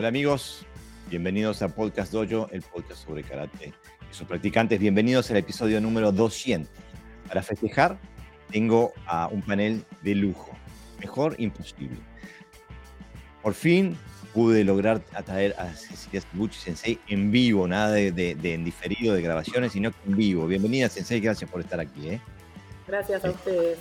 Hola amigos, bienvenidos a Podcast Dojo, el podcast sobre karate y sus practicantes. Bienvenidos al episodio número 200. Para festejar, tengo a un panel de lujo. Mejor imposible. Por fin pude lograr atraer a Cecilia Bucci Sensei en vivo, nada de, de, en diferido de grabaciones, sino en vivo. Bienvenida Sensei, gracias por estar aquí. ¿eh? Gracias a ustedes.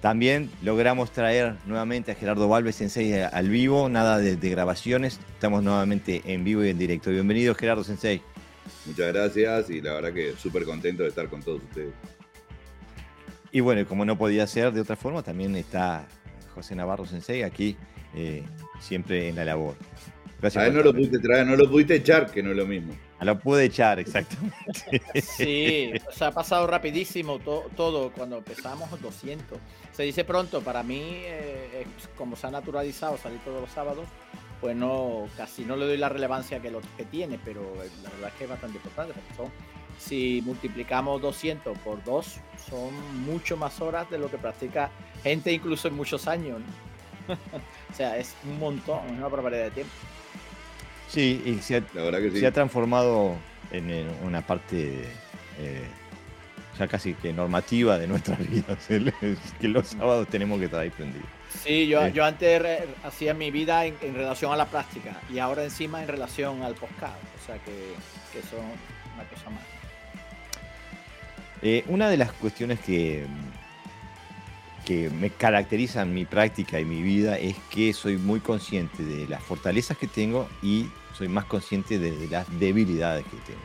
También logramos traer nuevamente a Gerardo Valves Sensei al vivo, nada de, grabaciones, estamos nuevamente en vivo y en directo. Bienvenido Gerardo Sensei. Muchas gracias y la verdad que súper contento de estar con todos ustedes. Y bueno, como no podía ser de otra forma, también está José Navarro Sensei aquí, eh, siempre en la labor. Gracias. A no lo pudiste traer, no lo pudiste echar, que no es lo mismo. A lo pude echar, exactamente. Sí, se ha pasado rapidísimo todo cuando empezamos 200. Se dice pronto, para mí, eh, como se ha naturalizado salir todos los sábados, pues no, casi no le doy la relevancia que, lo, que tiene, pero eh, la verdad es que es bastante importante. Son, si multiplicamos 200 por 2, son mucho más horas de lo que practica gente incluso en muchos años. o sea, es un montón, una barbaridad de tiempo. Sí, y se ha, transformado en, una parte eh, ya casi que normativa de nuestras vidas, que los sábados tenemos que estar ahí prendidos. Sí, yo, yo antes hacía mi vida en, relación a la práctica y ahora encima en relación al podcast, o sea que, que son una cosa más. Eh, una de las cuestiones que, que me caracterizan mi práctica y mi vida es que soy muy consciente de las fortalezas que tengo y soy más consciente de, las debilidades que tengo.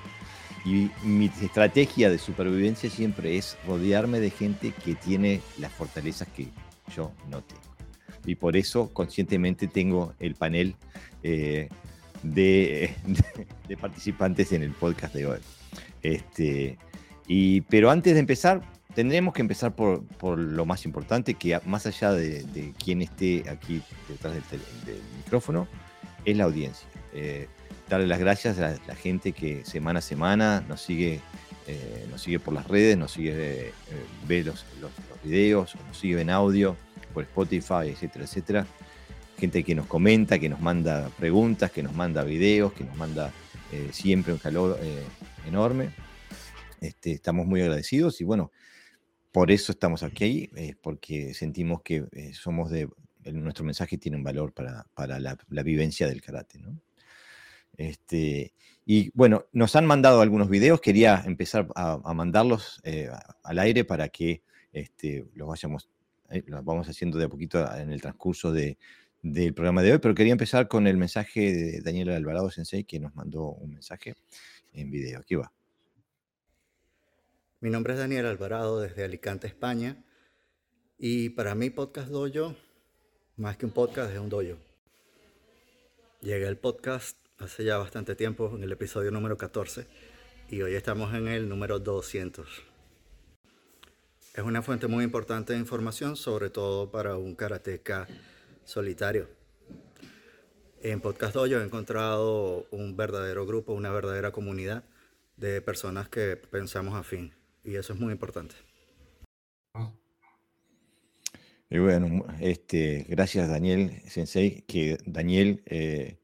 Y mi estrategia de supervivencia siempre es rodearme de gente que tiene las fortalezas que yo no tengo. Y por eso conscientemente tengo el panel eh, de, de, participantes en el podcast de hoy. Este, y, pero antes de empezar, tendremos que empezar por, por lo más importante, que más allá de, de quien esté aquí detrás del, micrófono, es la audiencia. Eh, darle las gracias a la, gente que semana a semana nos sigue, eh, nos sigue por las redes, nos sigue, eh, ve los, los, videos, nos sigue en audio, por Spotify, etcétera, etcétera. Gente que nos comenta, que nos manda preguntas, que nos manda videos, que nos manda siempre un calor enorme. Este, estamos muy agradecidos y bueno, por eso estamos aquí, porque sentimos que somos de, nuestro mensaje tiene un valor para, para la, la, vivencia del karate. ¿no? Este, y bueno, nos han mandado algunos videos, quería empezar a, mandarlos eh, al aire para que este, los vayamos, eh, los vamos haciendo de a poquito en el transcurso de, del programa de hoy, pero quería empezar con el mensaje de Daniel Alvarado Sensei, que nos mandó un mensaje en video. Aquí va. Mi nombre es Daniel Alvarado desde Alicante, España, y para mí Podcast Dojo, más que un podcast, es un dojo. Llegué al podcast hace ya bastante tiempo, en el episodio número 14, y hoy estamos en el número 200. Es una fuente muy importante de información, sobre todo para un karateca solitario. En Podcast Dojo he encontrado un verdadero grupo, una verdadera comunidad de personas que pensamos afín, y eso es muy importante. Y bueno, este, gracias Daniel Sensei, que Daniel eh,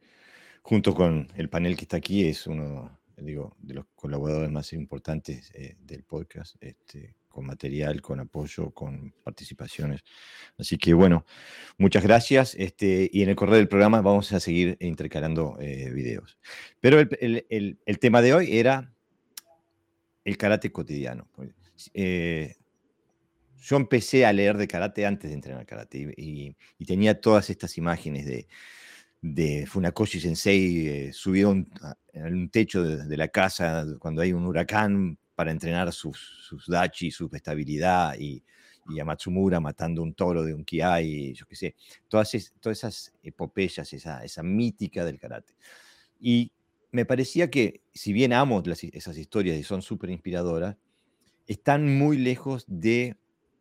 junto con el panel que está aquí, es uno digo, de los colaboradores más importantes eh, del podcast, este, con material, con apoyo, con participaciones. Así que bueno, muchas gracias. Este, y en el correo del programa vamos a seguir intercalando eh, videos. Pero el, el, el, tema de hoy era el karate cotidiano. Eh, yo empecé a leer de karate antes de entrenar karate y, y tenía todas estas imágenes de de Funakoshi Sensei eh, subió en un techo de, la casa cuando hay un huracán para entrenar sus, sus dachi, su estabilidad y, y, a Matsumura matando un toro de un kiai, yo qué sé, todas, todas esas epopeyas, esa, esa mítica del karate. Y me parecía que, si bien amo esas historias y son súper inspiradoras, están muy lejos de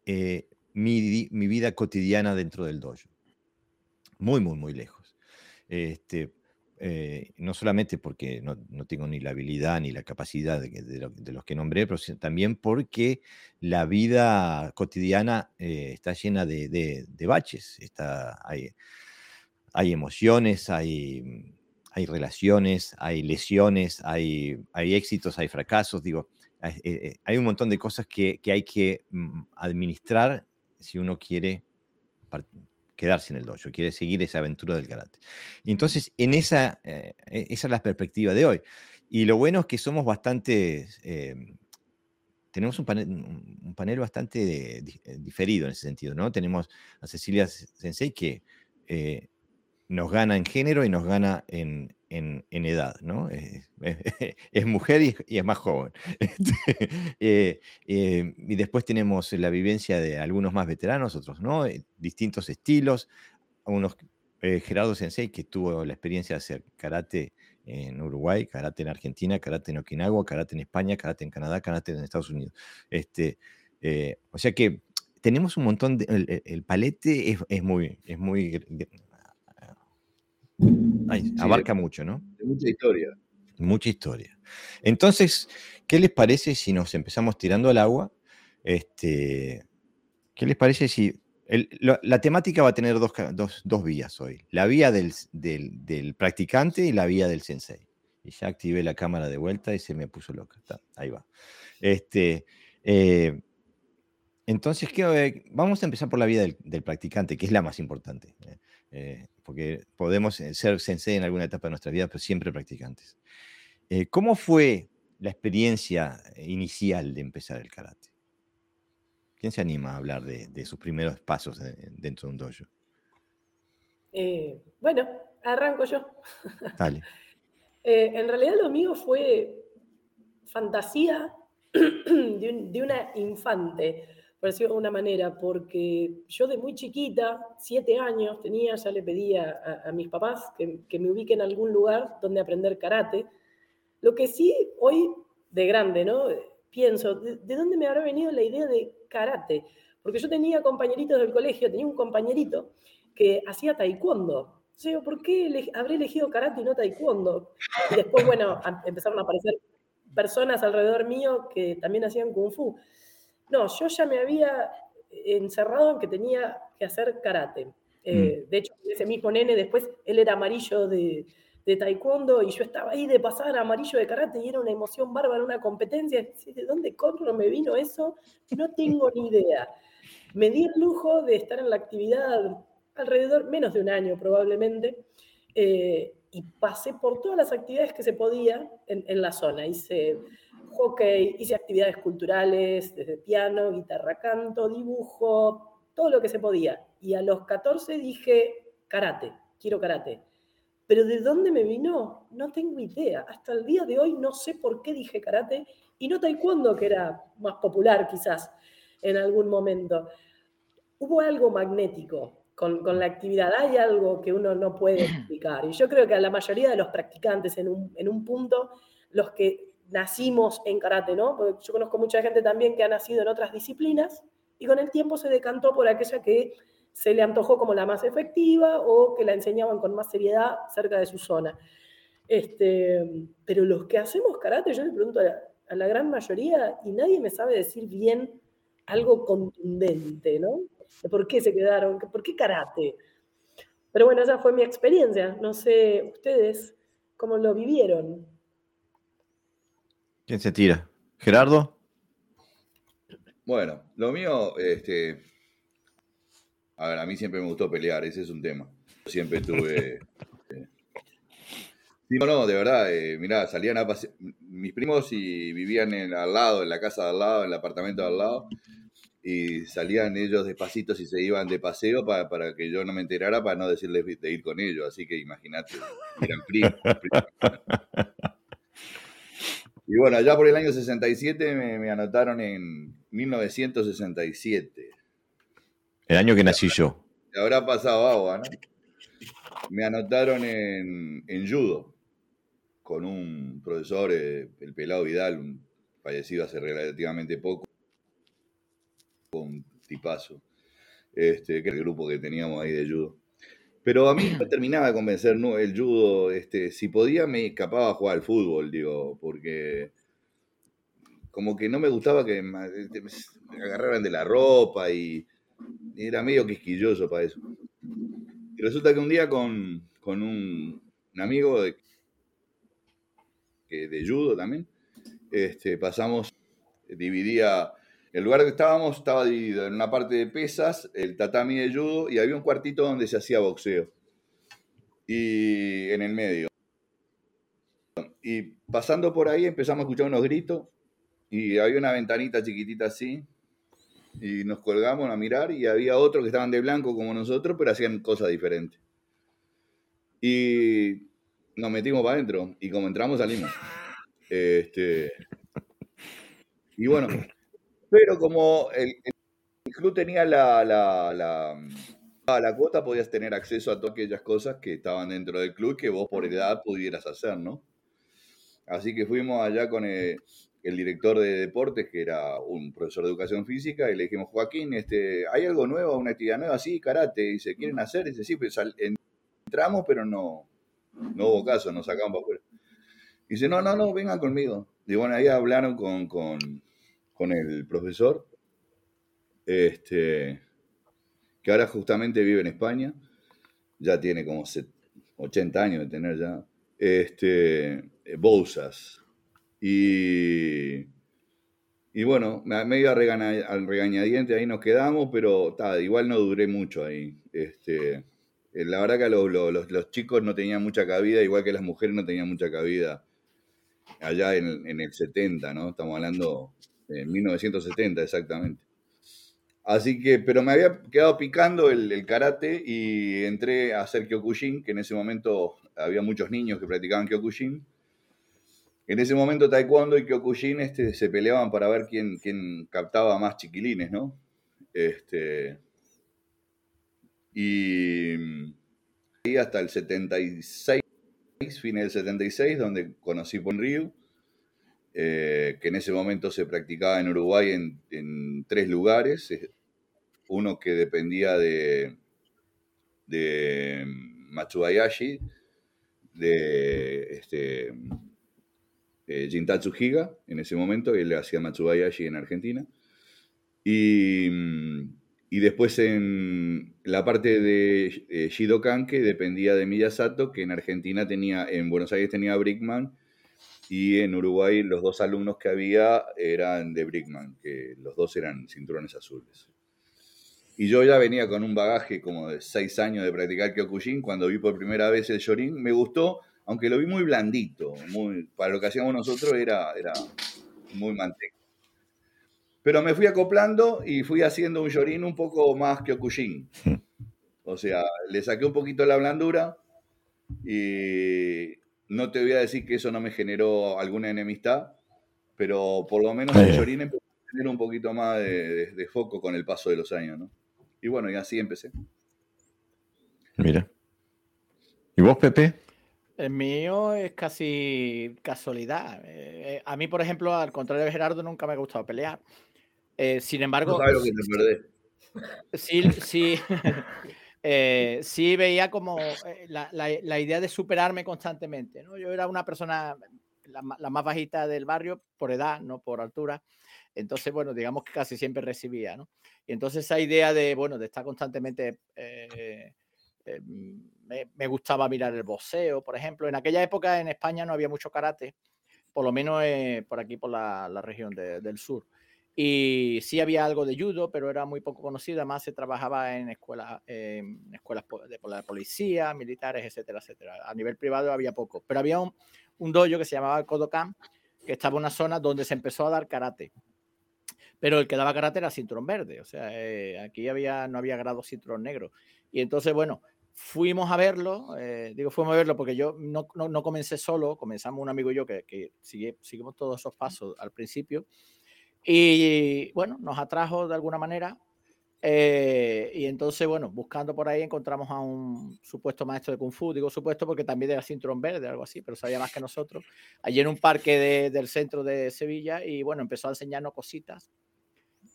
eh, mi, mi vida cotidiana dentro del dojo. Muy, muy, muy lejos. Este, eh, no solamente porque no, tengo ni la habilidad ni la capacidad de, los que nombré, pero también porque la vida cotidiana eh, está llena de, baches. Está, hay, hay, emociones, hay, hay relaciones, hay lesiones, hay, hay éxitos, hay fracasos, digo, hay, eh, eh, un montón de cosas que, hay que mm, administrar si uno quiere quedarse en el dojo, quiere seguir esa aventura del karate. Y entonces, en esa, e, esa es la perspectiva de hoy. Y lo bueno es que somos bastante tenemos un panel, bastante diferido en ese sentido, ¿no? Tenemos a Cecilia Sensei que eh, nos gana en género y nos gana en, edad, ¿no? es mujer y, es más joven. Este, eh, eh, y después tenemos la vivencia de algunos más veteranos, otros no, distintos estilos, unos Gerardo Sensei que tuvo la experiencia de hacer karate en Uruguay, karate en Argentina, karate en Okinawa, karate en España, karate en Canadá, karate en Estados Unidos. Este, eh, o sea que tenemos un montón de... El, palete es, muy... Es muy abarca mucho, ¿no? Mucha historia. Mucha historia. Entonces, ¿qué les parece si nos empezamos tirando al agua? Este, ¿Qué les parece si la, temática va a tener dos, vías hoy. La vía del, practicante y la vía del sensei. Y ya activé la cámara de vuelta y se me puso loca. ahí va. Este, eh, entonces, ¿qué, vamos a empezar por la vía del, practicante, que es la más importante. Eh, eh, porque podemos ser sensei en alguna etapa de nuestra vida, pero siempre practicantes. ¿Cómo fue la experiencia inicial de empezar el karate? ¿Quién se anima a hablar de, sus primeros pasos dentro de un dojo? Eh, bueno, arranco yo. Dale. Eh, en realidad lo mío fue fantasía de, una infante, de alguna manera, porque yo de muy chiquita, siete años tenía, ya le pedía a, mis papás que, que, me ubiquen en algún lugar donde aprender karate. Lo que sí, hoy de grande, ¿no? Pienso, ¿de dónde me habrá venido la idea de karate, porque yo tenía compañeritos del colegio, tenía un compañerito que hacía taekwondo. Yo ¿por qué habré elegido karate y no taekwondo? Y después, bueno, empezaron a aparecer personas alrededor mío que también hacían kung fu. No, yo ya me había encerrado en que tenía que hacer karate. Eh, mm. de hecho, ese mismo nene, después él era amarillo de, de taekwondo y yo estaba ahí de pasar amarillo de karate y era una emoción bárbara, una competencia. ¿De dónde corro me vino eso? No tengo ni idea. Me di el lujo de estar en la actividad alrededor, menos de un año probablemente, eh, y pasé por todas las actividades que se podía en, la zona. Hice hockey, hice actividades culturales, desde piano, guitarra, canto, dibujo, todo lo que se podía. Y a los 14 dije, karate, quiero karate. Pero ¿de dónde me vino? No tengo idea. Hasta el día de hoy no sé por qué dije karate y no taekwondo, que era más popular quizás en algún momento. Hubo algo magnético con, la actividad, hay algo que uno no puede explicar. Y yo creo que a la mayoría de los practicantes en un, en un punto, los que nacimos en karate, ¿no? Porque yo conozco mucha gente también que ha nacido en otras disciplinas y con el tiempo se decantó por aquella que se le antojó como la más efectiva o que la enseñaban con más seriedad cerca de su zona. Este, pero los que hacemos karate, yo le pregunto a la, gran mayoría y nadie me sabe decir bien algo contundente, ¿no? por qué se quedaron, por qué karate. Pero bueno, esa fue mi experiencia. No sé ustedes cómo lo vivieron. ¿Quién se tira? ¿Gerardo? Bueno, lo mío, este, a ver, a mí siempre me gustó pelear, ese es un tema. Siempre tuve. Eh, no, no, de verdad, eh, mirá, salían a pasear. Mis primos y vivían en, al lado, en la casa de al lado, en el apartamento de al lado, y salían ellos despacito y se iban de paseo para, para que yo no me enterara, para no decirles de ir con ellos. Así que imagínate, eran primos. Y bueno, allá por el año 67 me, me anotaron en 1967. El año que nací yo. Te habrá pasado agua, ¿no? Me anotaron en, judo con un profesor, eh, el pelado Vidal, un fallecido hace relativamente poco, un tipazo, este, que era el grupo que teníamos ahí de judo. Pero a mí no terminaba de convencer ¿no? el judo, este, si podía me escapaba a jugar al fútbol, digo, porque como que no me gustaba que me agarraran de la ropa y era medio quisquilloso para eso. Y resulta que un día con, con un, un amigo de, de judo también. Este, pasamos, dividía, el lugar que estábamos estaba dividido en una parte de pesas, el tatami de judo y había un cuartito donde se hacía boxeo. Y en el medio. Y pasando por ahí empezamos a escuchar unos gritos y había una ventanita chiquitita así y nos colgamos a mirar y había otros que estaban de blanco como nosotros, pero hacían cosas diferentes. Y nos metimos para adentro y como entramos salimos. Este, y bueno, pero como el, club tenía la, la, la, la, cuota, podías tener acceso a todas aquellas cosas que estaban dentro del club que vos por edad pudieras hacer, ¿no? Así que fuimos allá con el, el director de deportes, que era un profesor de educación física, y le dijimos, Joaquín, este, ¿hay algo nuevo, una actividad nueva? Sí, karate. Y se ¿quieren hacer? Y dice, sí, pues entramos, pero no, no hubo caso, nos sacamos para afuera. Y dice, no, no, no, vengan conmigo. Y bueno, ahí hablaron con, con, con el profesor, este, que ahora justamente vive en España, ya tiene como 80 años de tener ya, este, Bousas, y, y bueno, medio al regañadiente ahí nos quedamos, pero igual no duré mucho ahí. Este, eh, la verdad que los, los, chicos no tenían mucha cabida, igual que las mujeres no tenían mucha cabida allá en, en el 70, ¿no? Estamos hablando de 1970 exactamente. Así que, pero me había quedado picando el, karate y entré a hacer Kyokushin, que en ese momento había muchos niños que practicaban Kyokushin. En ese momento Taekwondo y Kyokushin este, se peleaban para ver quién, quién captaba más chiquilines, ¿no? Este, y, hasta el 76, fines del 76, donde conocí Pon Ryu, eh, que en ese momento se practicaba en Uruguay en, tres lugares. Uno que dependía de, de Matsubayashi, de este, eh, Jintatsu Higa en ese momento, él hacía Matsubayashi en Argentina. Y, mm, y, después en la parte de eh, Shidokan, que dependía de Miyasato, que en Argentina tenía, en Buenos Aires tenía Brickman, y en Uruguay los dos alumnos que había eran de Brickman, que los dos eran cinturones azules. Y yo ya venía con un bagaje como de seis años de practicar Kyokushin. Cuando vi por primera vez el Shorin, me gustó, aunque lo vi muy blandito, muy, para lo que hacíamos nosotros era, era muy manteca. Pero me fui acoplando y fui haciendo un yorin un poco más que Okushin. O sea, le saqué un poquito la blandura y no te voy a decir que eso no me generó alguna enemistad, pero por lo menos el yorin empezó a tener un poquito más de, de foco con el paso de los años, ¿no? Y bueno, y así empecé. Mira. ¿Y vos, Pepe? El mío es casi casualidad. Eh, eh, a mí, por ejemplo, al contrario de Gerardo, nunca me ha gustado pelear. Eh, sin embargo, no lo que te sí, sí, sí veía como la, la, idea de superarme constantemente. ¿no? Yo era una persona la, la, más bajita del barrio por edad, no por altura. Entonces, bueno, digamos que casi siempre recibía. ¿no? Y entonces esa idea de, bueno, de estar constantemente eh, me, gustaba mirar el boxeo, por ejemplo. En aquella época en España no había mucho karate, por lo menos eh, por aquí, por la, región del sur. Y sí había algo de judo, pero era muy poco conocido. Además, se trabajaba en escuelas, en escuelas de la policía, militares, etcétera, etcétera. A nivel privado había poco. Pero había un, un dojo que se llamaba Kodokan, que estaba en una zona donde se empezó a dar karate. Pero el que daba karate era cinturón verde. O sea, eh, aquí había, no había grado cinturón negro. Y entonces, bueno, fuimos a verlo, eh, digo fuimos a verlo porque yo no, no, comencé solo, comenzamos un amigo y yo que, que sigue, seguimos todos esos pasos al principio y bueno, nos atrajo de alguna manera eh, y entonces, bueno, buscando por ahí encontramos a un supuesto maestro de Kung Fu, digo supuesto porque también era cinturón verde, algo así, pero sabía más que nosotros, allí en un parque del centro de Sevilla y bueno, empezó a enseñarnos cositas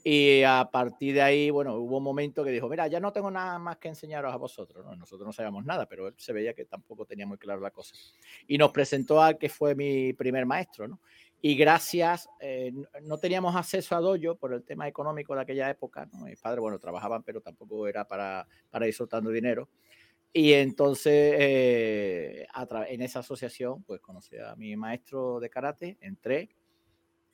y a partir de ahí, bueno, hubo un momento que dijo, mira, ya no tengo nada más que enseñaros a vosotros, ¿no? Nosotros no sabíamos nada, pero él se veía que tampoco tenía muy claro la cosa. Y nos presentó al que fue mi primer maestro, ¿no? Y gracias, eh, no teníamos acceso a dojo por el tema económico de aquella época, ¿no? Mis padres, bueno, trabajaban, pero tampoco era para, para ir soltando dinero. Y entonces, eh, en esa asociación, pues conocí a mi maestro de karate, entré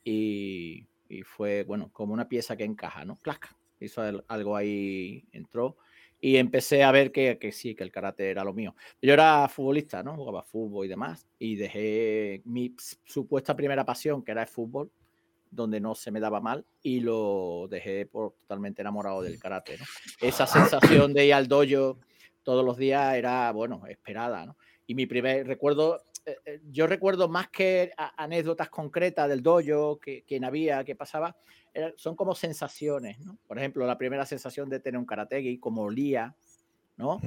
y, y fue, bueno, como una pieza que encaja, ¿no? Clac, hizo algo ahí, entró y empecé a ver que, que, sí, que el karate era lo mío. Yo era futbolista, ¿no? Jugaba fútbol y demás, y dejé mi supuesta primera pasión, que era el fútbol, donde no se me daba mal, y lo dejé por totalmente enamorado del karate. Esa sensación de ir al dojo todos los días era, bueno, esperada. Y mi primer recuerdo, eh, eh, yo recuerdo más que anécdotas concretas del dojo, que, quién había, qué pasaba, son como sensaciones, ¿no? Por ejemplo, la primera sensación de tener un karategi, como olía, ¿no?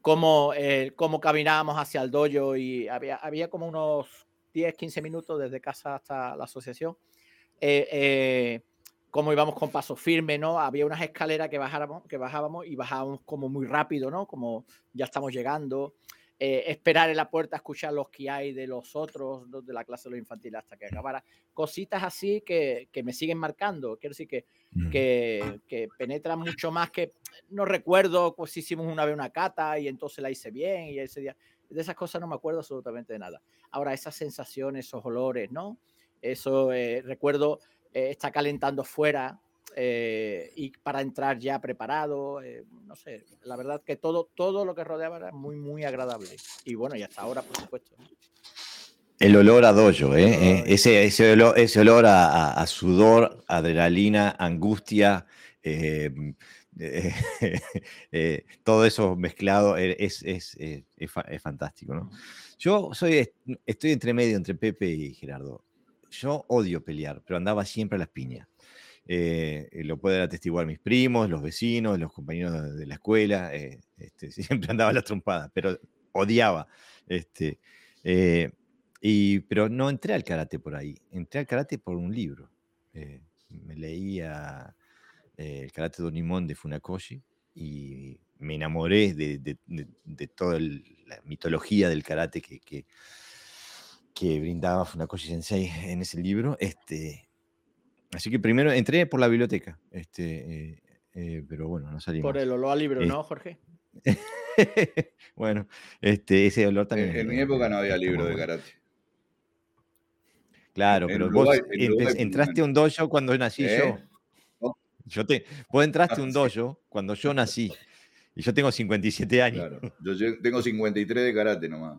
Como, eh, como caminábamos hacia el dojo y había, había como unos 10, 15 minutos desde casa hasta la asociación. Eh, eh, como íbamos con paso firme, ¿no? Había unas escaleras que bajábamos, que bajábamos y bajábamos como muy rápido, ¿no? Como ya estamos llegando. Eh, esperar en la puerta, escuchar los que hay de los otros, de la clase de los infantiles hasta que acabara. Cositas así que, que me siguen marcando. Quiero decir que, mm. que, que, penetran mucho más que no recuerdo pues hicimos una vez una cata y entonces la hice bien y ese día. De esas cosas no me acuerdo absolutamente de nada. Ahora, esas sensaciones, esos olores, ¿no? Eso eh, recuerdo eh, está calentando fuera eh, y para entrar ya preparado, eh, no sé, la verdad que todo, todo lo que rodeaba era muy, muy agradable. Y bueno, y hasta ahora, por supuesto. El olor a dojo, ¿eh? ese, ese, olor, ese olor a, sudor, adrenalina, angustia, todo eso mezclado es, es, es, fantástico, ¿no? Yo soy, estoy entre medio entre Pepe y Gerardo. Yo odio pelear, pero andaba siempre a las piñas. Eh, lo pueden atestiguar mis primos, los vecinos, los compañeros de la escuela. Eh, este, siempre andaba la trompada, pero odiaba. Este, eh, y, pero no entré al karate por ahí, entré al karate por un libro. me leía el karate de Onimon de Funakoshi y me enamoré de, toda la mitología del karate que, que, que brindaba Funakoshi Sensei en ese libro. Este, Así que primero entré por la biblioteca, este, eh, eh, pero bueno, no salí. Por el olor al libro, ¿no, Jorge? bueno, este, ese olor también. En, mi época no había libro de karate. Claro, pero vos entraste a un dojo cuando nací yo. ¿Eh? yo te, vos entraste a un dojo cuando yo nací. Y yo tengo 57 años. Claro, yo tengo 53 de karate nomás.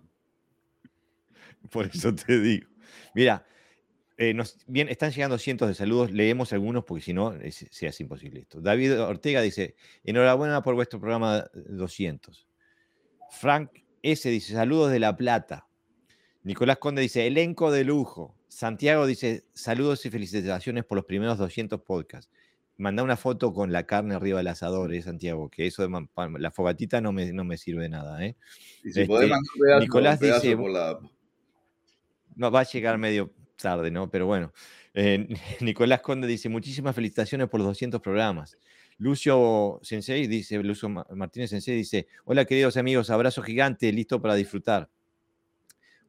Por eso te digo. Mira, eh, bien, están llegando cientos de saludos, leemos algunos porque si no, se hace imposible esto. David Ortega dice, enhorabuena por vuestro programa 200. Frank S. dice, saludos de La Plata. Nicolás Conde dice, elenco de lujo. Santiago dice, saludos y felicitaciones por los primeros 200 podcasts. Manda una foto con la carne arriba del asador, ¿eh, Santiago, que eso de la fogatita no me, no me sirve de nada. ¿eh? si este, Nicolás dice, no, va a llegar medio tarde, ¿no? Pero bueno, eh, Nicolás Conde dice, muchísimas felicitaciones por los 200 programas. Lucio Sensei dice, Lucio Martínez Sensei dice, hola queridos amigos, abrazo gigante, listo para disfrutar.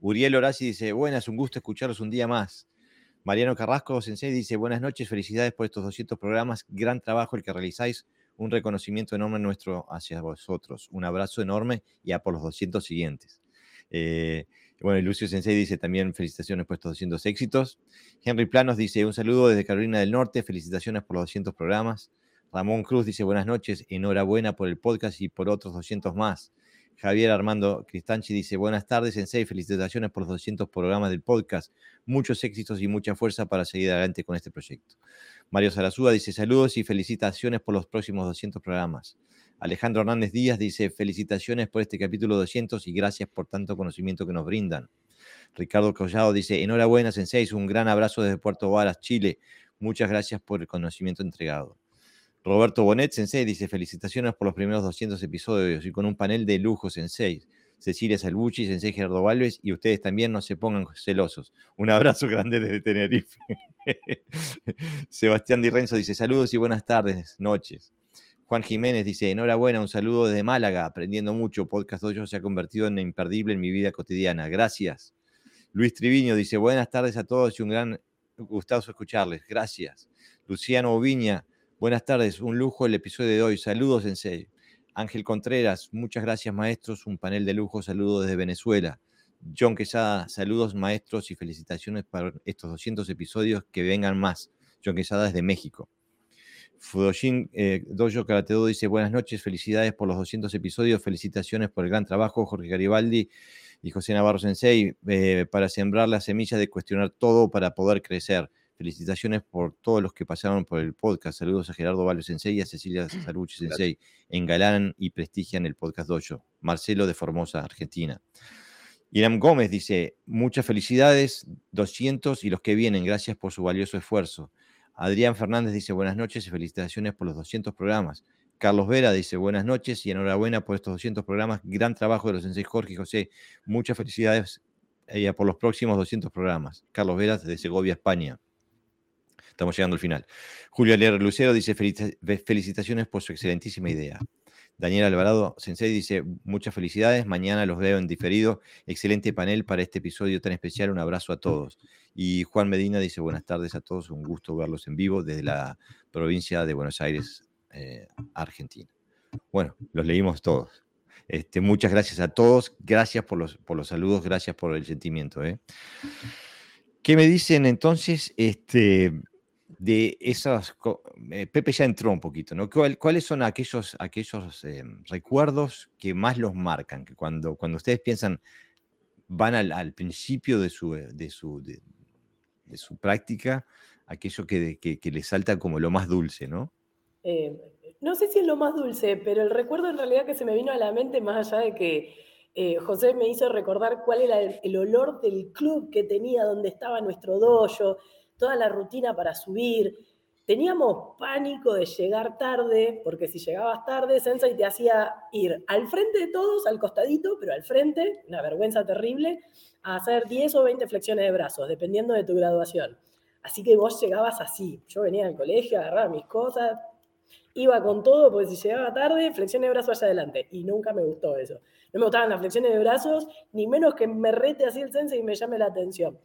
Uriel Horaci dice, buenas, un gusto escucharlos un día más. Mariano Carrasco Sensei dice, buenas noches, felicidades por estos 200 programas, gran trabajo el que realizáis, un reconocimiento enorme nuestro hacia vosotros, un abrazo enorme y a por los 200 siguientes. Eh, bueno, Lucio Sensei dice también felicitaciones por estos 200 éxitos. Henry Planos dice un saludo desde Carolina del Norte, felicitaciones por los 200 programas. Ramón Cruz dice buenas noches, enhorabuena por el podcast y por otros 200 más. Javier Armando Cristanchi dice buenas tardes, Sensei, felicitaciones por los 200 programas del podcast. Muchos éxitos y mucha fuerza para seguir adelante con este proyecto. Mario Sarazúa dice saludos y felicitaciones por los próximos 200 programas. Alejandro Hernández Díaz dice, felicitaciones por este capítulo 200 y gracias por tanto conocimiento que nos brindan. Ricardo Collado dice, enhorabuena, Sensei, un gran abrazo desde Puerto Varas, Chile. Muchas gracias por el conocimiento entregado. Roberto Bonet, Sensei, dice, felicitaciones por los primeros 200 episodios y con un panel de lujo, Sensei. Cecilia Salvucci, Sensei Gerardo Valves y ustedes también no se pongan celosos. Un abrazo grande desde Tenerife. Sebastián Di Renzo dice, saludos y buenas tardes, noches. Juan Jiménez dice, enhorabuena, un saludo desde Málaga, aprendiendo mucho. Podcast Dojo se ha convertido en imperdible en mi vida cotidiana. Gracias. Luis Triviño dice, buenas tardes a todos y un gran gustazo escucharles. Gracias. Luciano Oviña, buenas tardes, un lujo el episodio de hoy. Saludos, en serio. Ángel Contreras, muchas gracias maestros, un panel de lujo, saludos desde Venezuela. John Quesada, saludos maestros y felicitaciones para estos 200 episodios, que vengan más. John Quesada desde México. Fudoshin eh, Dojo Karatedo dice buenas noches, felicidades por los 200 episodios, felicitaciones por el gran trabajo, Jorge Garibaldi y José Navarro Sensei, eh, para sembrar la semilla de cuestionar todo para poder crecer. Felicitaciones por todos los que pasaron por el podcast. Saludos a Gerardo Valio Sensei y a Cecilia Sarucci Sensei. Engalanan y prestigian el podcast Dojo. Marcelo de Formosa, Argentina. Iram Gómez dice, muchas felicidades, 200 y los que vienen, gracias por su valioso esfuerzo. Adrián Fernández dice, buenas noches y felicitaciones por los 200 programas. Carlos Vera dice, buenas noches y enhorabuena por estos 200 programas. Gran trabajo de los sensei Jorge y José. Muchas felicidades eh, por los próximos 200 programas. Carlos Vera de Segovia, España. Estamos llegando al final. Julio Alier Lucero dice, felicitaciones por su excelentísima idea. Daniel Alvarado Sensei dice, muchas felicidades, mañana los veo en diferido. Excelente panel para este episodio tan especial, un abrazo a todos. Y Juan Medina dice, buenas tardes a todos, un gusto verlos en vivo desde la provincia de Buenos Aires, eh, Argentina. Bueno, los leímos todos. Este, muchas gracias a todos, gracias por los, por los saludos, gracias por el sentimiento. ¿eh? ¿Qué me dicen entonces? Este, de esas... Eh, Pepe ya entró un poquito, ¿no? ¿Cuáles son aquellos, aquellos eh, recuerdos que más los marcan? Que cuando, cuando ustedes piensan, van al, principio de su, eh, de su, de, su práctica, aquello que, que, les salta como lo más dulce, ¿no? no sé si es lo más dulce, pero el recuerdo en realidad que se me vino a la mente, más allá de que José me hizo recordar cuál era el, el, olor del club que tenía, donde estaba nuestro dojo, toda la rutina para subir. Teníamos pánico de llegar tarde, porque si llegabas tarde, Sensei te hacía ir al frente de todos, al costadito, pero al frente, una vergüenza terrible, a hacer 10 o 20 flexiones de brazos, dependiendo de tu graduación. Así que vos llegabas así. Yo venía al colegio, agarraba mis cosas, iba con todo, porque si llegaba tarde, flexiones de brazos hacia adelante. Y nunca me gustó eso. No me gustaban las flexiones de brazos, ni menos que me rete así el sensei y me llame la atención.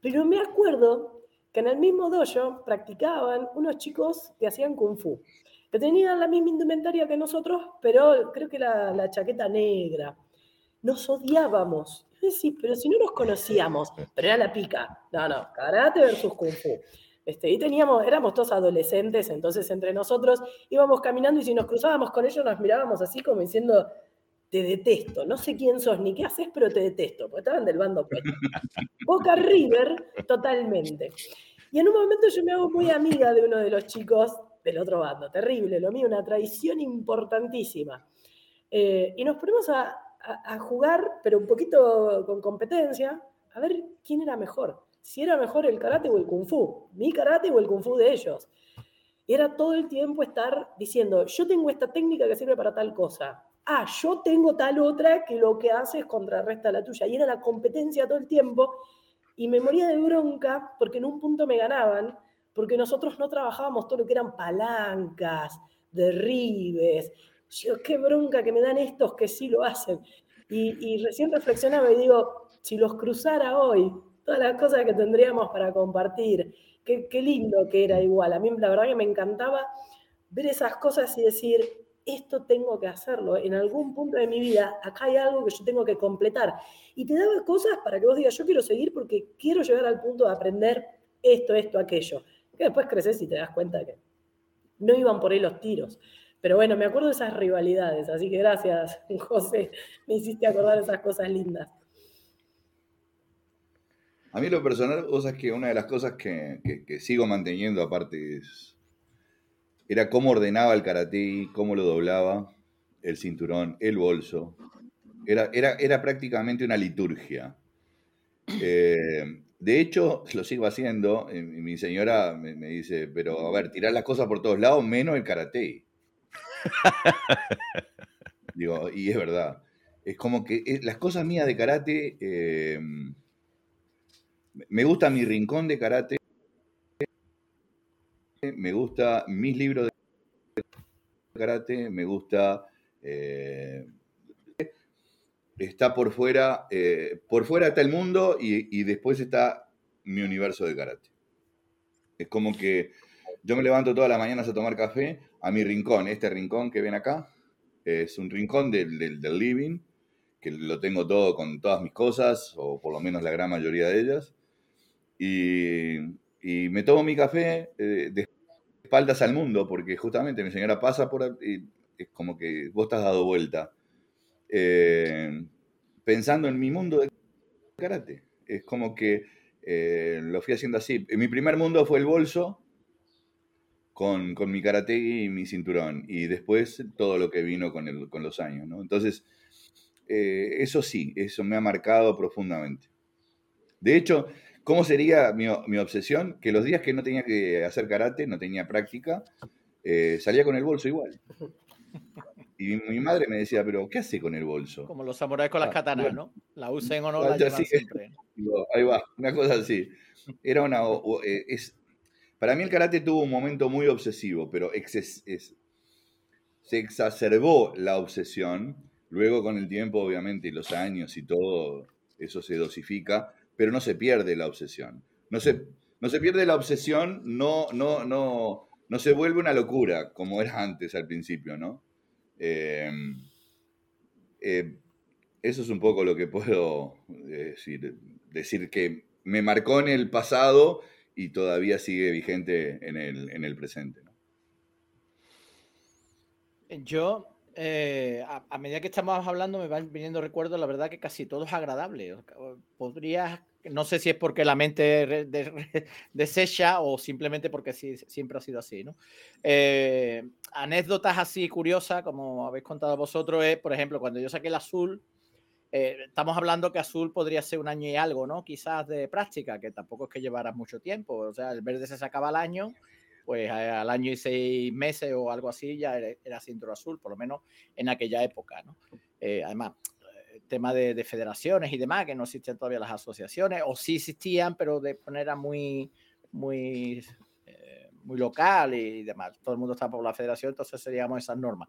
Pero me acuerdo que en el mismo dojo practicaban unos chicos que hacían kung fu, que tenían la misma indumentaria que nosotros, pero creo que la, la chaqueta negra. Nos odiábamos. Sí, pero si no nos conocíamos, pero era la pica. No, no, karate versus kung fu. Este, y teníamos, éramos todos adolescentes, entonces entre nosotros íbamos caminando y si nos cruzábamos con ellos nos mirábamos así como diciendo, te detesto, no sé quién sos ni qué haces, pero te detesto, porque estaban del bando Boca River, totalmente. Y en un momento yo me hago muy amiga de uno de los chicos del otro bando, terrible, lo mío, una traición importantísima. Eh, y nos ponemos a, jugar, pero un poquito con competencia, a ver quién era mejor. Si era mejor el karate o el kung fu, mi karate o el kung fu de ellos. Era todo el tiempo estar diciendo, yo tengo esta técnica que sirve para tal cosa, ah, yo tengo tal otra que lo que hace es contrarresta la tuya. Y era la competencia todo el tiempo. Y me moría de bronca porque en un punto me ganaban, porque nosotros no trabajábamos todo lo que eran palancas, derribes. Yo, qué bronca que me dan estos que sí lo hacen. Y, recién reflexionaba y digo, si los cruzara hoy, todas las cosas que tendríamos para compartir, qué, qué lindo que era igual. A mí la verdad que me encantaba ver esas cosas y decir, esto tengo que hacerlo. En algún punto de mi vida, acá hay algo que yo tengo que completar. Y te daba cosas para que vos digas, yo quiero seguir porque quiero llegar al punto de aprender esto, esto, aquello. Que después creces y te das cuenta que no iban por ahí los tiros. Pero bueno, me acuerdo de esas rivalidades, así que gracias, José, me hiciste acordar esas cosas lindas. A mí lo personal, vos sabés que una de las cosas que, que sigo manteniendo aparte es era cómo ordenaba el karate, cómo lo doblaba, el cinturón, el bolso. Era, era, era prácticamente una liturgia. Eh, de hecho, lo sigo haciendo. Y mi señora me, dice, pero a ver, tirar las cosas por todos lados, menos el karate. Digo, y es verdad. Es como que eh, las cosas mías de karate, eh, me gusta mi rincón de karate, me gusta mis libros de karate, me gusta... Eh, está por fuera, eh, por fuera está el mundo y, después está mi universo de karate. Es como que yo me levanto todas las mañanas a tomar café a mi rincón, este rincón que ven acá, Es un rincón del, del, living, que lo tengo todo con todas mis cosas, o por lo menos la gran mayoría de ellas. Y, me tomo mi café eh, espaldas al mundo, porque justamente mi señora pasa por y es como que vos estás dado vuelta. Eh, pensando en mi mundo de karate. Es como que eh, lo fui haciendo así. Mi primer mundo fue el bolso, con, mi karate y mi cinturón. Y después todo lo que vino con, el, con los años. ¿no? Entonces, eh, eso sí, eso me ha marcado profundamente. De hecho, ¿cómo sería mi, obsesión? Que los días que no tenía que hacer karate, no tenía práctica, eh, salía con el bolso igual. Y mi madre me decía, pero ¿qué hace con el bolso? Como los samuráis con las ah, katanas, ¿no? La usen o no la llevan siempre. ahí va, una cosa así. Era una, eh, es, para mí el karate tuvo un momento muy obsesivo, pero se exacerbó la obsesión. Luego con el tiempo, obviamente, y los años y todo, eso se dosifica, pero no se pierde la obsesión. No se, no se pierde la obsesión, no, no, no, no se vuelve una locura como era antes al principio, ¿no? Em, eh, eso es un poco lo que puedo decir. Decir que me marcó en el pasado y todavía sigue vigente en el, presente. Yo, eh, a, medida que estamos hablando, me van viniendo recuerdos, la verdad que casi todo es agradable. Podrías no sé si es porque la mente desecha o simplemente porque siempre ha sido así, ¿no? Eh, anécdotas así curiosas, como habéis contado vosotros, es, por ejemplo, cuando yo saqué el azul, eh, estamos hablando que azul podría ser un año y algo, ¿no? Quizás de práctica, que tampoco es que llevara mucho tiempo. O sea, el verde se sacaba al año, pues al año y seis meses o algo así ya era, era cinturón azul, por lo menos en aquella época, ¿no? Eh, además, tema de, federaciones y demás, que no existen todavía las asociaciones, o sí existían, pero de manera muy, muy, eh, muy local y demás. Todo el mundo estaba por la federación, entonces seríamos esas normas.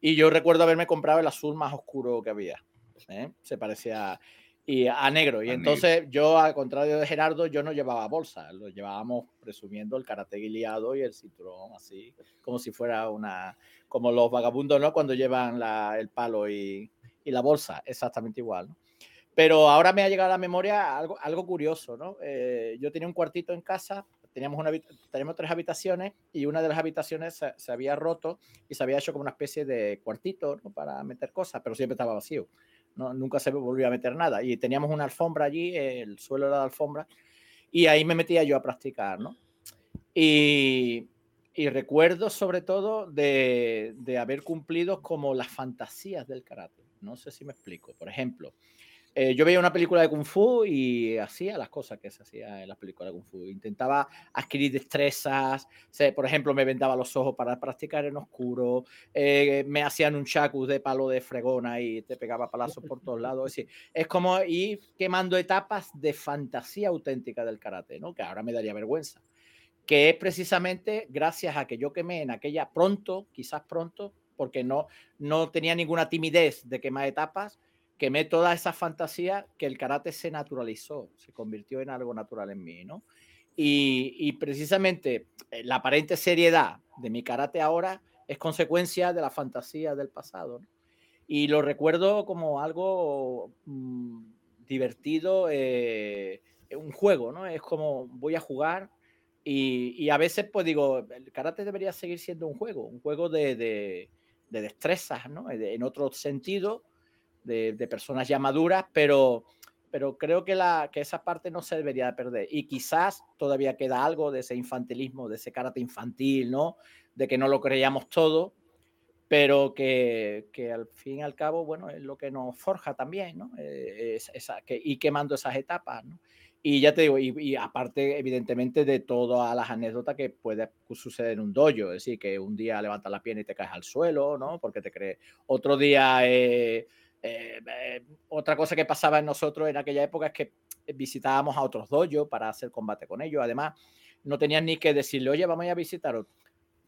Y yo recuerdo haberme comprado el azul más oscuro que había. ¿eh? Se parecía y a negro. Y entonces yo, al contrario de Gerardo, yo no llevaba bolsa, lo llevábamos presumiendo el karate guiliado y el cinturón así, como si fuera una, como los vagabundos, ¿no? Cuando llevan la, el palo y, y la bolsa, exactamente igual. ¿no? Pero ahora me ha llegado a la memoria algo, algo curioso, ¿no? Eh, yo tenía un cuartito en casa, teníamos, una, teníamos tres habitaciones y una de las habitaciones se, había roto y se había hecho como una especie de cuartito ¿no? para meter cosas, pero siempre estaba vacío. ¿no? Nunca se volvió a meter nada. Y teníamos una alfombra allí, el suelo era de alfombra, y ahí me metía yo a practicar, ¿no? Y, y recuerdo sobre todo de, de haber cumplido como las fantasías del karate. No sé si me explico. Por ejemplo, eh, yo veía una película de Kung Fu y hacía las cosas que se hacía en las películas de Kung Fu. Intentaba adquirir destrezas. por ejemplo, me vendaba los ojos para practicar en oscuro. Eh, me hacían un chacu de palo de fregona y te pegaba palazos por todos lados. Es como ir quemando etapas de fantasía auténtica del karate, ¿no? que ahora me daría vergüenza. Que es precisamente gracias a que yo quemé en aquella pronto, quizás pronto, porque no, no tenía ninguna timidez de quemar etapas, quemé toda esa fantasía que el karate se naturalizó, se convirtió en algo natural en mí, ¿no? Y, precisamente eh, la aparente seriedad de mi karate ahora es consecuencia de la fantasía del pasado, Y lo recuerdo como algo mm, divertido, eh, un juego, ¿no? Es como voy a jugar y, a veces pues digo, el karate debería seguir siendo un juego, un juego de de destrezas, ¿no? En otro sentido, de, personas ya maduras, pero, pero creo que, la, que esa parte no se debería de perder. Y quizás todavía queda algo de ese infantilismo, de ese carácter infantil, ¿no? De que no lo creíamos todo, pero que, que, al fin y al cabo, bueno, es lo que nos forja también, ¿no? Eh, que, y quemando esas etapas, ¿no? Y ya te digo, y, aparte, evidentemente, de todas las anécdotas que puede suceder en un dojo, es decir, que un día levantas la pierna y te caes al suelo, ¿no? Porque te crees. Otro día, eh, eh, eh, otra cosa que pasaba en nosotros en aquella época es que visitábamos a otros dojos para hacer combate con ellos. Además, no tenías ni que decirle, oye, vamos a, ir a visitar.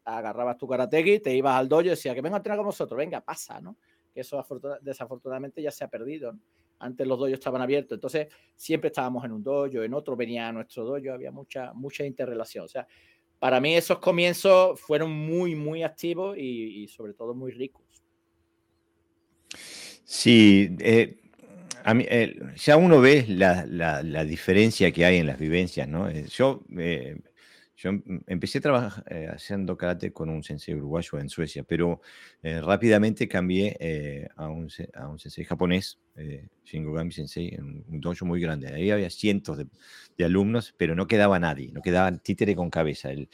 Agarrabas tu karategi, te ibas al dojo y decías, que venga a entrenar con nosotros, venga, pasa, ¿no? Que eso desafortunadamente ya se ha perdido, ¿no? Antes los dojos estaban abiertos, entonces siempre estábamos en un dojo, en otro venía nuestro dojo, había mucha, mucha interrelación. O sea, para mí esos comienzos fueron muy, muy activos y, sobre todo muy ricos. Sí, eh, a mí, eh, ya uno ve la, la- diferencia que hay en las vivencias, ¿no? Eh, Yo, yo em- empecé a trabajar eh, haciendo karate con un sensei uruguayo en Suecia, pero eh, rápidamente cambié eh, a, un, a un sensei japonés, eh, Shingogami Sensei, en un dojo muy grande. Ahí había cientos de, de alumnos, pero no quedaba nadie, no quedaba títere con cabeza. El,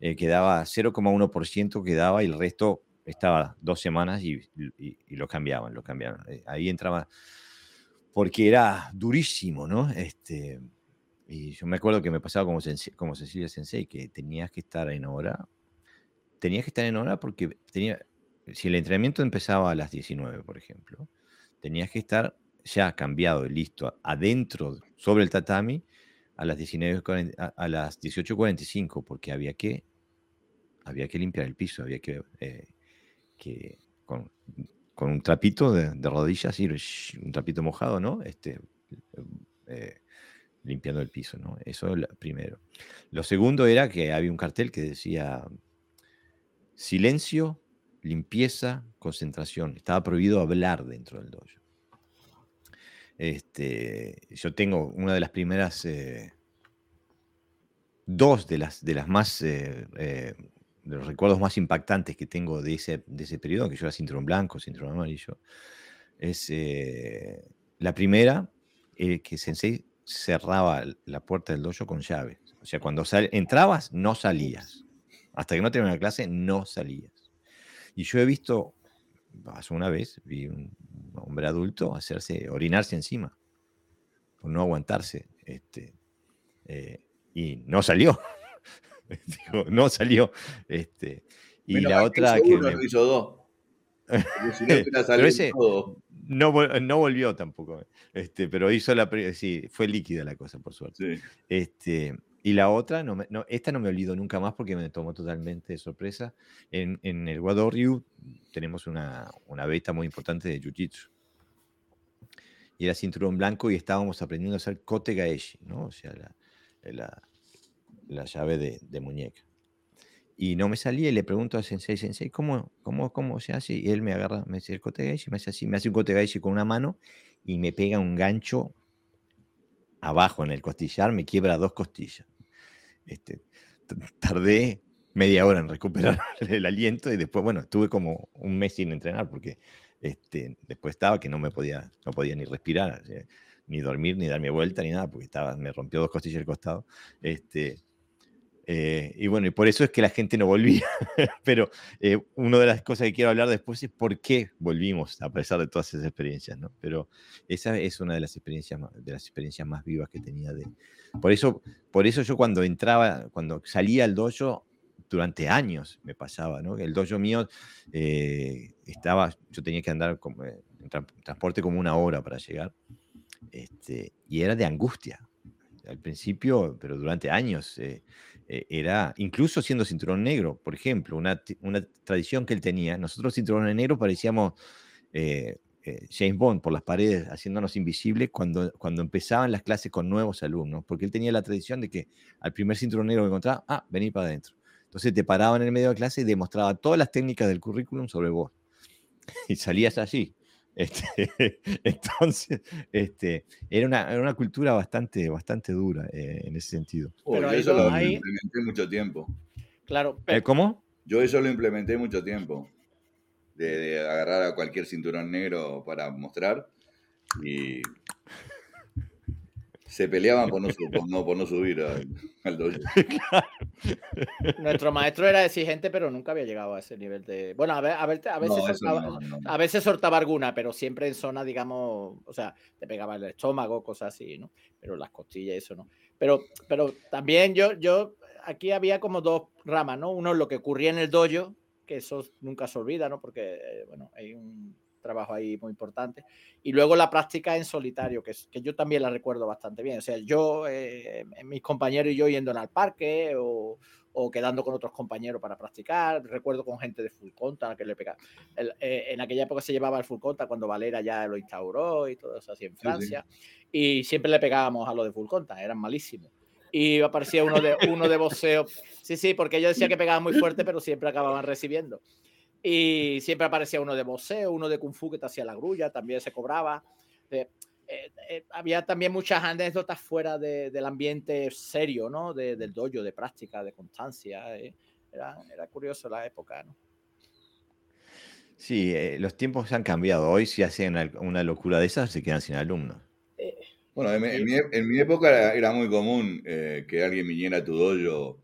eh, quedaba 0,1% quedaba y el resto estaba dos semanas y, y- y lo cambiaban, lo cambiaban. Eh, Ahí entraba, porque era durísimo, ¿no? Este, y yo me acuerdo que me pasaba como, como Cecilia Sensei, que tenías que estar en hora, tenías que estar en hora porque tenía, si el entrenamiento empezaba a las 19, por ejemplo, tenías que estar ya cambiado y listo adentro, sobre el tatami, a las 19:40 a, las 18.45, porque había que, había que limpiar el piso, había que, eh, que con, con un trapito de, rodillas, shh, un trapito mojado, ¿no? Este, eh, limpiando el piso, ¿no? Eso es lo primero. Lo segundo era que había un cartel que decía silencio, limpieza, concentración. Estaba prohibido hablar dentro del dojo. Este, yo tengo una de las primeras, eh, dos de las, de las más, eh, eh, de los recuerdos más impactantes que tengo de ese, de ese periodo, que yo era cinturón blanco, cinturón amarillo, es eh, la primera, eh, que Sensei cerraba la puerta del dojo con llave. O sea, cuando sal- entrabas, no salías. Hasta que no terminaba la clase, no salías. Y yo he visto, hace una vez, vi un hombre adulto hacerse, orinarse encima, por no aguantarse. Este, eh, y no salió. Digo, no salió. Este, y Menos la otra que me- no hizo dos. Porque si no, hubiera Pero salido ese- todo. No, vol- no volvió tampoco. Este, pero hizo la. Sí, fue líquida la cosa, por suerte. Sí. Este, y la otra, no me- no, esta no me olvido nunca más porque me tomó totalmente de sorpresa. En, en el Wado Ryu tenemos una, una beta muy importante de Jiu-Jitsu. Y era cinturón blanco y estábamos aprendiendo a hacer kote gaeshi, ¿no? O sea, la, la, la llave de, de muñeca. Y no me salía y le pregunto a Sensei, Sensei, ¿cómo, cómo, cómo se hace? Y él me agarra, me dice el kote gaeshi, me hace así, me hace un kote gaeshi con una mano y me pega un gancho abajo en el costillar, me quiebra dos costillas. Este, tardé media hora en recuperar el aliento y después, bueno, estuve como un mes sin entrenar porque este, después estaba que no me podía, no podía ni respirar, ni dormir, ni darme vuelta, ni nada, porque estaba, me rompió dos costillas al costado. Este, eh, y bueno, y por eso es que la gente no volvía. Pero eh, una de las cosas que quiero hablar después es por qué volvimos a pesar de todas esas experiencias, ¿no? Pero esa es una de las experiencias de las experiencias más vivas que tenía de. Por eso, por eso yo cuando entraba, cuando salía al dojo, durante años me pasaba, ¿no? El dojo mío eh, estaba, yo tenía que andar como, eh, en tra- transporte como una hora para llegar, este, y era de angustia. Al principio, pero durante años, eh, era, incluso siendo cinturón negro, por ejemplo, una, una tradición que él tenía, nosotros cinturones negros parecíamos eh, eh, James Bond por las paredes, haciéndonos invisibles cuando, cuando empezaban las clases con nuevos alumnos, porque él tenía la tradición de que al primer cinturón negro que encontraba, ah, vení para adentro. Entonces te paraba en el medio de la clase y demostraba todas las técnicas del currículum sobre vos. Y salías allí. Este, entonces, este, era, una, era una cultura bastante, bastante dura eh, en ese sentido. Pero yo eso lo hay- implementé mucho tiempo. Claro, Eh, pero, ¿Cómo? Yo eso lo implementé mucho tiempo. De, de agarrar a cualquier cinturón negro para mostrar y se peleaban por no, su- por no, por no subir al, al dojo. nuestro maestro era exigente, pero nunca había llegado a ese nivel de. Bueno, a, ver, a, ver- a veces No, soltaba, no, no. a veces soltaba alguna, pero siempre en zona, digamos, o sea, te pegaba el estómago, cosas así, ¿no? Pero las costillas, eso no. Pero, pero también yo, yo, aquí había como dos ramas, ¿no? Uno lo que ocurría en el dojo, que eso nunca se olvida, ¿no? Porque, eh, bueno, hay un trabajo ahí muy importante. Y luego la práctica en solitario, que, es- que yo también la recuerdo bastante bien. O sea, yo, eh, mis compañeros y yo yendo al parque o, o quedando con otros compañeros para practicar. Recuerdo con gente de full conta que le pegaba. El- eh, en aquella época se llevaba el full conta cuando Valera ya lo instauró y todo eso así en sí. Francia. Y siempre le pegábamos a lo de full conta, eran malísimos. Y aparecía uno de, uno de boxeo. Sí, sí, porque yo decía que pegaban muy fuerte, pero siempre acababan recibiendo. Y siempre aparecía uno de boxeo, uno de kung fu que te hacía la grulla, también se cobraba. Eh, eh, eh, había también muchas anécdotas fuera del ambiente serio, ¿no? del dojo, de práctica, de constancia. Era, era, curioso la época, ¿no? Sí, los tiempos han cambiado. Hoy si hacen una, locura de esas se quedan sin alumnos. Bueno, en, mi, época era, muy común que alguien viniera a tu dojo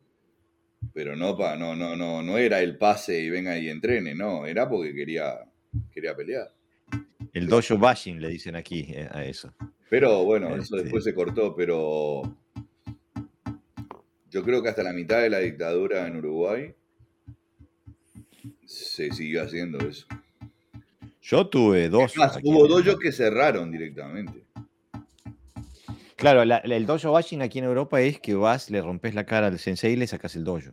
pero no, pa, no, no, no, no era el pase y venga y entrene, no, era porque quería, quería pelear. El dojo bashing le dicen aquí eh, a eso. Pero bueno, eso este después se cortó, pero yo creo que hasta la mitad de la dictadura en Uruguay se siguió haciendo eso. Yo tuve dos. hubo dojos que cerraron directamente. Claro, el dojo bashing aquí en Europa es que vas, le rompes la cara al sensei y le sacas el dojo.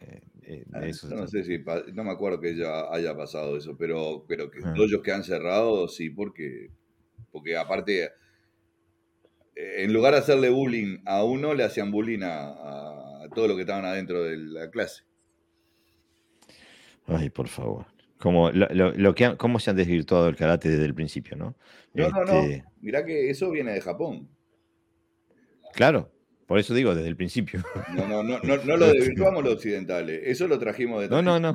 Eh, eh, ah, no sé si, no me acuerdo que ya haya pasado eso, pero, pero que dojos que han cerrado, sí, porque, porque aparte, eh, en lugar de hacerle bullying a uno, le hacían bullying a, a todos los que estaban adentro de la clase. Ay, por favor. Como lo, que, cómo se han desvirtuado el karate desde el principio, ¿no? No, no, no. Este Mirá que eso viene de Japón. Claro, por eso digo, desde el principio. No, no, no, no, no lo desvirtuamos los occidentales. Eso lo trajimos de No, no, no.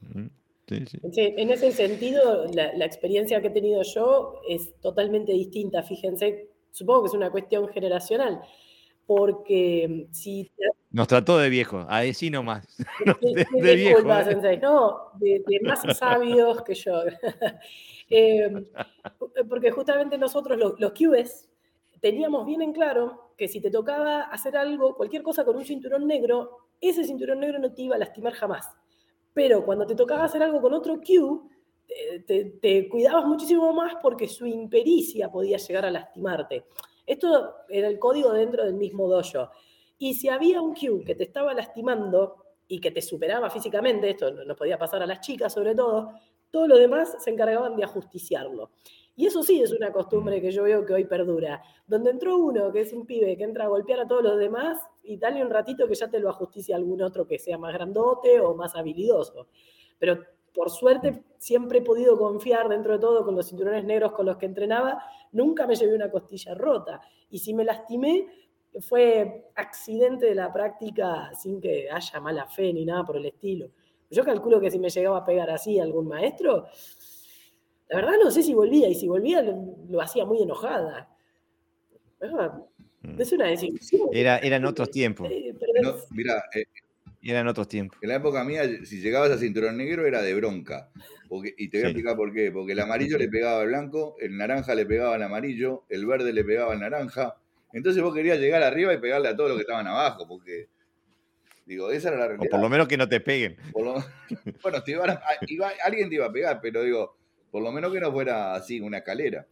Mm, en ese sentido, la, la, experiencia que he tenido yo es totalmente distinta. Fíjense, supongo que es una cuestión generacional porque si... Nos trató de viejo, a sí nomás. De, de, de viejo, ¿eh? No, de, más sabios que yo. Em, porque justamente nosotros, los, los QS, teníamos bien en claro que si te tocaba hacer algo, cualquier cosa con un cinturón negro, ese cinturón negro no te iba a lastimar jamás. Pero cuando te tocaba hacer algo con otro Q, te, te cuidabas muchísimo más porque su impericia podía llegar a lastimarte. Esto era el código dentro del mismo dojo. Y si había un Q que te estaba lastimando y que te superaba físicamente, esto nos podía pasar a las chicas sobre todo, todos los demás se encargaban de ajusticiarlo. Y eso sí es una costumbre que yo veo que hoy perdura. Donde entró uno, que es un pibe, que entra a golpear a todos los demás, y dale un ratito que ya te lo ajusticia algún otro que sea más grandote o más habilidoso. Pero por suerte siempre he podido confiar dentro de todo con los cinturones negros con los que entrenaba, nunca me llevé una costilla rota. Y si me lastimé, fue accidente de la práctica sin que haya mala fe ni nada por el estilo. Yo calculo que si me llegaba a pegar así algún maestro, la verdad no sé si volvía, y si volvía lo, hacía muy enojada. Mm. Es una decisión. Era, eran otros tiempos. mira, eh, eran otros tiempos. En la época mía, si llegabas a cinturón negro era de bronca. y te voy a explicar por qué. Porque el amarillo le pegaba al blanco, el naranja le pegaba al amarillo, el verde le pegaba al naranja. Entonces vos querías llegar arriba y pegarle a todos los que estaban abajo, porque. Digo, esa era la realidad. O por lo menos que no te peguen. bueno, alguien te iba a pegar, pero digo, por lo menos que no fuera así, una escalera.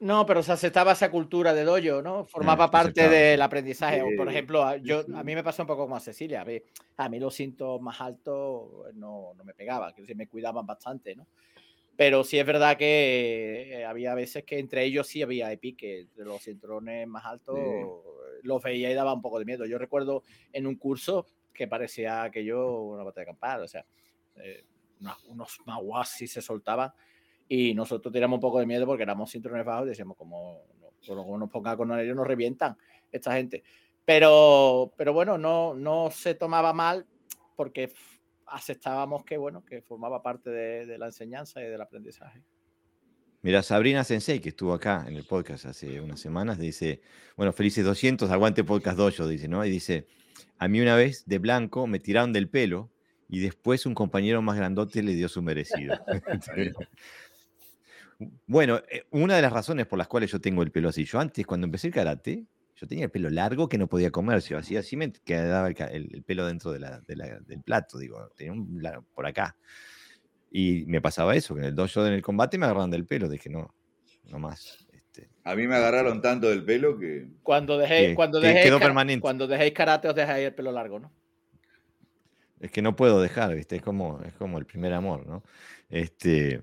No, pero se aceptaba esa cultura de dojo, ¿no? Formaba parte del aprendizaje. Por ejemplo, yo, a mí me pasó un poco como a Cecilia. A, ver, a mí los cintos más altos no, no me pegaban, que me cuidaban bastante, ¿no? Pero sí es verdad que eh, había veces que entre ellos sí había pique, de los cinturones más altos los veía y daba un poco de miedo. Yo recuerdo en un curso que parecía que yo una batalla campal, o sea, eh, unos maguas sí se soltaban y nosotros teníamos un poco de miedo porque éramos cinturones bajos y decíamos, como, como nos ponga con ellos, nos revientan esta gente. Pero, pero bueno, no, no se tomaba mal porque aceptábamos que, bueno, que formaba parte de, la enseñanza y del aprendizaje. Mira, Sabrina Sensei, que estuvo acá en el podcast hace unas semanas, dice, bueno, felices 200, aguante podcast dojo, dice, ¿no? Y dice, a mí una vez de blanco me tiraron del pelo y después un compañero más grandote le dio su merecido. Bueno, eh, una de las razones por las cuales yo tengo el pelo así, yo antes cuando empecé el karate, yo tenía el pelo largo que no podía comer, si así así me quedaba el, pelo dentro de la, del plato, digo, tenía un por acá. Y me pasaba eso, que en el dojo en el combate me agarraron del pelo, dije, no, no más. Este, a mí me agarraron tanto del pelo que... Cuando dejéis, cuando dejéis, cuando dejéis karate os dejáis el pelo largo, ¿no? Es que no puedo dejar, ¿viste? Es como, es como el primer amor, ¿no? Este,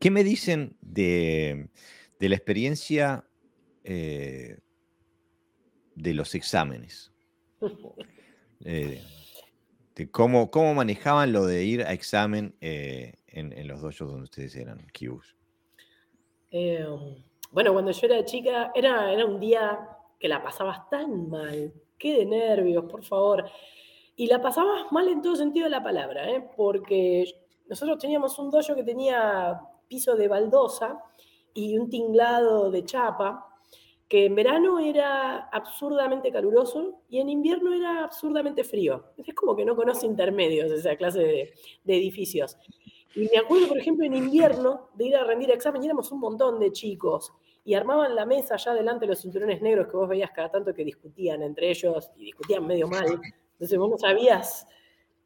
¿Qué me dicen de, la experiencia eh, de los exámenes? Eh, de cómo, cómo manejaban lo de ir a examen eh, en, los dojos donde ustedes eran Qs. Eh, bueno, cuando yo era chica, era, era un día que la pasabas tan mal, qué de nervios, por favor. Y la pasabas mal en todo sentido de la palabra, porque nosotros teníamos un dojo que tenía piso de baldosa y un tinglado de chapa, que en verano era absurdamente caluroso y en invierno era absurdamente frío. Es como que no conoce intermedios esa clase de, edificios. Y me acuerdo, por ejemplo, en invierno de ir a rendir examen y éramos un montón de chicos y armaban la mesa allá delante de los cinturones negros que vos veías cada tanto que discutían entre ellos y discutían medio mal. Entonces vos no sabías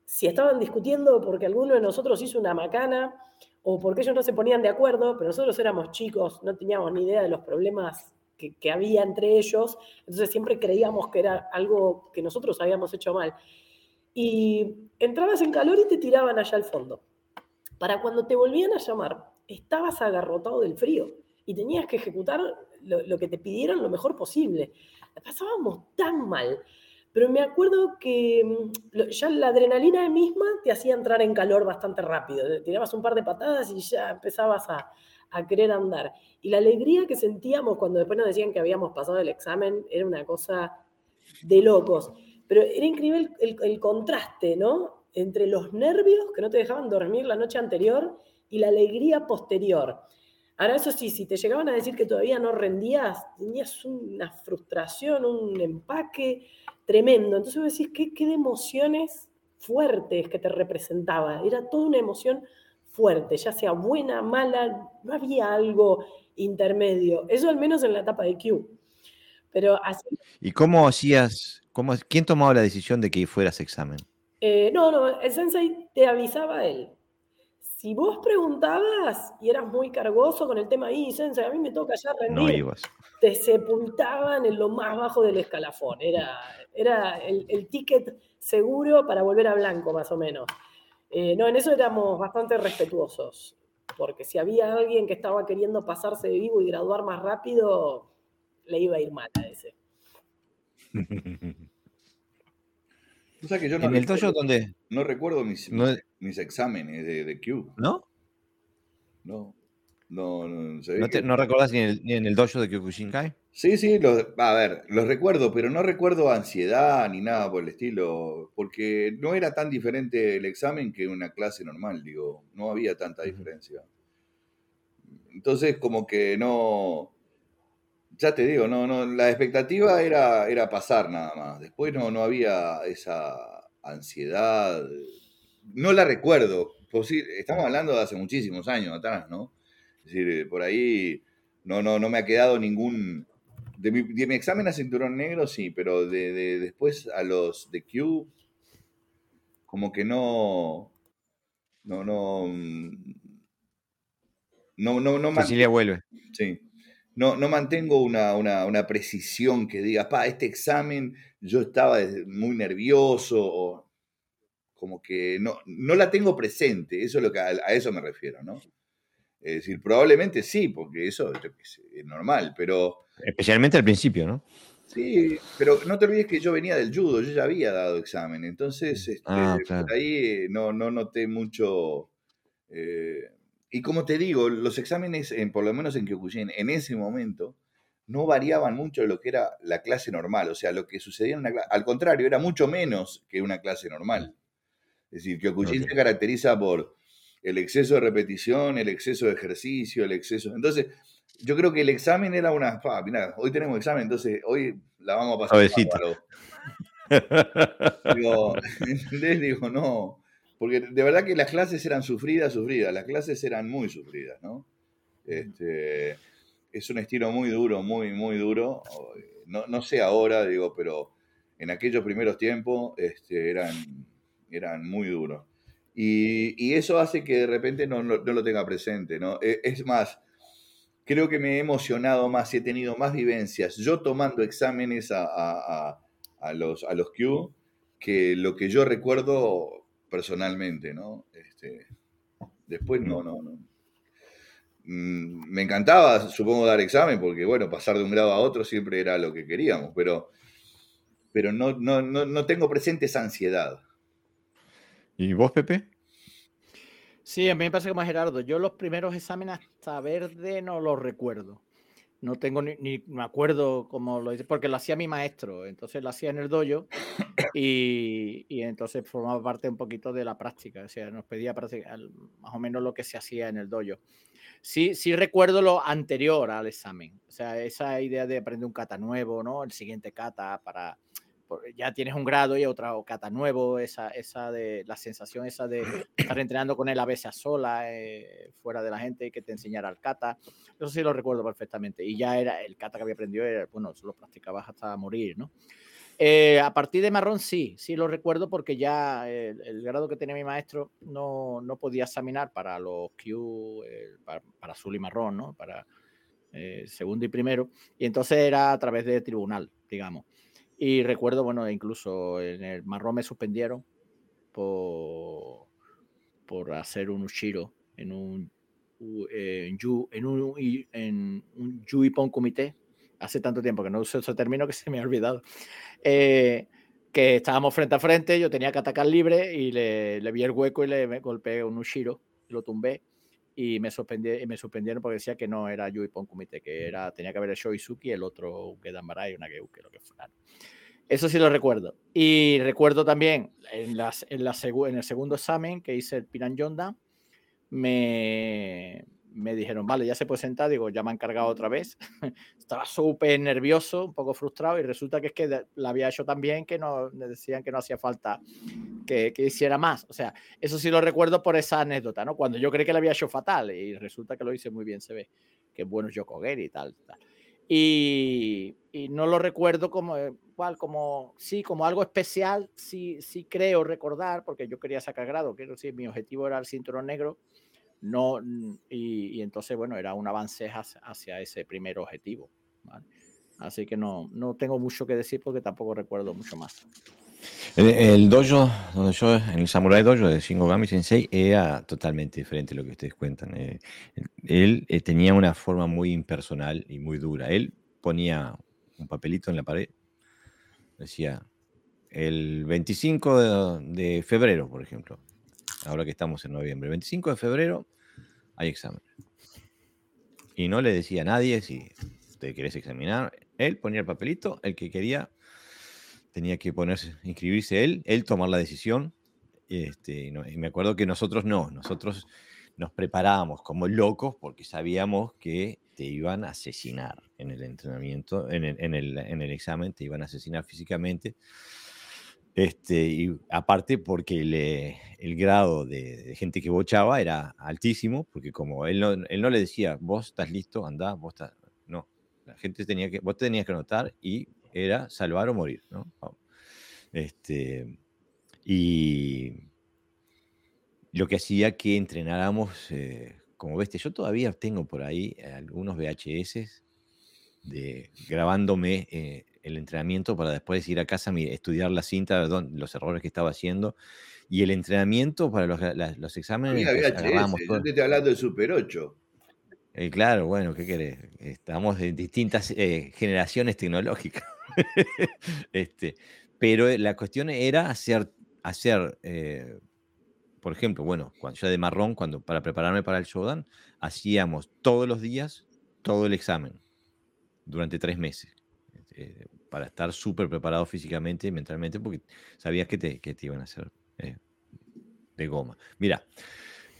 si estaban discutiendo porque alguno de nosotros hizo una macana o porque ellos no se ponían de acuerdo, pero nosotros éramos chicos, no teníamos ni idea de los problemas que, había entre ellos, entonces siempre creíamos que era algo que nosotros habíamos hecho mal. Y entrabas en calor y te tiraban allá al fondo. Para cuando te volvían a llamar, estabas agarrotado del frío y tenías que ejecutar lo, que te pidieron lo mejor posible. Pasábamos tan mal. Pero me acuerdo que mm, ya la adrenalina misma te hacía entrar en calor bastante rápido. Tirabas un par de patadas y ya empezabas a, a querer andar. Y la alegría que sentíamos cuando después nos decían que habíamos pasado el examen era una cosa de locos. Pero era increíble el, contraste, ¿no? Entre los nervios que no te dejaban dormir la noche anterior y la alegría posterior. Ahora, eso sí, si te llegaban a decir que todavía no rendías, tenías una frustración, un empaque tremendo. Entonces vos ¿qué, qué de emociones fuertes que te representaba? Era toda una emoción fuerte, ya sea buena, mala, no había algo intermedio. Eso al menos en la etapa de Q. Pero así... ¿Y cómo hacías, cómo, quién tomaba la decisión de que fueras examen? Eh, no, no, el sensei te avisaba a él. Si vos preguntabas y eras muy cargoso con el tema ahí, sensei, a mí me toca ya rendir, te sepultaban en lo más bajo del escalafón. Era, era el, el ticket seguro para volver a blanco, más o menos. Eh, no, en eso éramos bastante respetuosos, porque si había alguien que estaba queriendo pasarse de vivo y graduar más rápido, le iba a ir mal a ese. O sea que yo no ¿En el tuyo dónde? No recuerdo mis, mis exámenes de, de Q. ¿No? No. No, no, ¿No, te, ¿No recordás ni, en el dojo de Kyokushinkai? Sí, sí, a ver, los recuerdo, pero no recuerdo ansiedad ni nada por el estilo, porque no era tan diferente el examen que una clase normal, digo, no había tanta diferencia. Entonces, como que no, ya te digo, no, no, la expectativa era, era pasar nada más. Después no, no había esa ansiedad, no la recuerdo. Estamos hablando de hace muchísimos años atrás, ¿no? Es decir, por ahí no, no, no me ha quedado ningún... De mi, examen a cinturón negro sí, pero de, después a los de Q, como que no... No, no... No, no, no Cecilia vuelve. Sí. No, no mantengo una, una, precisión que diga, pa, este examen yo estaba muy nervioso, o como que no, no la tengo presente, eso es lo que a eso me refiero, ¿no? Es decir, probablemente sí, porque eso es normal, pero... Especialmente al principio, ¿no? Sí, pero no te olvides que yo venía del judo, yo ya había dado examen, entonces este, ah, por ahí no, no noté mucho... Eh, y como te digo, los exámenes, en, por lo menos en Kyokushin, en ese momento, no variaban mucho de lo que era la clase normal, o sea, lo que sucedía en una clase, al contrario, era mucho menos que una clase normal. Es decir, Kyokushin se caracteriza por el exceso de repetición, el exceso de ejercicio, el exceso. Entonces, yo creo que el examen era una. Pa, hoy tenemos examen, entonces hoy la vamos a pasar. Digo, Digo, no. Porque de verdad que las clases eran sufridas, sufridas. Las clases eran muy sufridas, ¿no? Este, es un estilo muy duro, muy, muy duro. No, no sé ahora, digo, pero en aquellos primeros tiempos este, eran, eran muy duros. Y, eso hace que de repente no, lo tenga presente, ¿no? E, es más, creo que me he emocionado más y he tenido más vivencias yo tomando exámenes a, los, a los Q que lo que yo recuerdo personalmente, ¿no? Este, después no, no, no. Mm, me encantaba, supongo, dar examen, porque bueno, pasar de un grado a otro siempre era lo que queríamos, pero, pero no, no, no tengo presente esa ansiedad. ¿Y vos, Pepe? Sí, a mí me pasa como a Gerardo. Yo los primeros exámenes hasta verde no los recuerdo. No tengo ni, ni me acuerdo cómo lo hice, porque lo hacía mi maestro. Entonces lo hacía en el dojo y, y entonces formaba parte un poquito de la práctica. O sea, nos pedía más o menos lo que se hacía en el dojo. Sí, sí recuerdo lo anterior al examen. O sea, esa idea de aprender un kata nuevo, ¿no? El siguiente kata para ya tienes un grado y otra cata nuevo, esa, esa de la sensación esa de estar entrenando con él a veces sola, eh, fuera de la gente que te enseñara el kata. Eso sí lo recuerdo perfectamente. Y ya era el kata que había aprendido, bueno, lo practicabas hasta morir, ¿no? Eh, a partir de marrón sí, sí lo recuerdo porque ya el, grado que tenía mi maestro no, no podía examinar para los Q, para, para, azul y marrón, ¿no? Para eh, segundo y primero. Y entonces era a través de tribunal, digamos. Y recuerdo, bueno, incluso en el marrón me suspendieron por, por hacer un Ushiro en un, en, un Yuipon comité. Hace tanto tiempo que no uso ese término que se me ha olvidado. Eh, que estábamos frente a frente, yo tenía que atacar libre y le, le vi el hueco y le golpeé un Ushiro, lo tumbé y me, suspendieron, me suspendieron porque decía que no era Yui Kumite, que era, tenía que haber hecho Izuki, el otro Gedan y una Geuke, lo que fuera. Eso sí lo recuerdo. Y recuerdo también en, las, en, la en el segundo examen que hice el Piran Yonda, me, me dijeron, vale, ya se puede sentar, digo, ya me han cargado otra vez. Estaba súper nervioso, un poco frustrado y resulta que es que la había hecho tan bien que no, me decían que no hacía falta que, que, hiciera más. O sea, eso sí lo recuerdo por esa anécdota, ¿no? Cuando yo creí que la había hecho fatal y resulta que lo hice muy bien, se ve que bueno yo coger y tal, tal. Y, y, no lo recuerdo como, igual, como, sí, como algo especial, sí, sí creo recordar, porque yo quería sacar grado, quiero decir, mi objetivo era el cinturón negro, no, y, entonces, bueno, era un avance hacia, ese primer objetivo. Así que no, no tengo mucho que decir porque tampoco recuerdo mucho más. El, dojo, donde yo, en el Samurai Dojo de Shingogami Sensei, era totalmente diferente a lo que ustedes cuentan. Eh, él eh, tenía una forma muy impersonal y muy dura. Él ponía un papelito en la pared, decía, el 25 de, de febrero, por ejemplo, ahora que estamos en noviembre. 25 de febrero hay examen. Y no le decía a nadie si te querés examinar. Él ponía el papelito, el que quería tenía que ponerse, inscribirse él, él tomar la decisión. Este, y me acuerdo que nosotros no, nosotros nos preparábamos como locos porque sabíamos que te iban a asesinar en el entrenamiento, en el, en el, en el examen, te iban a asesinar físicamente. Este, y aparte porque el grado de, gente que bochaba era altísimo, porque como él no, él no le decía, vos estás listo, andá, vos estás... No, la gente tenía que, vos tenías que anotar y era salvar o morir, ¿no? Este, y lo que hacía que entrenáramos, eh, como ves, yo todavía tengo por ahí algunos VHS de, grabándome eh, el entrenamiento para después ir a casa, estudiar la cinta, los errores que estaba haciendo. Y el entrenamiento para los, los exámenes. yo te estoy hablando de Super 8. Eh, claro, bueno, ¿qué querés? Estamos en distintas eh, generaciones tecnológicas. este, pero la cuestión era hacer, hacer por ejemplo, bueno, cuando yo de marrón, cuando para prepararme para el Shodan, hacíamos todos los días todo el examen durante tres meses. Eh, para estar súper preparado físicamente y mentalmente, porque sabías que te, que te iban a hacer eh, de goma. Mira,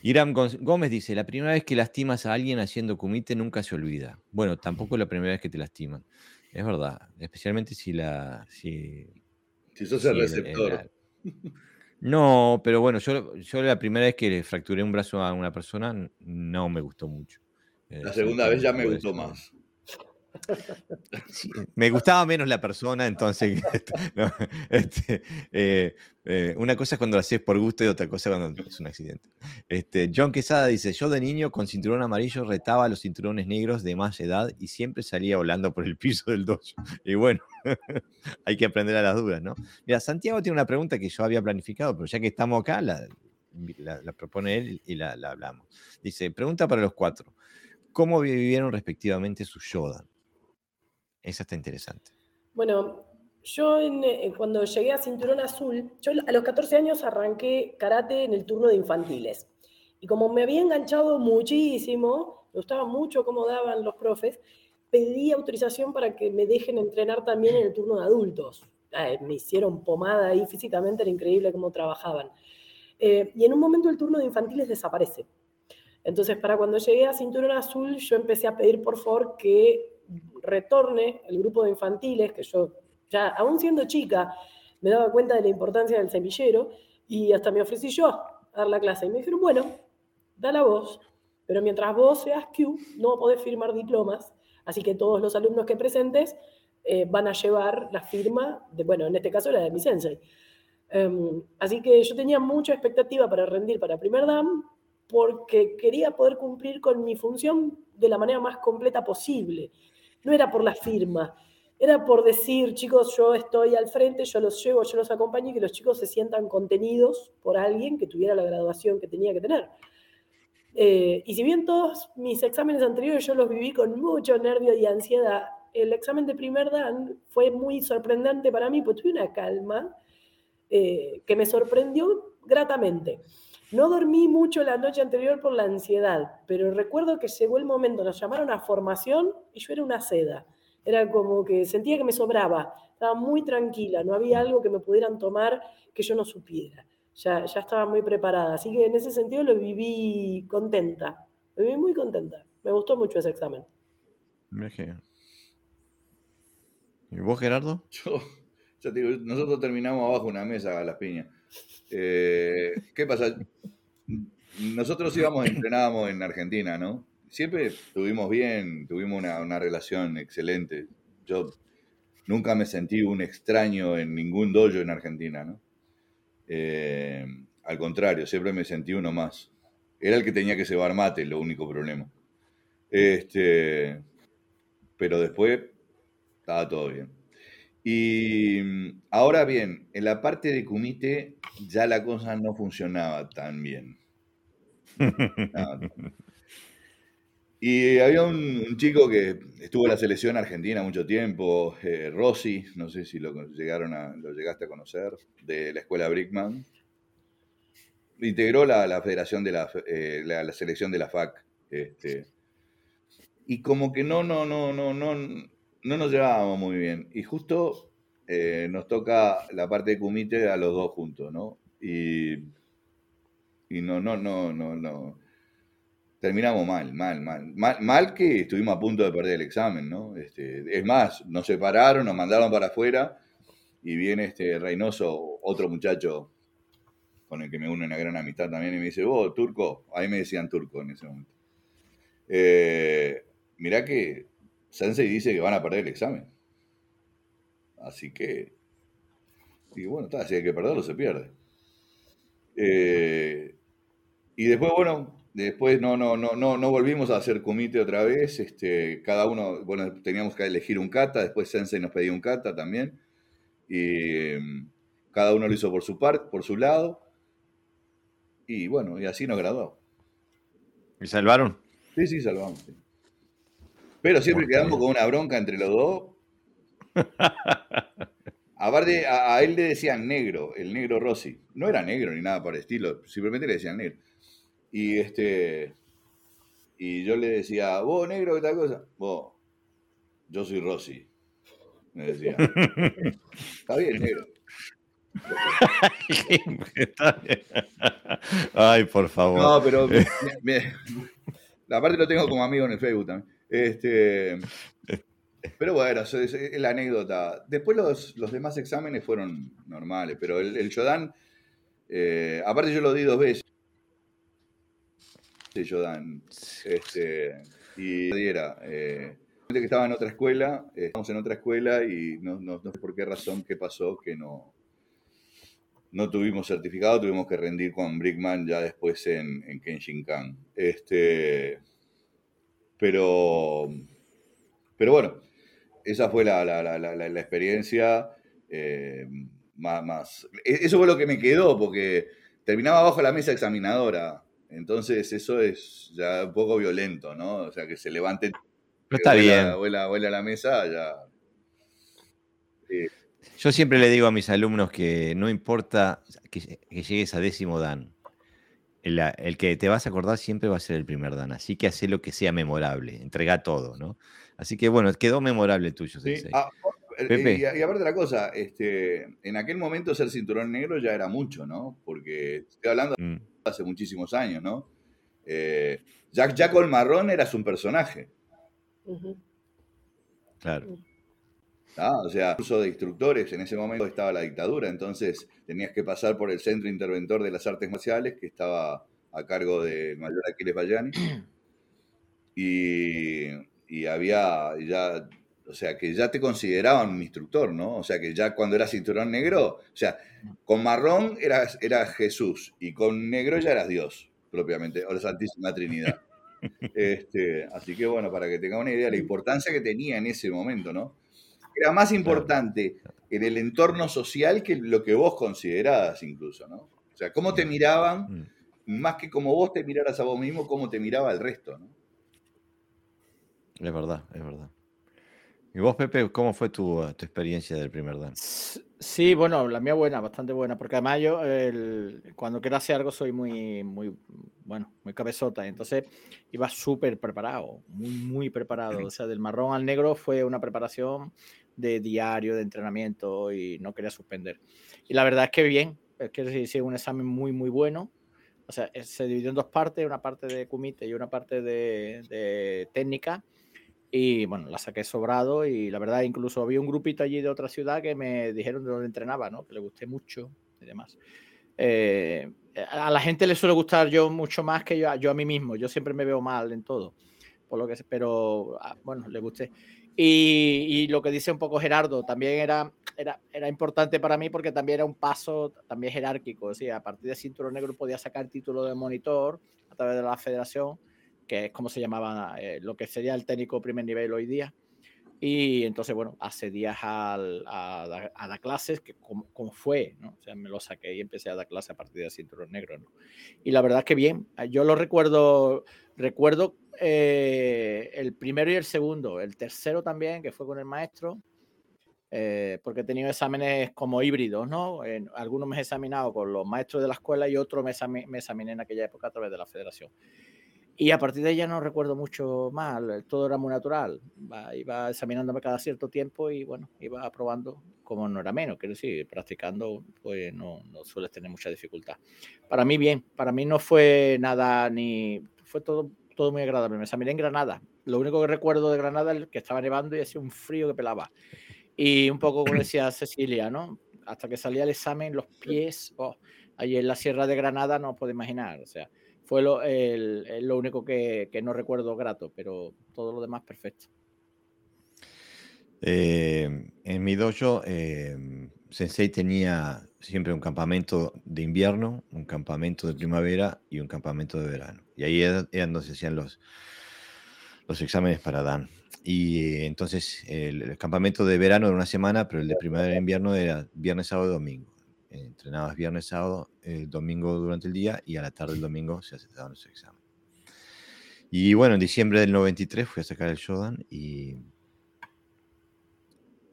Iram Gómez dice, la primera vez que lastimas a alguien haciendo kumite nunca se olvida. Bueno, tampoco la primera vez que te lastiman. Es verdad, especialmente si la... Si, si sos el receptor. no, pero bueno, yo, yo la primera vez que le fracturé un brazo a una persona no me gustó mucho. La segunda vez ya me gustó más me gustaba menos la persona, entonces este, eh, eh, una cosa es cuando lo haces por gusto y otra cosa cuando es un accidente. Este, John Quesada dice, yo de niño con cinturón amarillo retaba a los cinturones negros de más edad y siempre salía volando por el piso del dojo. Y bueno, hay que aprender a las dudas, ¿no? Mira, Santiago tiene una pregunta que yo había planificado, pero ya que estamos acá, la, propone él y la, la hablamos. Dice, pregunta para los cuatro. ¿Cómo vivieron respectivamente su Yoda? Esa está interesante. Bueno, yo eh, cuando llegué a Cinturón Azul, yo a los 14 años arranqué karate en el turno de infantiles. Y como me había enganchado muchísimo, me gustaba mucho cómo daban los profes, pedí autorización para que me dejen entrenar también en el turno de adultos. me hicieron pomada ahí físicamente, era increíble cómo trabajaban. Eh, y en un momento el turno de infantiles desaparece. Entonces, para cuando llegué a Cinturón Azul, yo empecé a pedir por favor que retorne el grupo de infantiles, que yo ya, aún siendo chica, me daba cuenta de la importancia del semillero y hasta me ofrecí yo a dar la clase. Y me dijeron, bueno, da la voz, pero mientras vos seas Q, no podés firmar diplomas, así que todos los alumnos que presentes eh, van a llevar la firma, de, bueno, en este caso la de mi sensei. Em, así que yo tenía mucha expectativa para rendir para primer DAM, porque quería poder cumplir con mi función de la manera más completa posible. No era por la firma, era por decir, chicos, yo estoy al frente, yo los llevo, yo los acompaño y que los chicos se sientan contenidos por alguien que tuviera la graduación que tenía que tener. Eh, y si bien todos mis exámenes anteriores yo los viví con mucho nervio y ansiedad, el examen de primer dan fue muy sorprendente para mí, porque tuve una calma eh, que me sorprendió gratamente. No dormí mucho la noche anterior por la ansiedad, pero recuerdo que llegó el momento, nos llamaron a formación y yo era una seda. Era como que sentía que me sobraba, estaba muy tranquila, no había algo que me pudieran tomar que yo no supiera. Ya, ya estaba muy preparada, así que en ese sentido lo viví contenta, lo viví muy contenta. Me gustó mucho ese examen. ¿Y vos, Gerardo? Yo, ya te digo, nosotros terminamos abajo una mesa a las piñas. Eh, ¿Qué pasa? Nosotros íbamos, entrenábamos en Argentina, ¿no? siempre estuvimos bien, tuvimos una, relación excelente. Yo nunca me sentí un extraño en ningún dojo en Argentina, ¿no? Eh, al contrario, siempre me sentí uno más. Era el que tenía que cebar mate, lo único problema. Este, pero después estaba todo bien. Y ahora bien, en la parte de Kumite ya la cosa no funcionaba tan bien. Y había un, chico que estuvo en la selección argentina mucho tiempo, eh, Rossi, no sé si lo, llegaron a, lo llegaste a conocer, de la escuela Brickman. Integró la, federación de eh, la, la, selección de la FAC. Este, y como que no, no, no, no, no, no nos llevábamos muy bien. Y justo eh, nos toca la parte de Kumite a los dos juntos, ¿no? Y, y no, no, no, no, no terminamos mal, mal, mal, mal. Mal que estuvimos a punto de perder el examen, ¿no? Este, es más, nos separaron, nos mandaron para afuera y viene este Reynoso, otro muchacho con el que me une una gran amistad también, y me dice, vos, turco, ahí me decían turco en ese momento. Eh, mirá que Sensei dice que van a perder el examen. Así que, y bueno, está, si hay que perderlo, se pierde. Eh, y después, bueno, Después no, no, no, no, no volvimos a hacer comité otra vez. Este, cada uno, bueno, teníamos que elegir un kata, después Sensei nos pedía un kata también. Y em, cada uno lo hizo por su parte, por su lado. Y bueno, y así nos graduamos. ¿Y salvaron? Sí, sí, salvamos. Pero siempre quedamos con una bronca entre los dos. Aparte, a, a, él le decían negro, el negro Rossi. No era negro ni nada por el estilo, simplemente le decían negro. Y este. Y yo le decía, vos negro, ¿qué tal cosa? Vos, yo soy Rosy. Me decía. Está bien, negro. Ay, por favor. No, pero la parte lo tengo como amigo en el Facebook también. Este, pero bueno, es, la anécdota. Después los, los, demás exámenes fueron normales, pero el, el Yodan, eh, aparte yo lo di dos veces. Yodan. Este, y era, eh, que estaba en otra escuela, eh, estamos en otra escuela y no, no, sé por qué razón, qué pasó, que no, no tuvimos certificado, tuvimos que rendir con Brickman ya después en, en Kenshinkan. Este, pero, pero bueno, esa fue la, la, la, la experiencia eh, más, más, e-, Eso fue lo que me quedó, porque terminaba bajo la mesa examinadora. Entonces eso es ya un poco violento, ¿no? O sea, que se levante... No está bien. Vuela, vuela, a la mesa, ya... Yo siempre le digo a mis alumnos que no importa que, llegues a décimo dan, el, que te vas a acordar siempre va a ser el primer dan, así que hace lo que sea memorable, entrega todo, ¿no? Así que bueno, quedó memorable tuyo, sí. Ah, eh, y, aparte de la cosa, este, en aquel momento ser cinturón negro ya era mucho, ¿no? Porque estoy hablando mm. hace muchísimos años, ¿no? Eh, Jack, Jack Marrón eras un personaje. Claro. Ah, o sea, curso de instructores, en ese momento estaba la dictadura, entonces tenías que pasar por el centro interventor de las artes marciales, que estaba a cargo del mayor Aquiles Bayani. Y, y había ya, o sea, que ya te consideraban un instructor, ¿no? O sea, que ya cuando eras cinturón negro, o sea, con marrón eras, eras Jesús y con negro ya eras Dios, propiamente, o la Santísima Trinidad. Este, así que bueno, para que tenga una idea de la importancia que tenía en ese momento, ¿no? Era más importante en el entorno social que lo que vos considerabas incluso, ¿no? O sea, cómo te miraban, mm. más que como vos te miraras a vos mismo, cómo te miraba el resto, ¿no? Es verdad, es verdad. ¿Y vos, Pepe, cómo fue tu, tu, experiencia del primer dan? Sí, bueno, la mía buena, bastante buena, porque además yo cuando quiero hacer algo soy muy, muy, bueno, muy cabezota, entonces iba súper preparado, muy, muy preparado. O sea, del marrón al negro fue una preparación de diario, de entrenamiento y no quería suspender. Y la verdad es que bien, es que hice un examen muy, muy bueno. O sea, se dividió en dos partes, una parte de comité y una parte de, técnica y bueno, la saqué sobrado y la verdad incluso había un grupito allí de otra ciudad que me dijeron de dónde entrenaba, ¿no? Que le gusté mucho y demás. Eh, a la gente le suele gustar yo mucho más que yo, yo a mí mismo. Yo siempre me veo mal en todo. Por lo que, pero ah, bueno, le gusté. Y, lo que dice un poco Gerardo, también era, era, era importante para mí porque también era un paso también jerárquico. O a partir de cinturón negro podía sacar título de monitor a través de la federación que es como se llamaba eh, lo que sería el técnico primer nivel hoy día. Y entonces, bueno, hace días a, a, dar clases, que como, fue, ¿no? O sea, me lo saqué y empecé a dar clases a partir de cinturón negro, ¿no? Y la verdad es que bien, yo lo recuerdo, recuerdo eh, el primero y el segundo, el tercero también, que fue con el maestro, eh, porque he tenido exámenes como híbridos, ¿no? algunos me he examinado con los maestros de la escuela y otros me, examiné en aquella época a través de la federación. Y a partir de ella no recuerdo mucho mal, todo era muy natural. iba examinándome cada cierto tiempo y bueno, iba probando como no era menos, quiero decir, practicando pues no, no sueles tener mucha dificultad. Para mí bien, para mí no fue nada ni, fue todo, todo muy agradable. Me examiné en Granada. Lo único que recuerdo de Granada es que estaba nevando y hacía un frío que pelaba. Y un poco como decía Cecilia, ¿no? Hasta que salía el examen, los pies, oh, ahí en la Sierra de Granada no puedo imaginar, o sea, fue lo, lo único que, que, no recuerdo grato, pero todo lo demás perfecto. Eh, en mi dojo, eh, Sensei tenía siempre un campamento de invierno, un campamento de primavera y un campamento de verano. Y ahí eran donde se hacían los, los exámenes para Dan. Y eh, entonces el, campamento de verano era una semana, pero el de primavera e invierno era viernes, sábado y domingo entrenabas viernes, sábado, el domingo durante el día y a la tarde del domingo se daban los exámenes. Y bueno, en diciembre del 93 fui a sacar el Shodan y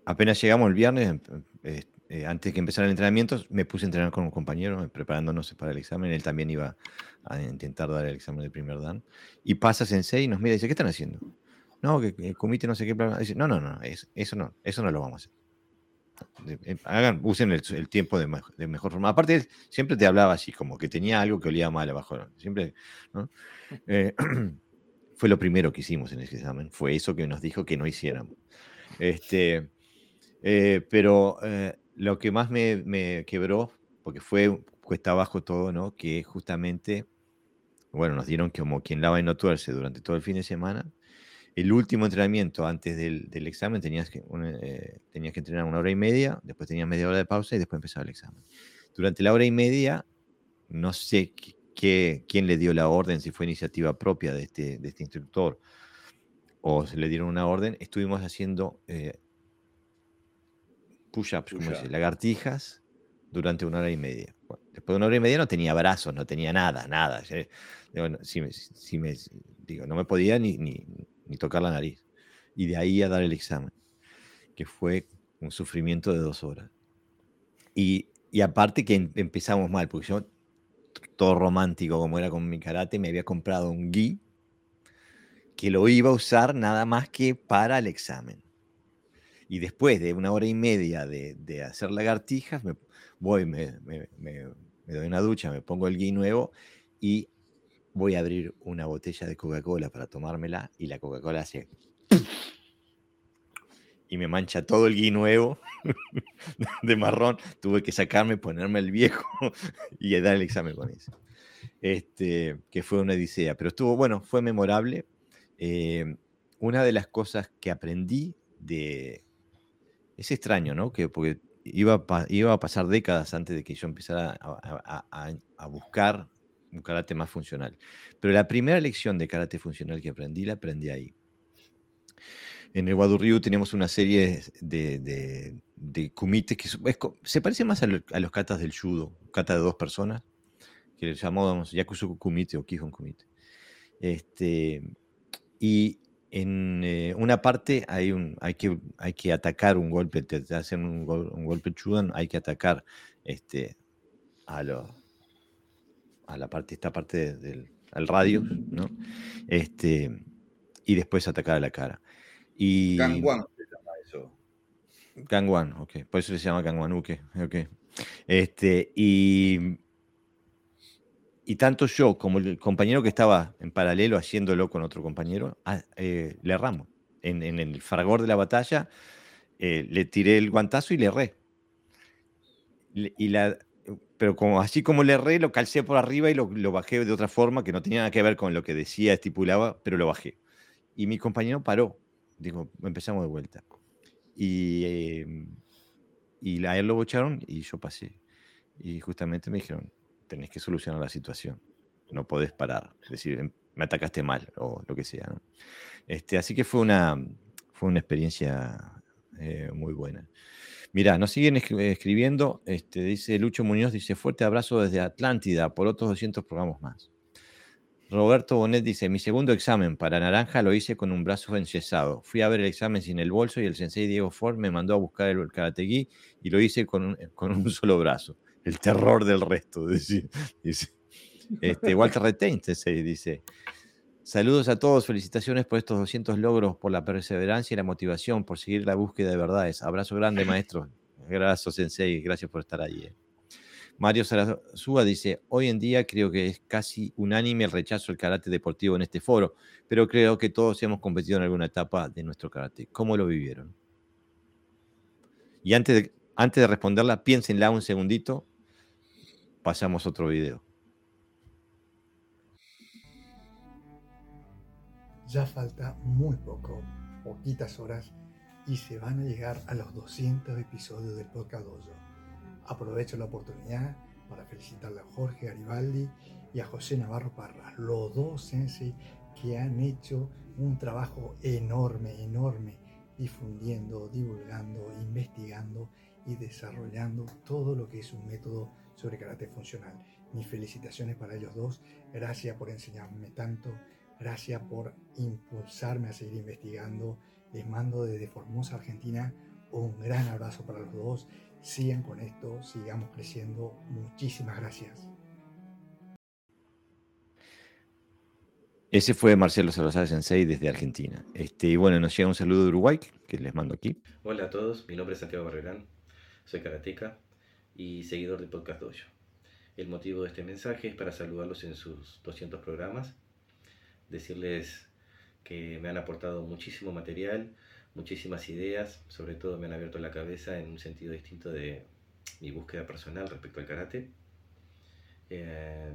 apenas llegamos el viernes, em, eh, antes que empezara el entrenamiento, me puse a entrenar con un compañero, eh, preparándonos para el examen. Él también iba a intentar dar el examen del primer dan. Y pasa Sensei y nos mira y dice, ¿qué están haciendo? No, que el comité no sé qué plan. Dice, no, no, no, eso no, eso no lo vamos a hacer. Eh, hagan, usen el, tiempo de, mejor forma. Aparte, siempre te hablaba así, como que tenía algo que olía mal abajo. Siempre, eh, fue lo primero que hicimos en ese examen. Fue eso que nos dijo que no hiciéramos. Este, eh, pero lo que más me, quebró, porque fue cuesta abajo todo, ¿no? Que justamente, bueno, nos dieron como quien lava y no tuerce durante todo el fin de semana el último entrenamiento antes del, examen tenías que, eh, tenías que entrenar una hora y media, después tenías media hora de pausa y después empezaba el examen. Durante la hora y media, no sé qué, quién le dio la orden, si fue iniciativa propia de este, de este instructor o se le dieron una orden, estuvimos haciendo eh, push-ups, como dice, lagartijas, durante una hora y media. después de una hora y media no tenía brazos, no tenía nada, nada. Si me, digo, no me podía ni, ni ni tocar la nariz. Y de ahí a dar el examen, que fue un sufrimiento de dos horas. Y, y aparte que em- empezamos mal, porque yo, todo romántico como era con mi karate, me había comprado un gi que lo iba a usar nada más que para el examen. Y después de una hora y media de, de hacer lagartijas, me voy, me, me- me- me doy una ducha, me pongo el gui nuevo y voy a abrir una botella de Coca-Cola para tomármela y la Coca-Cola hace... Y me mancha todo el gui nuevo de marrón. Tuve que sacarme, ponerme el viejo y dar el examen con ese. Este, que fue una odisea. Pero estuvo, bueno, fue memorable. Eh, una de las cosas que aprendí de... Es extraño, ¿no? Que, porque iba a, iba a pasar décadas antes de que yo empezara a buscar un karate más funcional. Pero la primera lección de karate funcional que aprendí, la aprendí ahí. En el Wadurryu tenemos una serie de, de, de kumites que es- se parece más a, lo- a los katas del judo, kata de dos personas, que le llamamos Yakusoku kumite o Kihon kumite. Este, y en eh, una parte hay, un, hay, que, hay que atacar un golpe, te, hacen un, gol- un golpe chudan, hay que atacar este, a, lo, a la parte, esta parte de- del al radio, ¿no? Este, y después atacar a la cara. Y, Kangwan se llama eso. Kangwan, ok. Por eso se llama Kangwanuke. Ok. Este, y, y tanto yo como el compañero que estaba en paralelo haciéndolo con otro compañero, eh, le erramos. En, en el fragor de la batalla, eh, le tiré el guantazo y le erré. Le- Y la, pero como, así como le erré, lo calcé por arriba y lo, lo bajé de otra forma que no tenía nada que ver con lo que decía, estipulaba, pero lo bajé. Y mi compañero paró. Digo, empezamos de vuelta. Y, eh, y a él lo bocharon y yo pasé. Y justamente me dijeron, tenés que solucionar la situación. No podés parar. Es decir, em- me atacaste mal o lo que sea. Este, así que fue una, fue una experiencia eh, muy buena. Mirá, nos siguen escri- escribiendo. Este, dice Lucho Muñoz, dice, fuerte abrazo desde Atlántida por otros 200 programas más. Roberto Bonet dice, mi segundo examen para naranja lo hice con un brazo enyesado. Fui a ver el examen sin el bolso y el sensei Diego Ford me mandó a buscar el karategui y lo hice con un, un solo brazo. El terror del resto. Dice, dice. Este, Walter Retain dice, saludos a todos, felicitaciones por estos 200 logros, por la perseverancia y la motivación, por seguir la búsqueda de verdades. Abrazo grande, maestro. Gracias, sensei, gracias por estar ahí. eh. Mario Sarazúa dice, hoy en día creo que es casi unánime el rechazo al karate deportivo en este foro, pero creo que todos hemos competido en alguna etapa de nuestro karate. ¿Cómo lo vivieron? Y antes de, antes de responderla, piénsenla un segundito, pasamos otro video. Ya falta muy poco, poquitas horas, y se van a llegar a los 200 episodios del Podcast Dojo. Aprovecho la oportunidad para felicitarle a Jorge Garibaldi y a José Navarro Parras, los dos sensei que han hecho un trabajo enorme, enorme, difundiendo, divulgando, investigando y desarrollando todo lo que es un método sobre karate funcional. Mis felicitaciones para ellos dos. Gracias por enseñarme tanto. Gracias por impulsarme a seguir investigando. Les mando desde Formosa, Argentina, un gran abrazo para los dos. Sigan con esto, sigamos creciendo. Muchísimas gracias. Ese fue Marcelo Salazar Sensei desde Argentina. Este, y bueno, nos llega un saludo de Uruguay, que les mando aquí. Hola a todos, mi nombre es Santiago Barrerán, soy karateca y seguidor de Podcast Dojo. El motivo de este mensaje es para saludarlos en sus 200 programas, decirles que me han aportado muchísimo material, muchísimas ideas, sobre todo me han abierto la cabeza en un sentido distinto de mi búsqueda personal respecto al karate. Eh,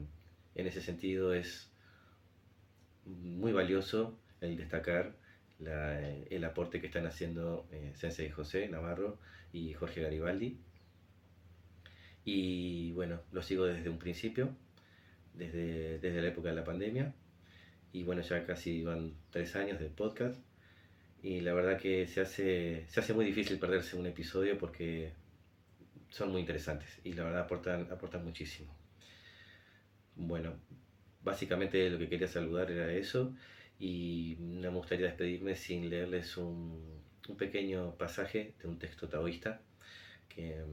en ese sentido es muy valioso el destacar el aporte que están haciendo eh, Sensei José Navarro y Jorge Garibaldi. Y bueno, lo sigo desde un principio, desde, desde la época de la pandemia. Y bueno, ya casi van tres años del podcast. Y la verdad que se hace, se hace muy difícil perderse un episodio porque son muy interesantes y la verdad aportan, aportan muchísimo. Bueno, básicamente lo que quería saludar era eso y no me gustaría despedirme sin leerles un, un pequeño pasaje de un texto taoísta que,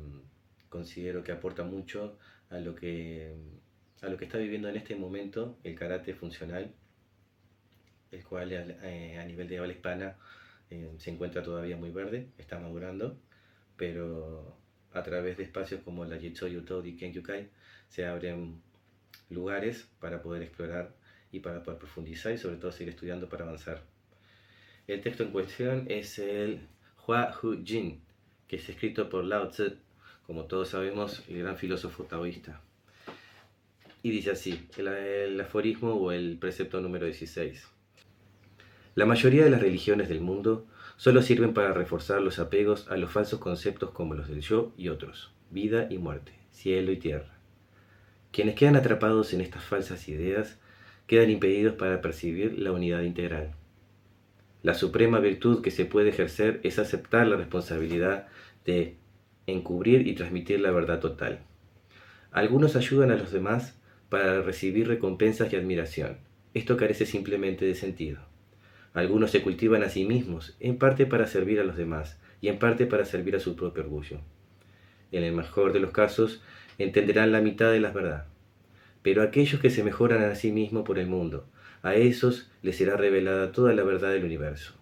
considero que aporta mucho a lo que, a lo que está viviendo en este momento el karate funcional, el cual eh, a nivel de habla hispana eh, se encuentra todavía muy verde, está madurando, pero a través de espacios como la Jitsu Yuto y Kenyukai se abren lugares para poder explorar y para poder profundizar y sobre todo seguir estudiando para avanzar. El texto en cuestión es el Hua Hu Jin, que es escrito por Lao Tzu, como todos sabemos, el gran filósofo taoísta. Y dice así, el, el aforismo o el precepto número 16. La mayoría de las religiones del mundo solo sirven para reforzar los apegos a los falsos conceptos como los del yo y otros, vida y muerte, cielo y tierra. Quienes quedan atrapados en estas falsas ideas quedan impedidos para percibir la unidad integral. La suprema virtud que se puede ejercer es aceptar la responsabilidad de encubrir y transmitir la verdad total. Algunos ayudan a los demás para recibir recompensas y admiración. Esto carece simplemente de sentido. Algunos se cultivan a sí mismos, en parte para servir a los demás y en parte para servir a su propio orgullo. En el mejor de los casos, entenderán la mitad de la verdad. Pero aquellos que se mejoran a sí mismos por el mundo, a esos les será revelada toda la verdad del universo.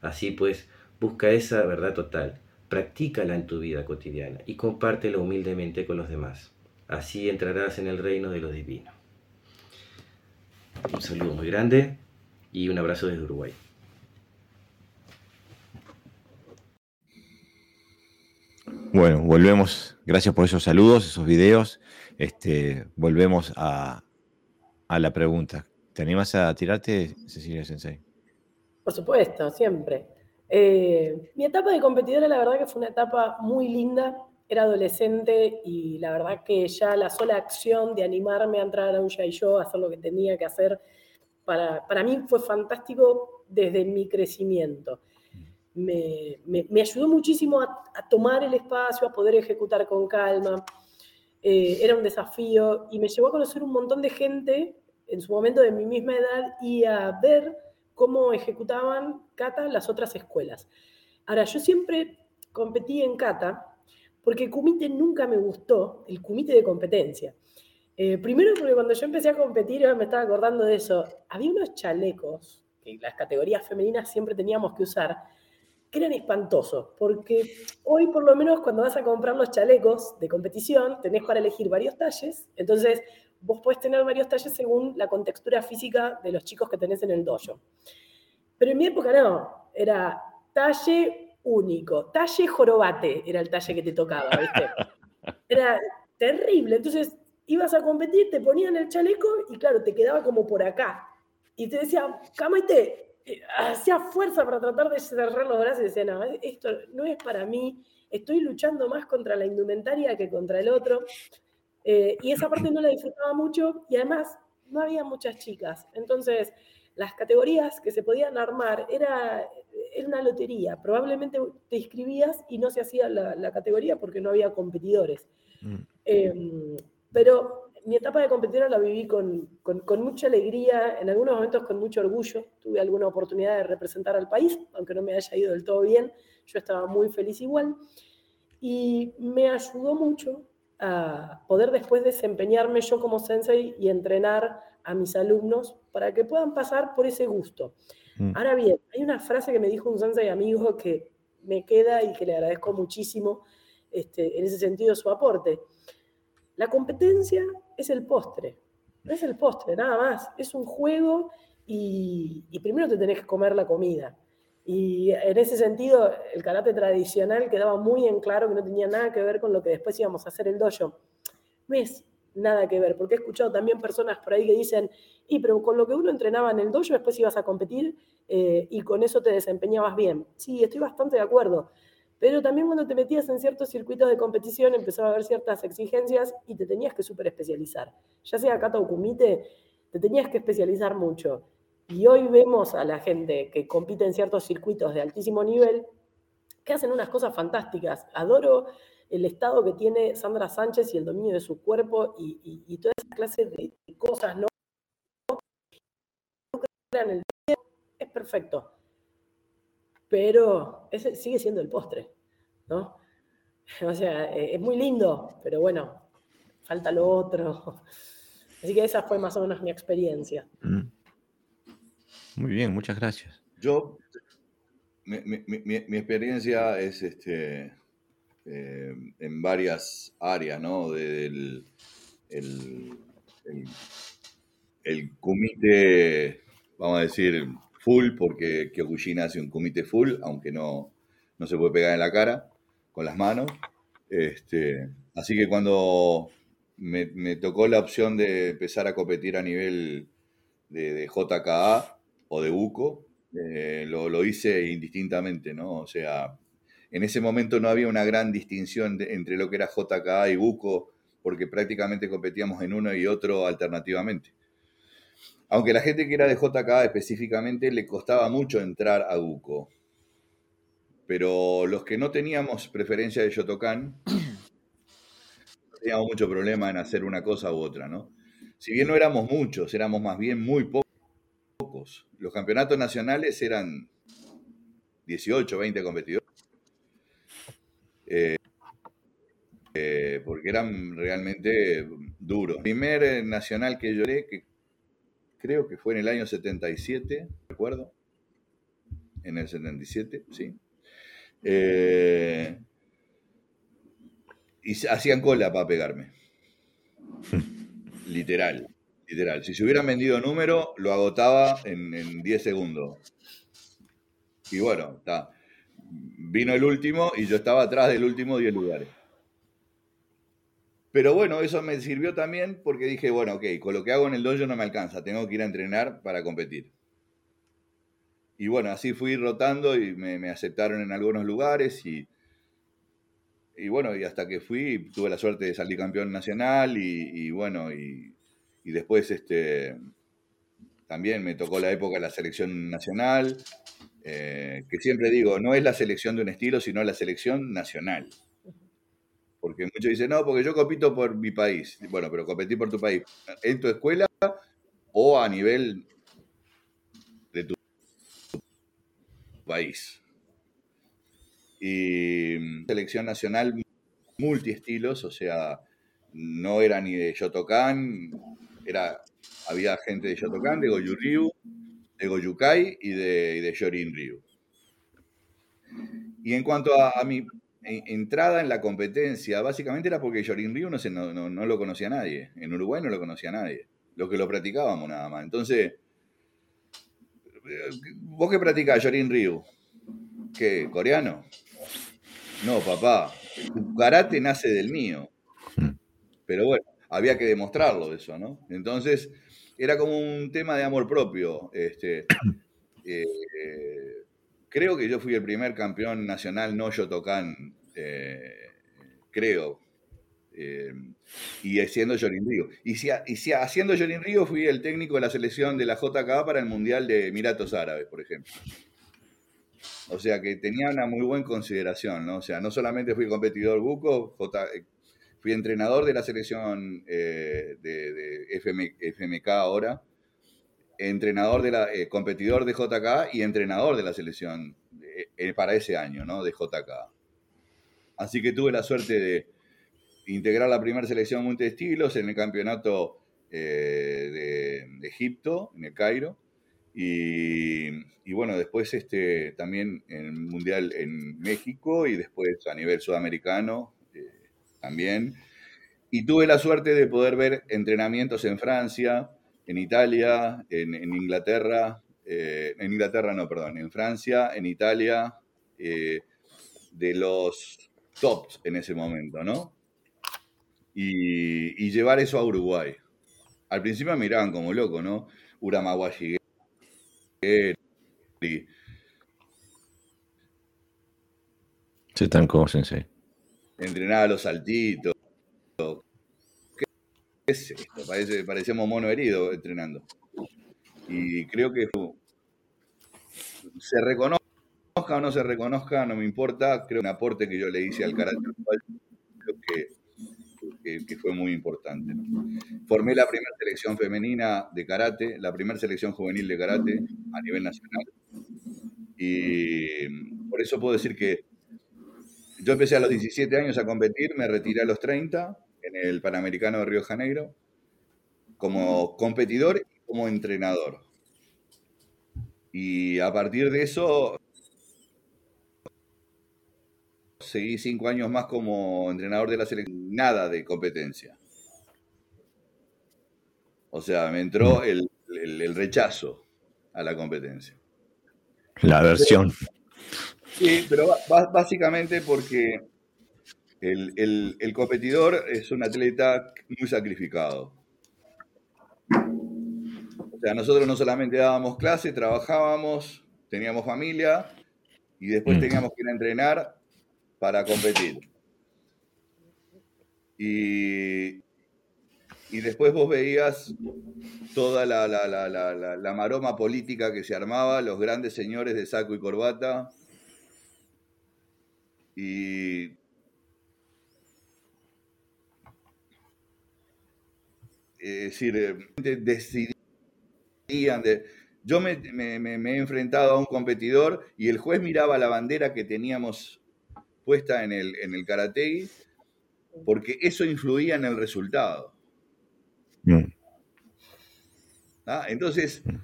Así pues, busca esa verdad total, practícala en tu vida cotidiana y compártela humildemente con los demás. Así entrarás en el reino de lo divino. Un saludo muy grande y un abrazo desde Uruguay. Bueno, volvemos. Gracias por esos saludos, esos videos. Este, volvemos a, la pregunta. ¿Te animas a tirarte, Cecilia Sensei? Por supuesto, siempre. Eh, mi etapa de competidora, la verdad que fue una etapa muy linda. Era adolescente y la verdad que ya la sola acción de animarme a entrar a un Show, a hacer lo que tenía que hacer, para, para mí fue fantástico desde mi crecimiento me, me, ayudó muchísimo a, tomar el espacio, a poder ejecutar con calma. Eh, era un desafío y me llevó a conocer un montón de gente en su momento de mi misma edad y a ver cómo ejecutaban kata las otras escuelas. Ahora, yo siempre competí en kata porque el kumite nunca me gustó, el kumite de competencia. Eh, primero porque cuando yo empecé a competir, me estaba acordando de eso, había unos chalecos que las categorías femeninas siempre teníamos que usar, eran espantosos, porque hoy por lo menos cuando vas a comprar los chalecos de competición, tenés para elegir varios talles, entonces vos podés tener varios talles según la contextura física de los chicos que tenés en el dojo. Pero en mi época no, era talle único, talle jorobate era el talle que te tocaba, ¿viste? Era terrible, entonces ibas a competir, te ponían el chaleco y claro, te quedaba como por acá. Y te decía, cámate, eh, hacía fuerza para tratar de cerrar los brazos y decía, no, esto no es para mí, estoy luchando más contra la indumentaria que contra el otro. Eh, y esa parte no la disfrutaba mucho y además no había muchas chicas. Entonces, las categorías que se podían armar era, era una lotería. Probablemente te inscribías y no se hacía la, categoría porque no había competidores. Mm. Em, pero mi etapa de competidora la viví con, mucha alegría, en algunos momentos con mucho orgullo. Tuve alguna oportunidad de representar al país, aunque no me haya ido del todo bien, yo estaba muy feliz igual. Y me ayudó mucho a poder después desempeñarme yo como sensei y entrenar a mis alumnos para que puedan pasar por ese gusto. Mm. Ahora bien, hay una frase que me dijo un sensei amigo que me queda y que le agradezco muchísimo este, en ese sentido su aporte. La competencia es el postre, es el postre, nada más. Es un juego y, primero te tenés que comer la comida. Y en ese sentido, el karate tradicional quedaba muy en claro que no tenía nada que ver con lo que después íbamos a hacer el dojo. No es nada que ver, porque he escuchado también personas por ahí que dicen, y pero con lo que uno entrenaba en el dojo después ibas a competir eh, y con eso te desempeñabas bien. Sí, estoy bastante de acuerdo, pero también cuando te metías en ciertos circuitos de competición empezaba a haber ciertas exigencias y te tenías que súper especializar. Ya sea kata o kumite, te tenías que especializar mucho. Y hoy vemos a la gente que compite en ciertos circuitos de altísimo nivel que hacen unas cosas fantásticas. Adoro el estado que tiene Sandra Sánchez y el dominio de su cuerpo y, toda esa clase de cosas, ¿no? Es perfecto pero ese sigue siendo el postre, ¿no? O sea, eh, es muy lindo, pero bueno, falta lo otro. Así que esa fue más o menos mi experiencia. Mm. Muy bien, muchas gracias. Yo, mi, mi- mi- mi experiencia es este, eh, en varias áreas, ¿no? Del el, el, el kumite, vamos a decir, full, porque Kyokushin hace un kumite full, aunque no, no se puede pegar en la cara con las manos. Este, así que cuando me, tocó la opción de empezar a competir a nivel de, de JKA o de Buco, eh, lo, hice indistintamente, ¿no? O sea, en ese momento no había una gran distinción entre lo que era JKA y Buco, porque prácticamente competíamos en uno y otro alternativamente. Aunque la gente que era de JKA específicamente le costaba mucho entrar a Buco. Pero los que no teníamos preferencia de Shotokan, no teníamos mucho problema en hacer una cosa u otra, ¿no? Si bien no éramos muchos, éramos más bien muy po- pocos. Los campeonatos nacionales eran 18, 20 competidores. Eh, eh, porque eran realmente duros. El primer nacional que lloré, que creo que fue en el año 77, recuerdo. En el 77, sí. Eh, y hacían cola para pegarme. Literal, literal. Si se hubieran vendido número, lo agotaba en, en 10 segundos. Y bueno, está. Vino el último y yo estaba atrás del último 10 lugares. Pero bueno, eso me sirvió también porque dije, bueno, ok, con lo que hago en el dojo no me alcanza, tengo que ir a entrenar para competir. Y bueno, así fui rotando y me, aceptaron en algunos lugares y, y bueno, y hasta que fui, tuve la suerte de salir campeón nacional y, y bueno, y, y después este, también me tocó la época de la selección nacional, eh, que siempre digo, no es la selección de un estilo, sino la selección nacional. Porque muchos dicen, no, porque yo compito por mi país. Bueno, pero competí por tu país. ¿En tu escuela o a nivel de tu país? Y mm, selección nacional multiestilos, o sea, no era ni de Shotokan, era, había gente de Shotokan, de Goju Ryu, de Gojukai y de, y de Shorin Ryu. Y en cuanto a, mi en- entrada en la competencia, básicamente era porque Shorin Ryu no, no, no- no lo conocía nadie. En Uruguay no lo conocía nadie. Los que lo practicábamos nada más. Entonces, ¿vos qué practicás, Shorin Ryu? ¿Qué? ¿Coreano? No, papá. Tu karate nace del mío. Pero bueno, había que demostrarlo eso, ¿no? Entonces, era como un tema de amor propio. Este, eh, creo que yo fui el primer campeón nacional no Shotokan, eh, creo. Eh, y haciendo Shorin Ryu. Y, si, haciendo Shorin Ryu fui el técnico de la selección de la JKA para el Mundial de Emiratos Árabes, por ejemplo. O sea que tenía una muy buena consideración, ¿no? O sea, no solamente fui competidor buco, J- eh, fui entrenador de la selección eh, de, de FM FMK ahora, entrenador de la, eh, competidor de JK y entrenador de la selección para ese año, ¿no? De JK. Así que tuve la suerte de integrar la primera selección multiestilos en el campeonato eh, de, Egipto, en el Cairo. Y, bueno, después este, también en el Mundial en México y después a nivel sudamericano eh, también. Y tuve la suerte de poder ver entrenamientos en Francia, en Italia, en, Inglaterra, eh, en Inglaterra no, perdón, en Francia, en Italia, de los tops en ese momento, ¿no? Y, y llevar eso a Uruguay. Al principio me miraban como loco, ¿no? Shigeri, Se están como sensei. entrenaba los saltitos. ¿Qué es esto? Parece, parecíamos mono herido entrenando. Y creo que se reconozca o no se reconozca, no me importa. Creo que un aporte que yo le hice al creo que, que- que fue muy importante. Formé la primera selección femenina de karate, la primera selección juvenil de karate a nivel nacional. Y por eso puedo decir que yo empecé a los 17 años a competir, me retiré a los 30 en el Panamericano de Río Janeiro como competidor y como entrenador. Y a partir de eso seguí cinco años más como entrenador de la selección, nada de competencia. O sea, me entró el, rechazo a la competencia. La versión. Sí, pero básicamente porque el, el, competidor es un atleta muy sacrificado. O sea, nosotros no solamente dábamos clase, trabajábamos, teníamos familia y después mm. teníamos que ir a entrenar para competir. Y, y después vos veías toda la, la, la, la, maroma política que se armaba, los grandes señores de saco y corbata. Y es decir, eh, decidían de... Yo me, me, me, he enfrentado a un competidor y el juez miraba la bandera que teníamos puesta en el, en el karate porque eso influía en el resultado. Mm. ¿Ah? Entonces, mm.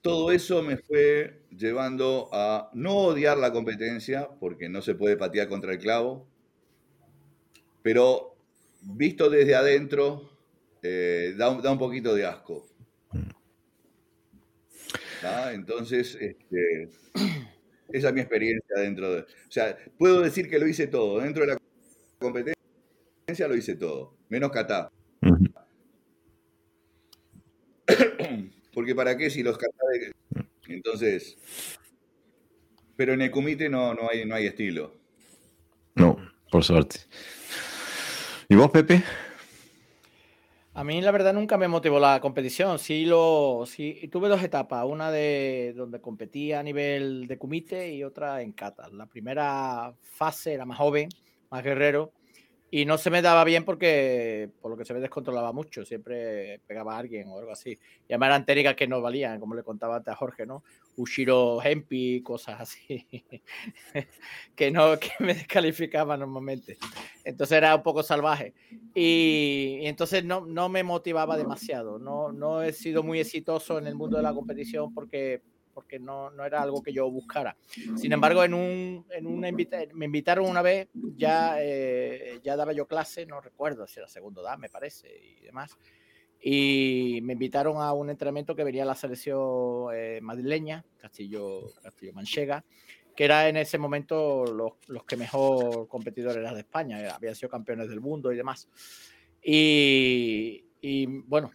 todo eso me fue llevando a no odiar la competencia, porque no se puede patear contra el clavo, pero visto desde adentro, eh, da, un, poquito de asco. Mm. ¿Ah? Entonces, este, esa es mi experiencia dentro de... O sea, puedo decir que lo hice todo. Dentro de la competencia lo hice todo, menos kata. Porque para qué si los kata... Entonces... Pero en el comité no, no, hay, no hay estilo. No, por suerte. ¿Y vos, Pepe? A mí la verdad nunca me motivó la competición. Sí lo, sí, tuve dos etapas, una de donde competía a nivel de comité y otra en kata. La primera fase era más joven, más guerrero, y no se me daba bien porque, por lo que se me descontrolaba mucho, siempre pegaba a alguien o algo así. Y además eran técnicas que no valían, como le contaba antes a Jorge, ¿no? Ushiro Hempi, cosas así, que no, que me descalificaban normalmente. Entonces era un poco salvaje. Y, y, entonces no, no me motivaba demasiado. No, no he sido muy exitoso en el mundo de la competición porque porque no, no, era algo que yo buscara. Sin embargo, en, un, en una me invitaron una vez, ya, eh, ya daba yo clase, no recuerdo si era segundo edad, me parece, y demás. Y me invitaron a un entrenamiento que venía la selección eh, madrileña, Castillo, Castillo Manchega, que era en ese momento los, los que mejor competidores eran de España, eh, habían sido campeones del mundo y demás. Y, y bueno,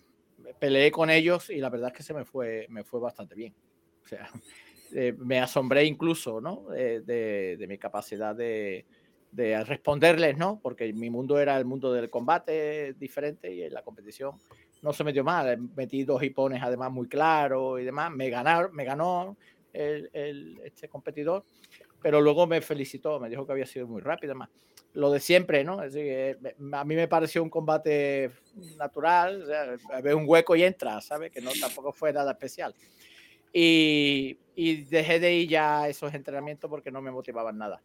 peleé con ellos y la verdad es que se me fue, me fue bastante bien. O sea, eh, me asombré incluso, ¿no? de, mi capacidad de, responderles, ¿no? Porque mi mundo era el mundo del combate diferente y en la competición no se me dio mal. Metí dos hipones además muy claros y demás. Me, ganaron, me ganó el, este competidor, pero luego me felicitó, me dijo que había sido muy rápido. Además. Lo de siempre, ¿no? Es decir, a mí me pareció un combate natural, o ve un hueco y entra, ¿sabes? Que no tampoco fue nada especial. Y, dejé de ir ya a esos entrenamientos porque no me motivaban nada,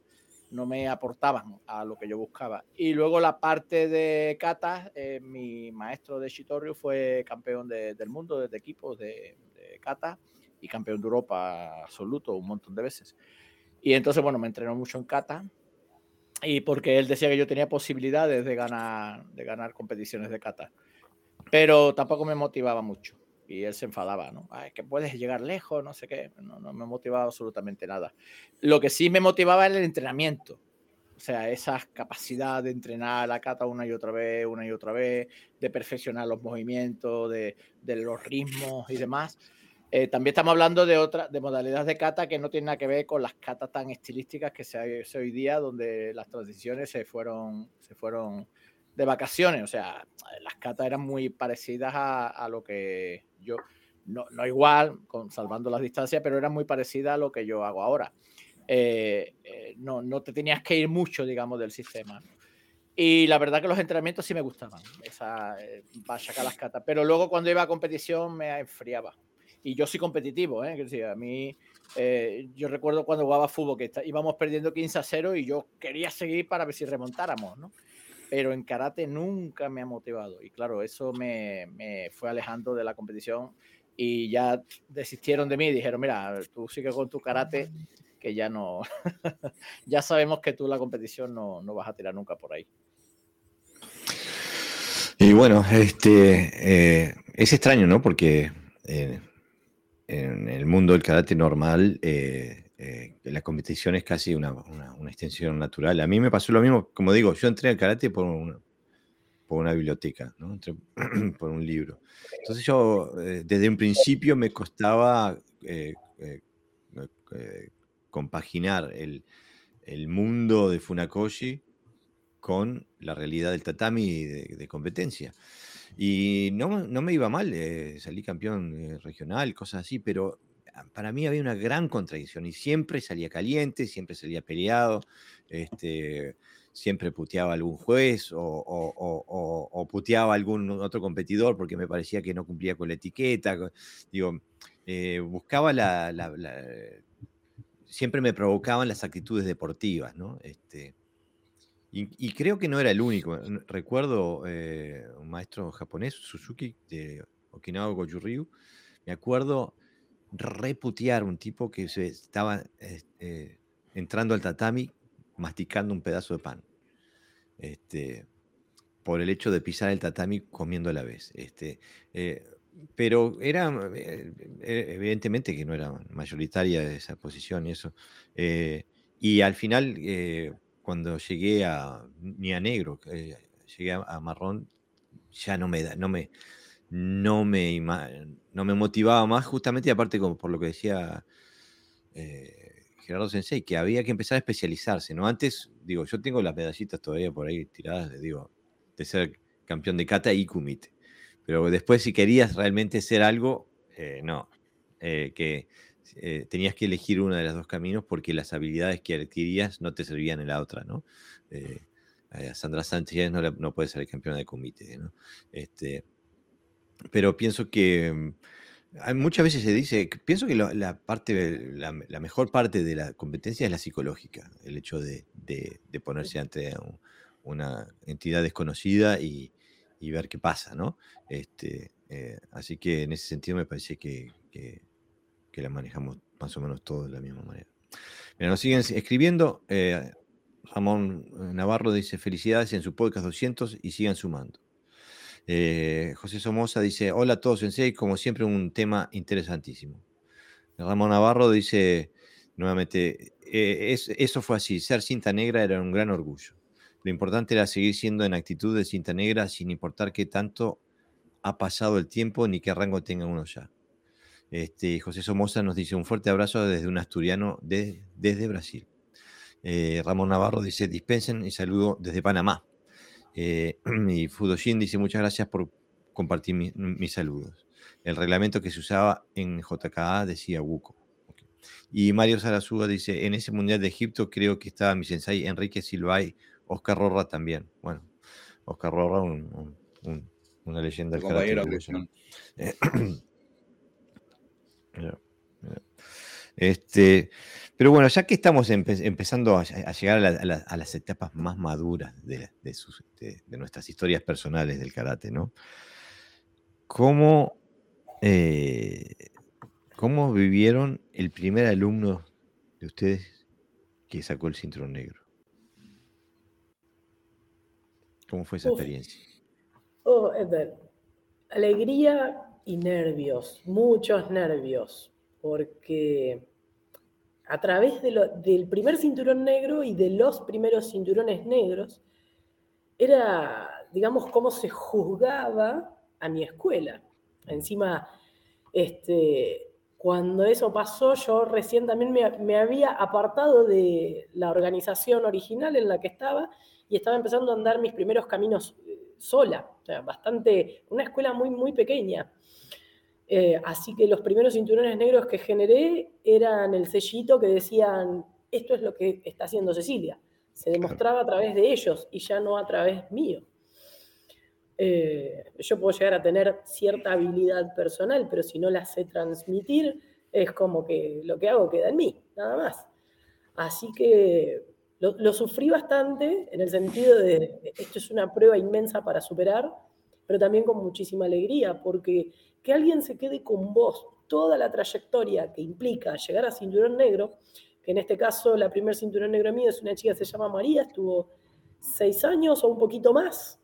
no me aportaban a lo que yo buscaba. Y luego la parte de kata, eh, mi maestro de Shitoryu fue campeón del mundo desde equipos de, de, kata y campeón de Europa absoluto un montón de veces. Y entonces, bueno, me entrenó mucho en kata y porque él decía que yo tenía posibilidades de ganar, de ganar competiciones de kata, pero tampoco me motivaba mucho y él se enfadaba, ¿no? es que puedes llegar lejos, no sé qué. No, no me motivaba absolutamente nada. Lo que sí me motivaba era el entrenamiento. O sea, esa capacidad de entrenar la kata una y otra vez, una y otra vez, de perfeccionar los movimientos, de, de los ritmos y demás. Eh, también estamos hablando de otra, de modalidades de kata que no tienen nada que ver con las katas tan estilísticas que se hace hoy día, donde las transiciones se fueron, se fueron de vacaciones. O sea, las catas eran muy parecidas a, lo que yo, no, no igual, con, salvando las distancias, pero eran muy parecidas a lo que yo hago ahora. Eh, eh, no, no te tenías que ir mucho, digamos, del sistema. Y la verdad que los entrenamientos sí me gustaban, esa, eh, para sacar las catas. Pero luego cuando iba a competición me enfriaba. y yo soy competitivo, ¿eh? decir, a mí, eh, yo recuerdo cuando jugaba fútbol que íbamos perdiendo 15 a 0 y yo quería seguir para ver si remontáramos, ¿no? Pero en karate nunca me ha motivado y claro, eso me, me fue alejando de la competición y ya desistieron de mí dijeron, mira, tú sigue con tu karate que ya no, ya sabemos que tú la competición no, no vas a tirar nunca por ahí. Y bueno, este eh, es extraño, ¿no? Porque eh, en el mundo del karate normal, eh, la competición es casi una, una, extensión natural. A mí me pasó lo mismo, como digo, yo entré al karate por una, por una biblioteca, ¿no? Entré por un libro. Entonces yo, desde un principio me costaba compaginar el, el mundo de Funakoshi con la realidad del tatami de, competencia. Y no, no, me iba mal, eh, salí campeón eh, regional, cosas así, pero para mí había una gran contradicción y siempre salía caliente, siempre salía peleado, este, siempre puteaba algún juez o, o, puteaba a algún otro competidor porque me parecía que no cumplía con la etiqueta. Digo, eh, buscaba la, Siempre me provocaban las actitudes deportivas, ¿no? Este, y, creo que no era el único. Recuerdo eh, un maestro japonés, Suzuki, de Okinawa Goju Me acuerdo reputear un tipo que se estaba eh, entrando al tatami masticando un pedazo de pan. Este, por el hecho de pisar el tatami comiendo a la vez. Este, eh, pero era, evidentemente que no era mayoritaria esa posición y eso. y al final cuando llegué a, negro, eh, llegué a, marrón, ya no me, da, no me, no me, no me motivaba más, justamente, aparte como por lo que decía eh, Gerardo Sensei, que había que empezar a especializarse, ¿no? Antes, digo, yo tengo las medallitas todavía por ahí tiradas, digo, de ser campeón de kata y kumite. Pero después, si querías realmente ser algo, eh, no. que eh, tenías que elegir uno de los dos caminos porque las habilidades que adquirías no te servían en la otra, ¿no? Eh, Sandra Sánchez no, no, puede ser campeona de comité, ¿no? Este, pero pienso que mm, muchas veces se dice, pienso que la, parte, la, mejor parte de la competencia es la psicológica, el hecho de, ponerse ante una entidad desconocida y, ver qué pasa, ¿no? Este, eh, así que en ese sentido me parece que que la manejamos más o menos todos de la misma manera. Mira, nos siguen escribiendo. Eh, Ramón Navarro dice felicidades en su podcast 200 y sigan sumando. Eh, José Somoza dice, hola a todos, Sensei, como siempre un tema interesantísimo. Ramón Navarro dice nuevamente, eh, eso fue así, ser cinta negra era un gran orgullo. Lo importante era seguir siendo en actitud de cinta negra sin importar qué tanto ha pasado el tiempo ni qué rango tenga uno ya. Este, José Somoza nos dice un fuerte abrazo desde un asturiano desde Brasil. Eh, Ramón Navarro dice dispensen y saludo desde Panamá. Eh, y Fudoshin dice muchas gracias por compartir mis saludos. El reglamento que se usaba en JKA decía Wuko. Y Mario Sarazuga dice, en ese Mundial de Egipto creo que estaba mi sensei Enrique Silvay, Oscar Rorra también. Bueno, Oscar Rorra, una leyenda del karate. Este, pero bueno, ya que estamos empezando a, llegar a, las etapas más maduras de, nuestras historias personales del karate, ¿no? ¿Cómo, eh, ¿Cómo vivieron el primer alumno de ustedes que sacó el cinturón negro? ¿Cómo fue esa experiencia? Oh, alegría y nervios, muchos nervios, porque a través del primer cinturón negro y de los primeros cinturones negros, era, digamos, cómo se juzgaba a mi escuela. Encima, este, cuando eso pasó, yo recién también me, me, había apartado de la organización original en la que estaba y estaba empezando a andar mis primeros caminos eh, sola, o sea, bastante, una escuela muy, muy pequeña. Eh, así que los primeros cinturones negros que generé eran el sellito que decían, esto es lo que está haciendo Cecilia. Se demostraba a través de ellos y ya no a través mío. Eh, yo puedo llegar a tener cierta habilidad personal, pero si no la sé transmitir, es como que lo que hago queda en mí, nada más. Así que lo, sufrí bastante en el sentido de esto es una prueba inmensa para superar, pero también con muchísima alegría, porque que alguien se quede con vos toda la trayectoria que implica llegar a cinturón negro, que en este caso la primer cinturón negro mío es una chica que se llama María, estuvo seis años o un poquito más.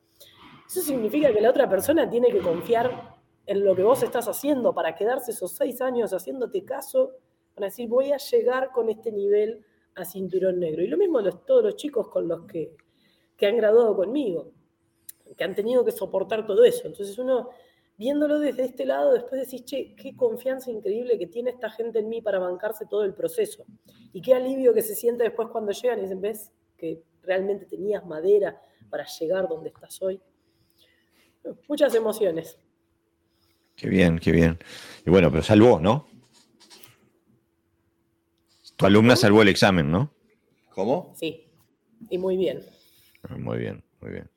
Eso significa que la otra persona tiene que confiar en lo que vos estás haciendo para quedarse esos seis años haciéndote caso, para decir voy a llegar con este nivel a cinturón negro. Y lo mismo todos los chicos con los que, que han graduado conmigo, que han tenido que soportar todo eso. Entonces uno viéndolo desde este lado, después decís, che, qué confianza increíble que tiene esta gente en mí para bancarse todo el proceso. Y qué alivio que se siente después cuando llegan y dicen, ves que realmente tenías madera para llegar donde estás hoy. Muchas emociones. Qué bien, qué bien. Y bueno, pero salvó, ¿no? Tu alumna salvó el examen, ¿no? ¿Cómo? Sí, y muy bien. Muy bien, muy bien.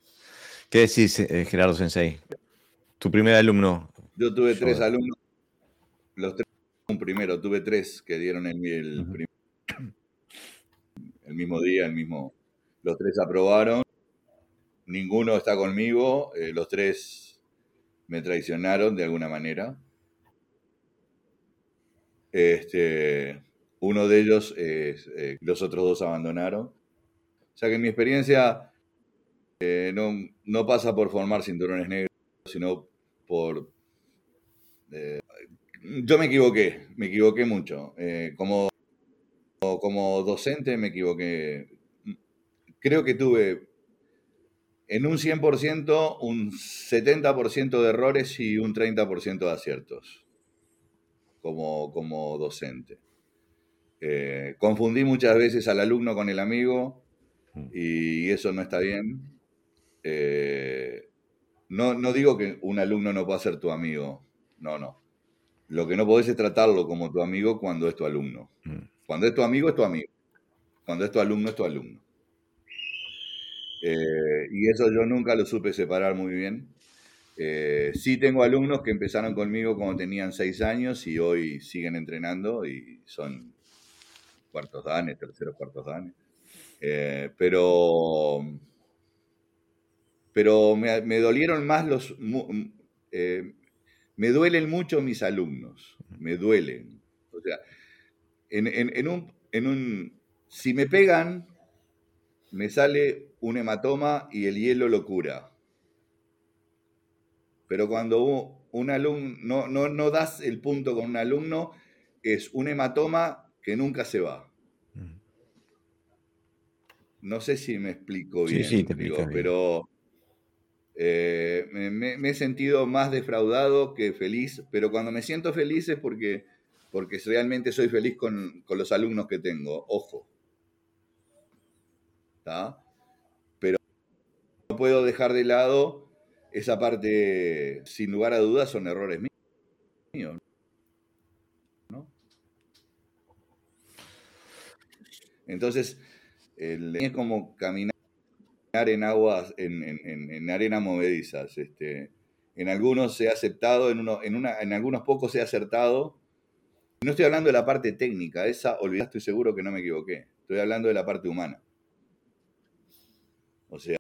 ¿Qué decís, eh, Gerardo Sensei? Tu primer alumno. Yo tuve tres alumnos. Los tres, un primero, tuve tres que dieron el, el, mismo día, el mismo. Los tres aprobaron. Ninguno está conmigo. Eh, los tres me traicionaron de alguna manera. Este, uno de ellos, eh, los otros dos abandonaron. O sea que mi experiencia eh, no, no, pasa por formar cinturones negros, sino por... Eh, yo me equivoqué, me equivoqué mucho. Eh, como, como docente me equivoqué. Creo que tuve en un 100% un 70% de errores y un 30% de aciertos como, como docente. Eh, confundí muchas veces al alumno con el amigo mm. y eso no está bien. No, no digo que un alumno no pueda ser tu amigo, no, no. Lo que no podés es tratarlo como tu amigo cuando es tu alumno. Mm. Cuando es tu amigo, es tu amigo. Cuando es tu alumno, es tu alumno. Eh, y eso yo nunca lo supe separar muy bien. Eh, sí tengo alumnos que empezaron conmigo cuando tenían seis años y hoy siguen entrenando y son cuartos danes, terceros cuartos danes. Eh, pero pero me, dolieron más los... Eh, me duelen mucho mis alumnos, me duelen. O sea, en, un, en un... Si me pegan, me sale un hematoma y el hielo lo cura. Pero cuando un alumno, no, no, no das el punto con un alumno, es un hematoma que nunca se va. Mm. No sé si me explico bien, sí, sí, te digo, pero eh, me, he sentido más defraudado que feliz, pero cuando me siento feliz es porque, porque realmente soy feliz con, los alumnos que tengo, ojo. Pero no puedo dejar de lado esa parte, sin lugar a dudas, son errores míos. Entonces, es como caminar en aguas, en, arena movedizas. Este, en algunos se ha aceptado, en, uno, en, una, en algunos pocos se ha acertado. No estoy hablando de la parte técnica, esa, olvidá, estoy seguro que no me equivoqué. Estoy hablando de la parte humana. O sea,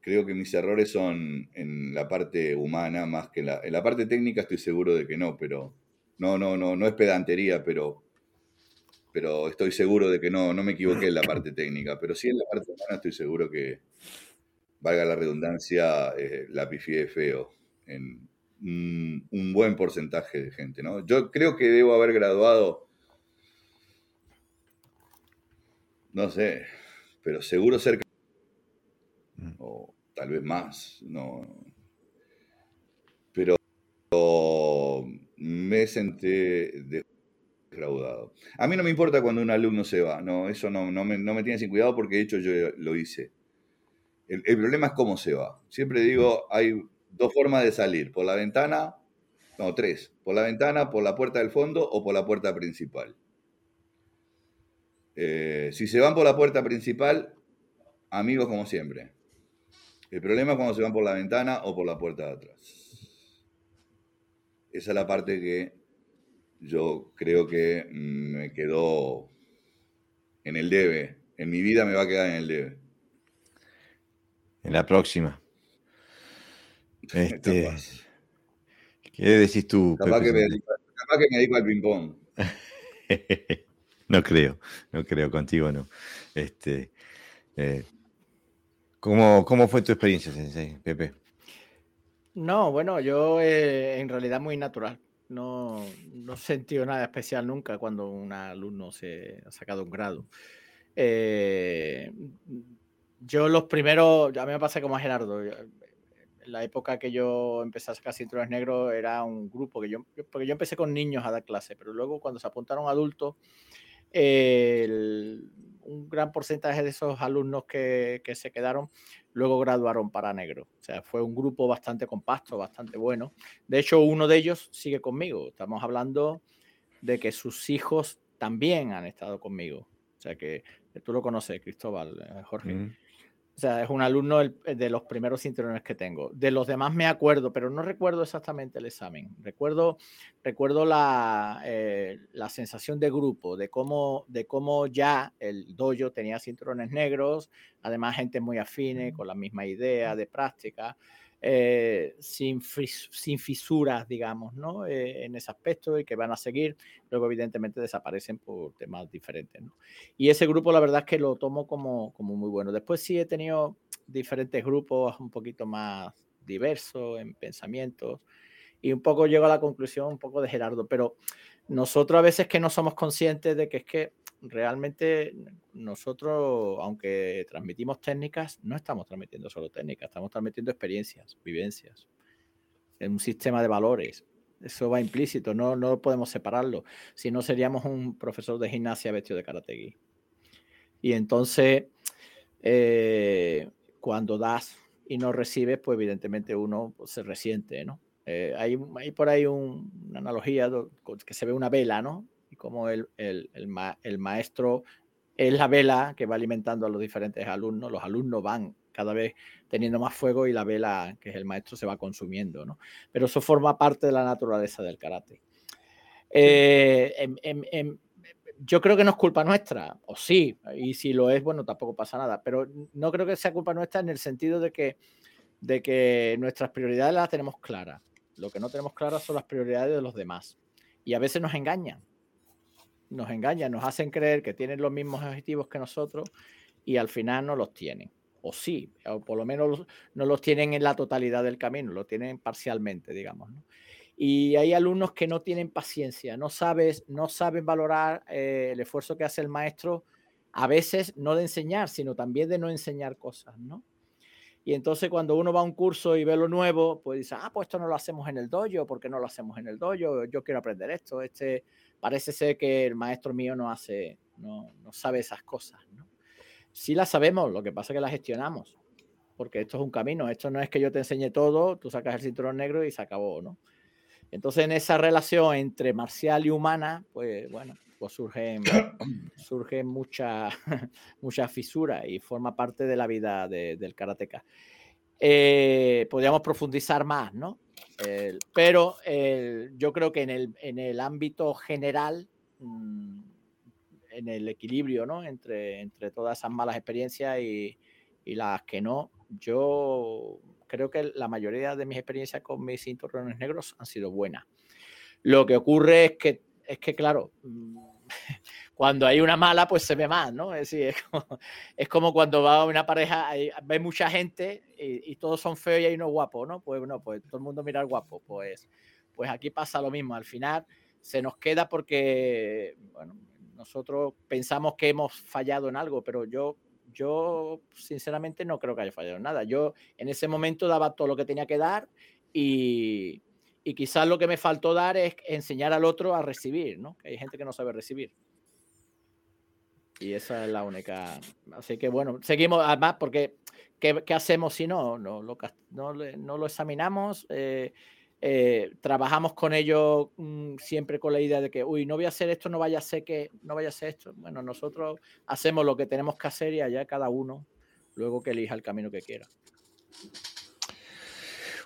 creo que mis errores son en la parte humana más que en la, en la parte técnica estoy seguro de que no, pero no, no, no, no es pedantería, pero pero estoy seguro de que no, no me equivoqué en la parte técnica, pero sí en la parte humana estoy seguro que, valga la redundancia, eh, la pifié feo en un, buen porcentaje de gente. ¿no? Yo creo que debo haber graduado, no sé, pero seguro cerca, mm. o tal vez más, no. Pero me senté de a mí no me importa cuando un alumno se va, no, eso no, me tiene sin cuidado porque de hecho yo lo hice. El, problema es cómo se va. Siempre digo, hay dos formas de salir, por la ventana, no, tres, por la ventana, por la puerta del fondo o por la puerta principal. Eh, si se van por la puerta principal, amigos como siempre. El problema es cuando se van por la ventana o por la puerta de atrás. Esa es la parte que yo creo que me quedó en el debe. En mi vida me va a quedar en el debe. En la próxima. Este, ¿Qué decís tú? Capaz que, me dedico, capaz que me dedico al ping-pong. no creo, no creo, contigo no. Este, eh, ¿cómo, ¿Cómo fue tu experiencia, Sensei, Pepe? No, bueno, yo eh, en realidad muy natural. No, no he sentido nada especial nunca cuando un alumno se ha sacado un grado. Eh, yo los primeros, a mí me pasa como a Gerardo, la época que yo empecé a sacar cinturones negros era un grupo que yo, porque yo empecé con niños a dar clase, pero luego cuando se apuntaron adultos, un gran porcentaje de esos alumnos que, que, se quedaron luego graduaron para negro. O sea, fue un grupo bastante compacto, bastante bueno. De hecho, uno de ellos sigue conmigo. Estamos hablando de que sus hijos también han estado conmigo. O sea, que, tú lo conoces, Cristóbal, eh, Jorge. O sea, es un alumno de los primeros cinturones que tengo. De los demás me acuerdo, pero no recuerdo exactamente el examen. Recuerdo, recuerdo la, eh, la sensación de grupo, de cómo, de cómo ya el dojo tenía cinturones negros, además gente muy afine, con la misma idea de práctica. Eh, sin, sin, fisuras, digamos, ¿no? Eh, en ese aspecto y que van a seguir, luego evidentemente desaparecen por temas diferentes. ¿no? Y ese grupo la verdad es que lo tomo como, como muy bueno. Después sí he tenido diferentes grupos un poquito más diversos en pensamientos y un poco llego a la conclusión un poco de Gerardo, pero nosotros a veces que no somos conscientes de que es que realmente nosotros, aunque transmitimos técnicas, no estamos transmitiendo solo técnicas, estamos transmitiendo experiencias, vivencias, en un sistema de valores. Eso va implícito, no, no podemos separarlo. Si no, seríamos un profesor de gimnasia vestido de karategui. Y entonces, eh, cuando das y no recibes, pues evidentemente uno se resiente, ¿no? Eh, hay, hay, por ahí una analogía que se ve una vela, ¿no? Como el, el, el, maestro es la vela que va alimentando a los diferentes alumnos, los alumnos van cada vez teniendo más fuego y la vela, que es el maestro, se va consumiendo, ¿no? Pero eso forma parte de la naturaleza del karate. Eh, yo creo que no es culpa nuestra, o sí, y si lo es, bueno, tampoco pasa nada, pero no creo que sea culpa nuestra en el sentido de que, de que nuestras prioridades las tenemos claras. Lo que no tenemos claras son las prioridades de los demás. Y a veces nos engañan nos engañan, nos hacen creer que tienen los mismos objetivos que nosotros y al final no los tienen. O sí, o por lo menos no los tienen en la totalidad del camino, lo tienen parcialmente, digamos. Y hay alumnos que no tienen paciencia, no, sabes, no saben valorar eh, el esfuerzo que hace el maestro, a veces no de enseñar, sino también de no enseñar cosas, ¿no? Y entonces cuando uno va a un curso y ve lo nuevo, pues dice, ah, pues esto no lo hacemos en el dojo, ¿por qué no lo hacemos en el dojo? Yo quiero aprender esto, este, parece ser que el maestro mío no hace, no, no sabe esas cosas, ¿no? Sí las sabemos, lo que pasa es que las gestionamos, porque esto es un camino, esto no es que yo te enseñe todo, tú sacas el cinturón negro y se acabó, ¿no? Entonces en esa relación entre marcial y humana, pues bueno, pues surgen, surge muchas mucha fisuras y forma parte de la vida del karateca. Eh, podríamos profundizar más, ¿no? Pero yo creo que en el, en el ámbito general, mm, en el equilibrio ¿no? entre, entre todas esas malas experiencias y, y, las que no, yo creo que la mayoría de mis experiencias con mis cinturones negros han sido buenas. Lo que ocurre es que, es que claro, mm, cuando hay una mala, pues se ve más, ¿no? Es decir, es como, cuando va una pareja, hay, ve mucha gente y, todos son feos y hay uno guapo, ¿no? Pues no, pues todo el mundo mira al guapo. Pues, pues aquí pasa lo mismo. Al final se nos queda porque, bueno, nosotros pensamos que hemos fallado en algo, pero yo, yo sinceramente no creo que haya fallado en nada. Yo en ese momento daba todo lo que tenía que dar y, y quizás lo que me faltó dar es enseñar al otro a recibir, ¿no? Que hay gente que no sabe recibir. Y esa es la única. Así que bueno, seguimos, además, porque ¿qué, qué hacemos si no? No lo, no, no lo examinamos, eh, eh, trabajamos con ellos mm, siempre con la idea de que, uy, no voy a hacer esto, no vaya a ser que, no vaya a ser esto. Bueno, nosotros hacemos lo que tenemos que hacer y allá cada uno luego que elija el camino que quiera.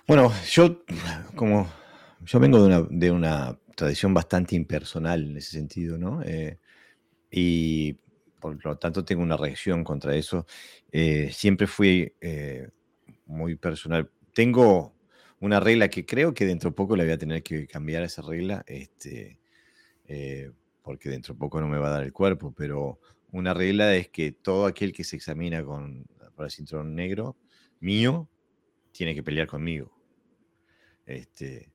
Bueno, yo como yo vengo de una, de una tradición bastante impersonal en ese sentido, ¿no? Eh, y por lo tanto tengo una reacción contra eso. Eh, siempre fui eh, muy personal. Tengo una regla que creo que dentro de poco le voy a tener que cambiar esa regla, este, porque dentro de poco no me va a dar el cuerpo, pero una regla es que todo aquel que se examina con, el cinturón negro mío tiene que pelear conmigo. Este,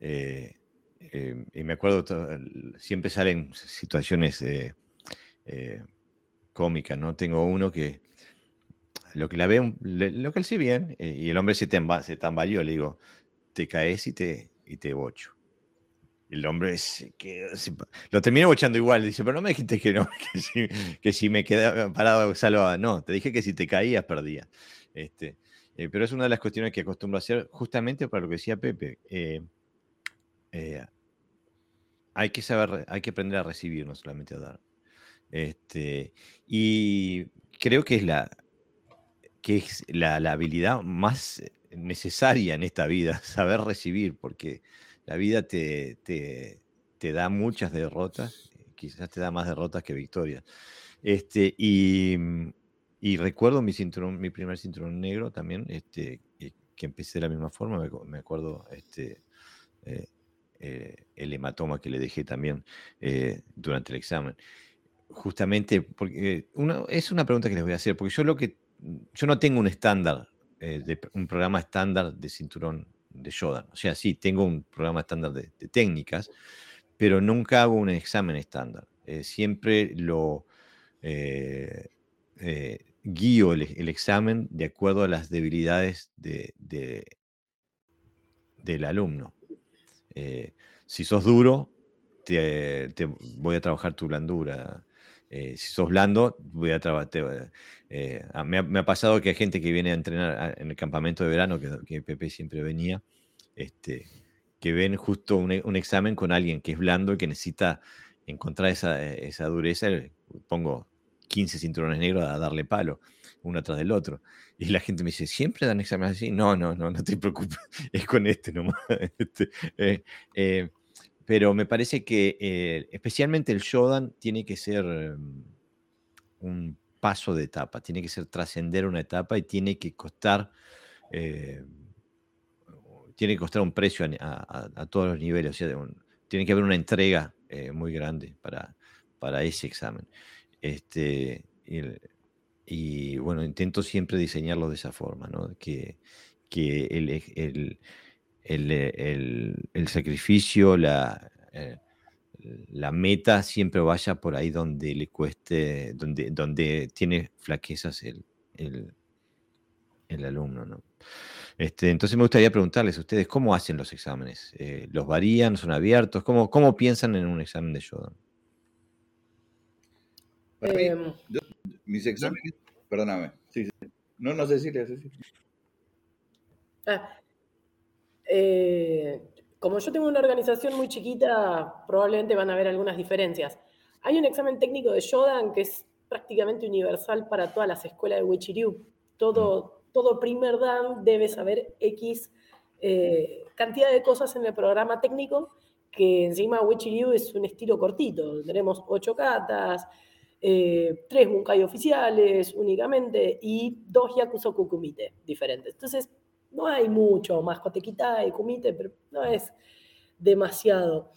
eh, eh, y me acuerdo, siempre salen situaciones eh, cómicas, ¿no? Tengo uno que lo que la ve, lo que él sí bien, y el hombre se, se tambaleó, le digo, te caes y te, y te bocho. El hombre que, lo terminó bochando igual, dice, pero no me dijiste que no, que si, me quedaba parado salvaba. No, te dije que si te caías perdías. Este, pero es una de las cuestiones que acostumbro a hacer justamente para lo que decía Pepe. Eh, hay que saber, hay que aprender a recibir, no solamente a dar. Este, y creo que es la, que es la, habilidad más necesaria en esta vida, saber recibir, porque la vida te, te, da muchas derrotas, quizás te da más derrotas que victorias. Este, y, y recuerdo mi, cinturón, mi primer cinturón negro también, este, que empecé de la misma forma, me, acuerdo este, eh, eh, el hematoma que le dejé también eh, durante el examen. Justamente porque es una pregunta que les voy a hacer, porque yo lo que yo no tengo un estándar, eh, de, un programa estándar de cinturón de Jordan. O sea, sí, tengo un programa estándar de, técnicas, pero nunca hago un examen estándar. siempre lo guío el, examen de acuerdo a las debilidades de, del alumno. Eh, si sos duro, te, voy a trabajar tu blandura. Eh, si sos blando, voy a trabajar. Eh, me, ha, pasado que hay gente que viene a entrenar en el campamento de verano, que, Pepe siempre venía, este, que ven justo un, examen con alguien que es blando y que necesita encontrar esa, esa dureza. Pongo 15 cinturones negros a darle palo, uno atrás del otro. Y la gente me dice, ¿siempre dan exámenes así? No, no, no, no te preocupes, es con este nomás. Este, eh, eh, pero me parece que eh, especialmente el Shodan tiene que ser mm, un paso de etapa, tiene que ser trascender una etapa y tiene que costar, tiene que costar un precio a, todos los niveles, o sea, tiene que haber una entrega muy grande para, para ese examen. Este, y, bueno, intento siempre diseñarlo de esa forma, ¿no? Que, que el, el, el sacrificio, la, eh, la meta siempre vaya por ahí donde le cueste, donde, donde tiene flaquezas el, el alumno, ¿no? Este, entonces me gustaría preguntarles a ustedes, ¿cómo hacen los exámenes? Eh, ¿Los varían? ¿Son abiertos? ¿Cómo, ¿Cómo piensan en un examen de Shodan? Em, mis exámenes, perdóname. Sí, sí. No, no Cecilia, Cecilia. Ah, eh, como yo tengo una organización muy chiquita, probablemente van a haber algunas diferencias. Hay un examen técnico de Shodan que es prácticamente universal para todas las escuelas de Wichiryu. Todo, mm. todo primer dan debe saber X eh, cantidad de cosas en el programa técnico, que encima Wichiryu es un estilo cortito. Tenemos ocho catas, eh, tres Bunkai oficiales únicamente y dos Kumite diferentes. Entonces, no hay mucho más Kotekitai, Kumite, pero no es demasiado.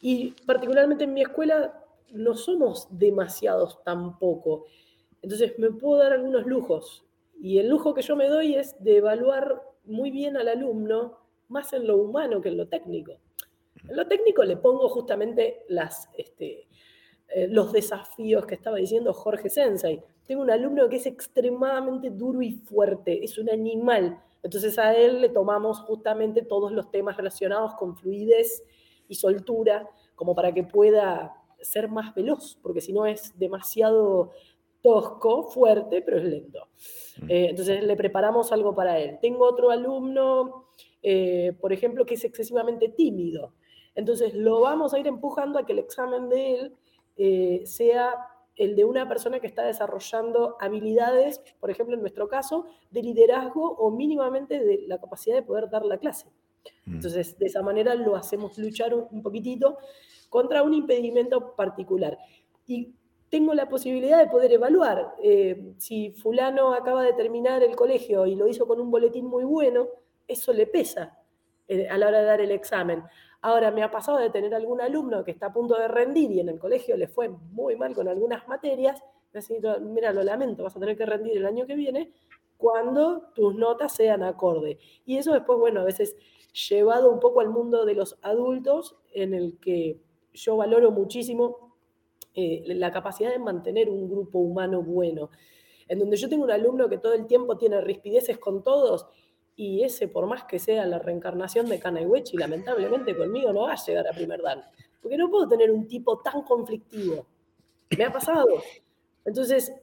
Y particularmente en mi escuela no somos demasiados tampoco. Entonces me puedo dar algunos lujos. Y el lujo que yo me doy es de evaluar muy bien al alumno, más en lo humano que en lo técnico. En lo técnico le pongo justamente las, este, eh, los desafíos que estaba diciendo Jorge Sensei. Tengo un alumno que es extremadamente duro y fuerte, es un animal. Entonces a él le tomamos justamente todos los temas relacionados con fluidez y soltura, como para que pueda ser más veloz, porque si no es demasiado tosco, fuerte, pero es lento. Mm. Eh, entonces le preparamos algo para él. Tengo otro alumno, eh, por ejemplo, que es excesivamente tímido. Entonces lo vamos a ir empujando a que el examen de él eh, sea el de una persona que está desarrollando habilidades, por ejemplo, en nuestro caso, de liderazgo o mínimamente de la capacidad de poder dar la clase. Mm. Entonces, de esa manera lo hacemos luchar un poquitito contra un impedimento particular. Y tengo la posibilidad de poder evaluar. Eh, si fulano acaba de terminar el colegio y lo hizo con un boletín muy bueno, eso le pesa eh, a la hora de dar el examen. Ahora, me ha pasado de tener algún alumno que está a punto de rendir y en el colegio le fue muy mal con algunas materias. Mira, lo lamento, vas a tener que rendir el año que viene cuando tus notas sean acorde. Y eso después, bueno, a veces llevado un poco al mundo de los adultos, en el que yo valoro muchísimo eh, la capacidad de mantener un grupo humano bueno. En donde yo tengo un alumno que todo el tiempo tiene rispideces con todos y ese, por más que sea la reencarnación de Kanaiwechi, lamentablemente conmigo no va a llegar a primer dan. Porque no puedo tener un tipo tan conflictivo. Me ha pasado. Entonces,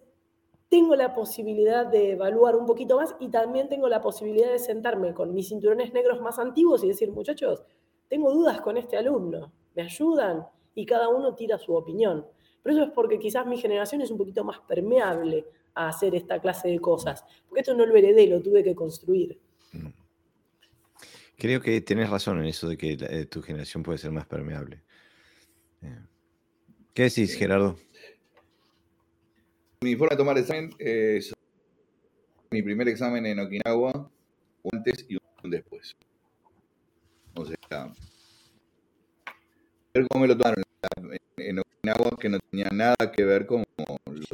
tengo la posibilidad de evaluar un poquito más y también tengo la posibilidad de sentarme con mis cinturones negros más antiguos y decir, muchachos, tengo dudas con este alumno, ¿me ayudan? Y cada uno tira su opinión. Pero eso es porque quizás mi generación es un poquito más permeable a hacer esta clase de cosas. Porque esto no lo heredé, lo tuve que construir. Creo que tienes razón en eso de que eh, tu generación puede ser más permeable. Eh, ¿Qué decís, Gerardo? Mi forma de tomar examen es mi primer examen en Okinawa, un antes y un después. O sea, ver cómo me lo tomaron en Okinawa, que no tenía nada que ver con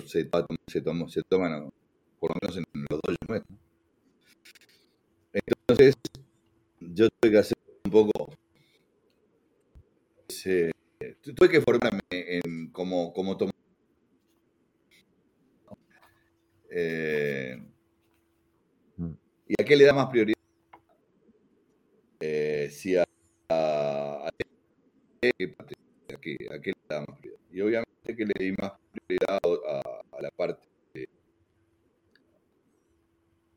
se, se, se toman, por lo menos en los dos años. Entonces, yo tuve que hacer un poco. tuve que formarme en cómo, cómo tomar. Eh, mm. ¿Y a qué le da más prioridad? Eh, si a, a, a, qué, a, qué, le da más prioridad. Y obviamente que le di más prioridad a, a la parte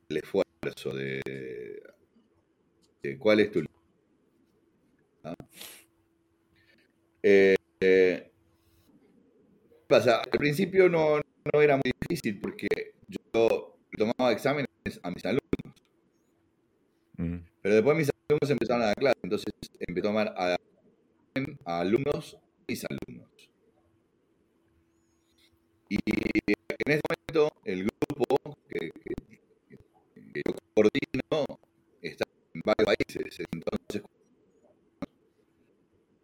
del esfuerzo, de ¿Cuál es tu ¿Ah? eh, eh, pasa? Al principio no, no, era muy difícil porque yo tomaba exámenes a mis alumnos. Mm. Pero después mis alumnos empezaron a dar clase, entonces empecé a tomar a, alumnos mis alumnos. Y en ese momento el grupo que, que yo coordino varios países. Entonces,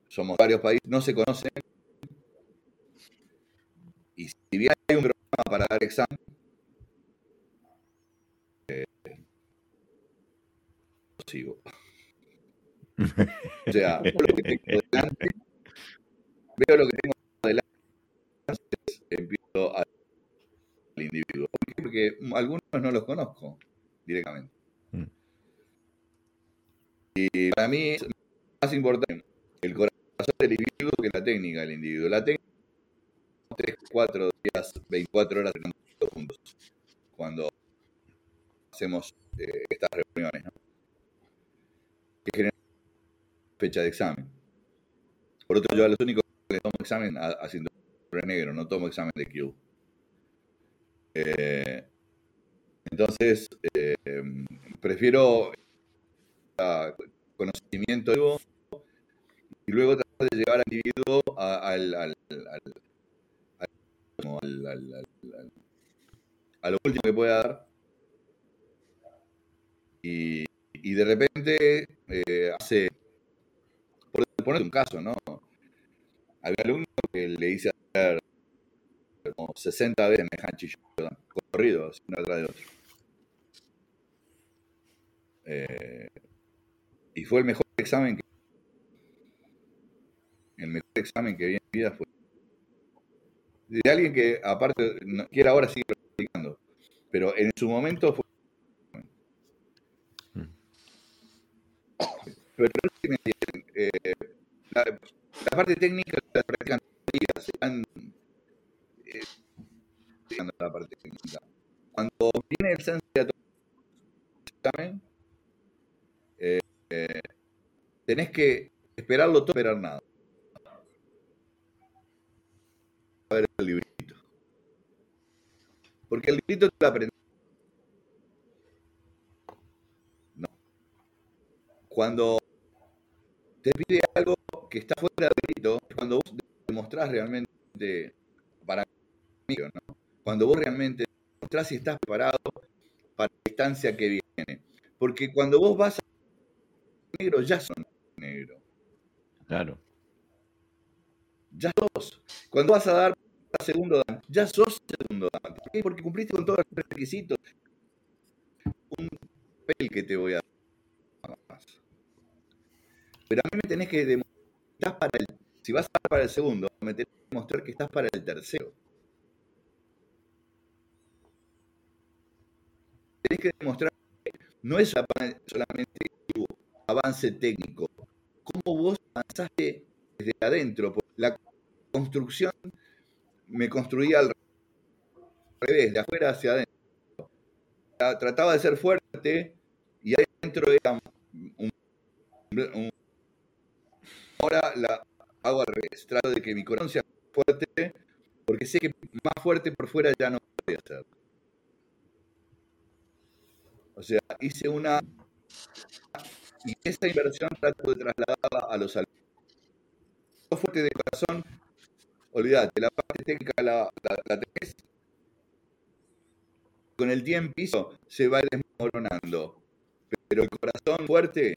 somos varios países, no se conocen. Y si bien hay un programa para dar examen, eh, lo sigo. o sea, veo lo que tengo delante, veo lo que tengo delante, entonces empiezo al individuo. Porque algunos no los conozco directamente. Y para mí es más importante el corazón del individuo que la técnica del individuo. La técnica, 3, 4 días, 24 horas juntos cuando hacemos eh, estas reuniones, que generan fecha de examen. Por otro, yo a los únicos que tomo examen haciendo negro, no tomo examen de Q. Eh, entonces, eh, prefiero conocimiento y luego tratar de llevar al individuo al, al, a lo último que pueda dar. Y, de repente eh, hace, por poner un caso, ¿no? Había alumno que le hice hacer como 60 veces me corrido, uno atrás del otro. Eh, y fue el mejor examen que el mejor examen que vi en mi vida fue de alguien que aparte no, quiere ahora seguir practicando pero en su momento fue pero eh, la, la, parte técnica la practican se van eh, la parte técnica. Cuando viene el sense de examen eh, tenés que esperarlo todo, esperar nada. A ver el librito. Porque el grito te lo aprendes. No. Cuando te pide algo que está fuera del es cuando vos demostrás realmente para mí, ¿no? Cuando vos realmente demostrás si estás preparado para la instancia que viene. Porque cuando vos vas a negro, ya son negro. Claro. Ya sos. Cuando vas a dar segundo dan, ya sos segundo dan. ¿Por qué? Porque cumpliste con todos los requisitos. Un papel que te voy a dar. Pero a mí me tenés que demostrar para el, si vas a dar para el segundo, me tenés que demostrar que estás para el tercero. Tenés que demostrar que no es solamente avance técnico, cómo vos avanzaste desde adentro, por la construcción me construía al revés, de afuera hacia adentro. Trataba de ser fuerte y adentro era un, ahora la hago al revés, trato de que mi corazón sea fuerte, porque sé que más fuerte por fuera ya no puede ser. O sea, hice una y esa inversión trato de trasladarla a los alumnos. Fuerte de corazón olvídate, la parte técnica la, la. Con el tiempo se va desmoronando. Pero el corazón fuerte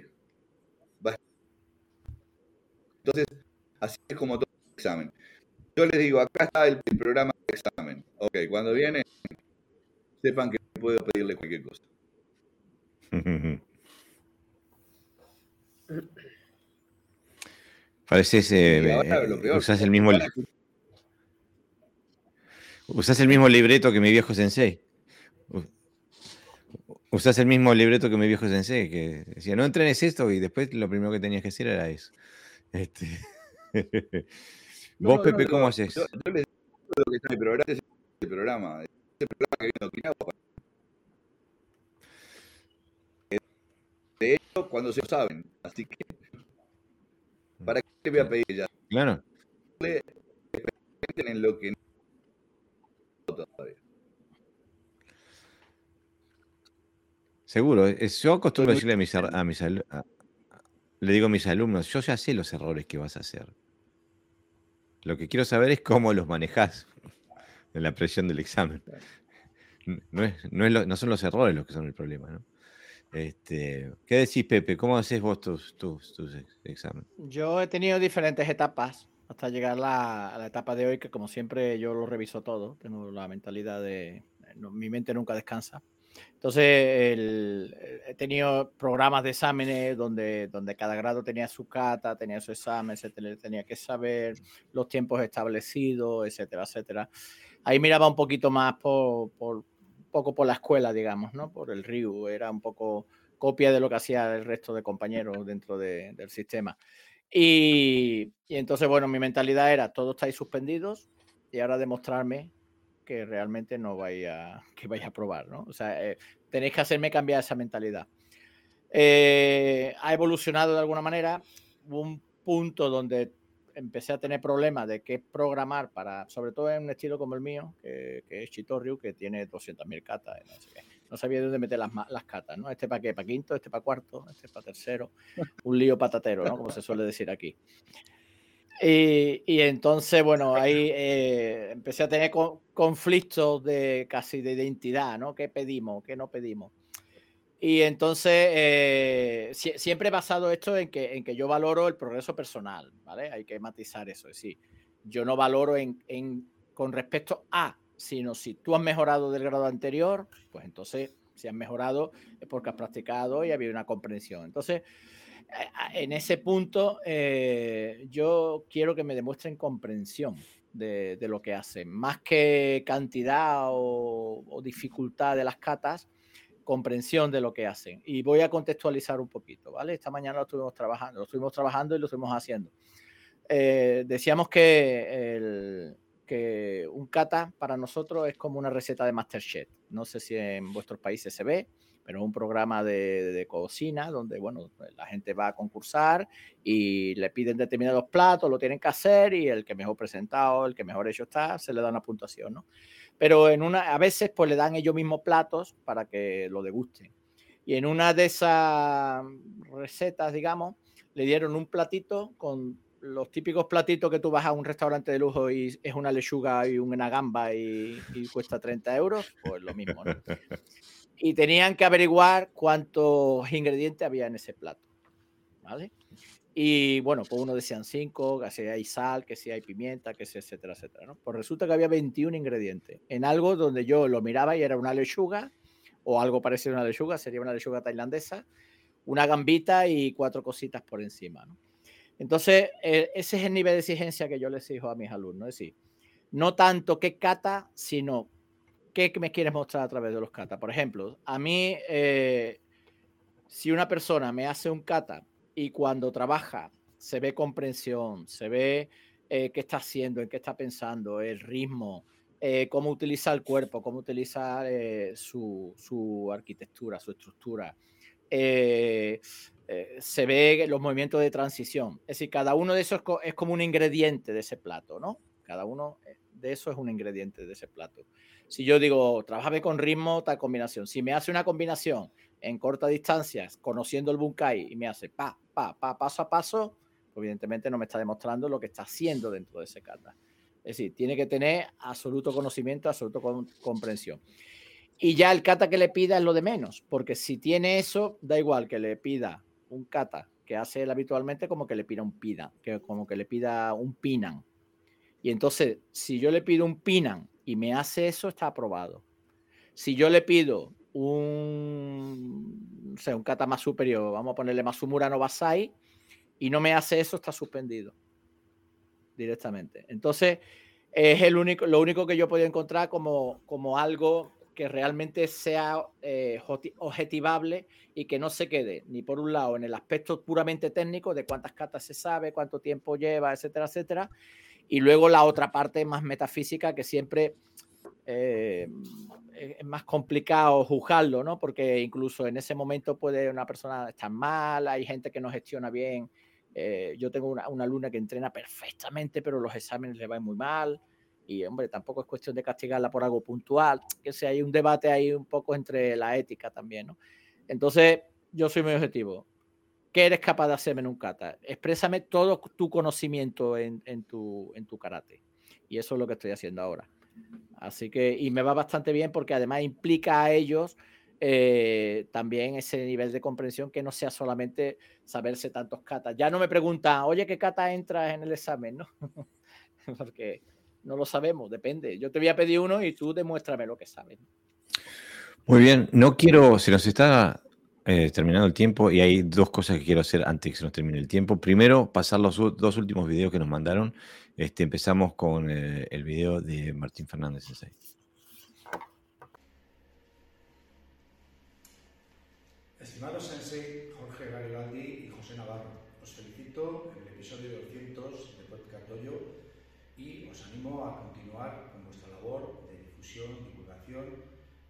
va Entonces, así es como todo el examen. Yo les digo, acá está el, programa de examen. Ok, cuando viene, sepan que puedo pedirle cualquier cosa. Pareces, eh, eh usas el mismo... Usás el mismo libreto que mi viejo sensei. Usás el mismo libreto que mi viejo sensei, que decía, no entrenes esto, y después lo primero que tenías que decir era eso. Este... Vos, Pepe, ¿cómo haces? Yo, les digo que está en el programa, es el programa, el programa que viene De hecho, cuando se lo saben, así que, ¿para qué le voy a pedir ya? Claro. En lo que Seguro, yo acostumbro decirle a mis, a mis le digo a mis alumnos, yo ya sé los errores que vas a hacer. Lo que quiero saber es cómo los manejas en la presión del examen. No, es, no, son los errores los que son el problema, ¿no? Este, ¿Qué decís, Pepe? ¿Cómo haces vos tus, tus, exámenes? Yo he tenido diferentes etapas hasta llegar a la etapa de hoy, que como siempre yo lo reviso todo. Tengo la mentalidad de mi mente nunca descansa. Entonces, he tenido programas de exámenes donde, donde cada grado tenía su cata, tenía su examen, se tenía que saber los tiempos establecidos, etcétera, etcétera. Ahí miraba un poquito más por, por poco por la escuela, digamos, ¿no? Por el RIU, era un poco copia de lo que hacía el resto de compañeros dentro del sistema. Y, y, entonces, bueno, mi mentalidad era, todos estáis suspendidos y ahora demostrarme que realmente no vaya, que vaya a probar, ¿no? O sea, eh, tenéis que hacerme cambiar esa mentalidad. Eh, ha evolucionado de alguna manera. Un punto donde empecé a tener problemas de qué programar para, sobre todo en un estilo como el mío, que, es Chitorriu, que tiene 200.000 catas. No, sabía dónde meter las, las catas, ¿no? Este para qué, para quinto, este para cuarto, este para tercero. Un lío patatero, ¿no? Como se suele decir aquí. Y, entonces, bueno, ahí eh, empecé a tener conflictos de casi de identidad, ¿no? ¿Qué pedimos? ¿Qué no pedimos? Y entonces, eh, siempre he basado esto en que, en que yo valoro el progreso personal, ¿vale? Hay que matizar eso, es decir, yo no valoro en, en, con respecto a, sino si tú has mejorado del grado anterior, pues entonces, si has mejorado es porque has practicado y ha habido una comprensión. Entonces, en ese punto, eh, yo quiero que me demuestren comprensión de, lo que hacen, más que cantidad o, dificultad de las catas, comprensión de lo que hacen. Y voy a contextualizar un poquito, ¿vale? Esta mañana lo estuvimos trabajando, lo estuvimos trabajando y lo estuvimos haciendo. Eh, decíamos que, que un kata para nosotros es como una receta de Masterchef. No sé si en vuestros países se ve, pero es un programa de, de, cocina donde, bueno, la gente va a concursar y le piden determinados platos, lo tienen que hacer y el que mejor presentado, el que mejor hecho está, se le da una puntuación, ¿no? Pero en una, a veces pues le dan ellos mismos platos para que lo degusten. Y en una de esas recetas, digamos, le dieron un platito con los típicos platitos que tú vas a un restaurante de lujo y es una lechuga y una gamba y, y cuesta 30 euros, pues lo mismo, ¿no? Y tenían que averiguar cuántos ingredientes había en ese plato, ¿vale? Y bueno, pues uno decían cinco, que si hay sal, que si hay pimienta, que si etcétera, etcétera, ¿no? Pues resulta que había 21 ingredientes en algo donde yo lo miraba y era una lechuga o algo parecido a una lechuga, sería una lechuga tailandesa, una gambita y cuatro cositas por encima, ¿no? Entonces, eh, ese es el nivel de exigencia que yo les exijo a mis alumnos, es decir, no tanto qué cata, sino qué me quieres mostrar a través de los kata. Por ejemplo, a mí, eh, si una persona me hace un kata y cuando trabaja se ve comprensión, se ve eh, qué está haciendo, en qué está pensando, el ritmo, eh, cómo utiliza el cuerpo, cómo utiliza eh, su, su, arquitectura, su estructura. Se ve los movimientos de transición. Es decir, cada uno de esos es como un ingrediente de ese plato, ¿no? Cada uno de esos es un ingrediente de ese plato. Si yo digo, trabajame con ritmo, tal combinación. Si me hace una combinación en corta distancia, conociendo el bunkai, y me hace pa, pa, pa, paso a paso, pues evidentemente no me está demostrando lo que está haciendo dentro de ese kata. Es decir, tiene que tener absoluto conocimiento, absoluto con, comprensión. Y ya el kata que le pida es lo de menos, porque si tiene eso, da igual que le pida un kata que hace él habitualmente, como que le pida un pida, que como que le pida un pinan. Y entonces, si yo le pido un pinan y me hace eso, está aprobado. Si yo le pido un, un kata más superior, vamos a ponerle Masumura no Basai, y no me hace eso, está suspendido directamente. Entonces, es el único, lo único que yo podía encontrar como, como algo que realmente sea eh, objetivable y que no se quede ni por un lado en el aspecto puramente técnico de cuántas catas se sabe, cuánto tiempo lleva, etcétera, etcétera, y luego la otra parte más metafísica que siempre eh, es más complicado juzgarlo, ¿no? Porque incluso en ese momento puede una persona estar mal, hay gente que no gestiona bien. Eh, yo tengo una, una, alumna que entrena perfectamente, pero los exámenes le van muy mal. Y, hombre, tampoco es cuestión de castigarla por algo puntual. Que si hay un debate ahí un poco entre la ética también, ¿no? Entonces, yo soy muy objetivo. ¿Qué eres capaz de hacerme en un kata? Exprésame todo tu conocimiento en, en, tu, en tu karate. Y eso es lo que estoy haciendo ahora. Así que, y me va bastante bien porque además implica a ellos eh, también ese nivel de comprensión que no sea solamente saberse tantos katas. Ya no me preguntan, oye, ¿qué kata entras en el examen? ¿no? porque no lo sabemos, depende. Yo te voy a pedir uno y tú demuéstrame lo que sabes. Muy bien, no quiero, se nos está eh, terminando el tiempo y hay dos cosas que quiero hacer antes que se nos termine el tiempo. Primero, pasar los dos últimos videos que nos mandaron. Este, empezamos con eh, el video de Martín Fernández Sensei. Estimado Sensei Jorge Garibaldi y José Navarro, os felicito en el episodio 200 de Podcast Dojo y os animo a continuar con vuestra labor de difusión, divulgación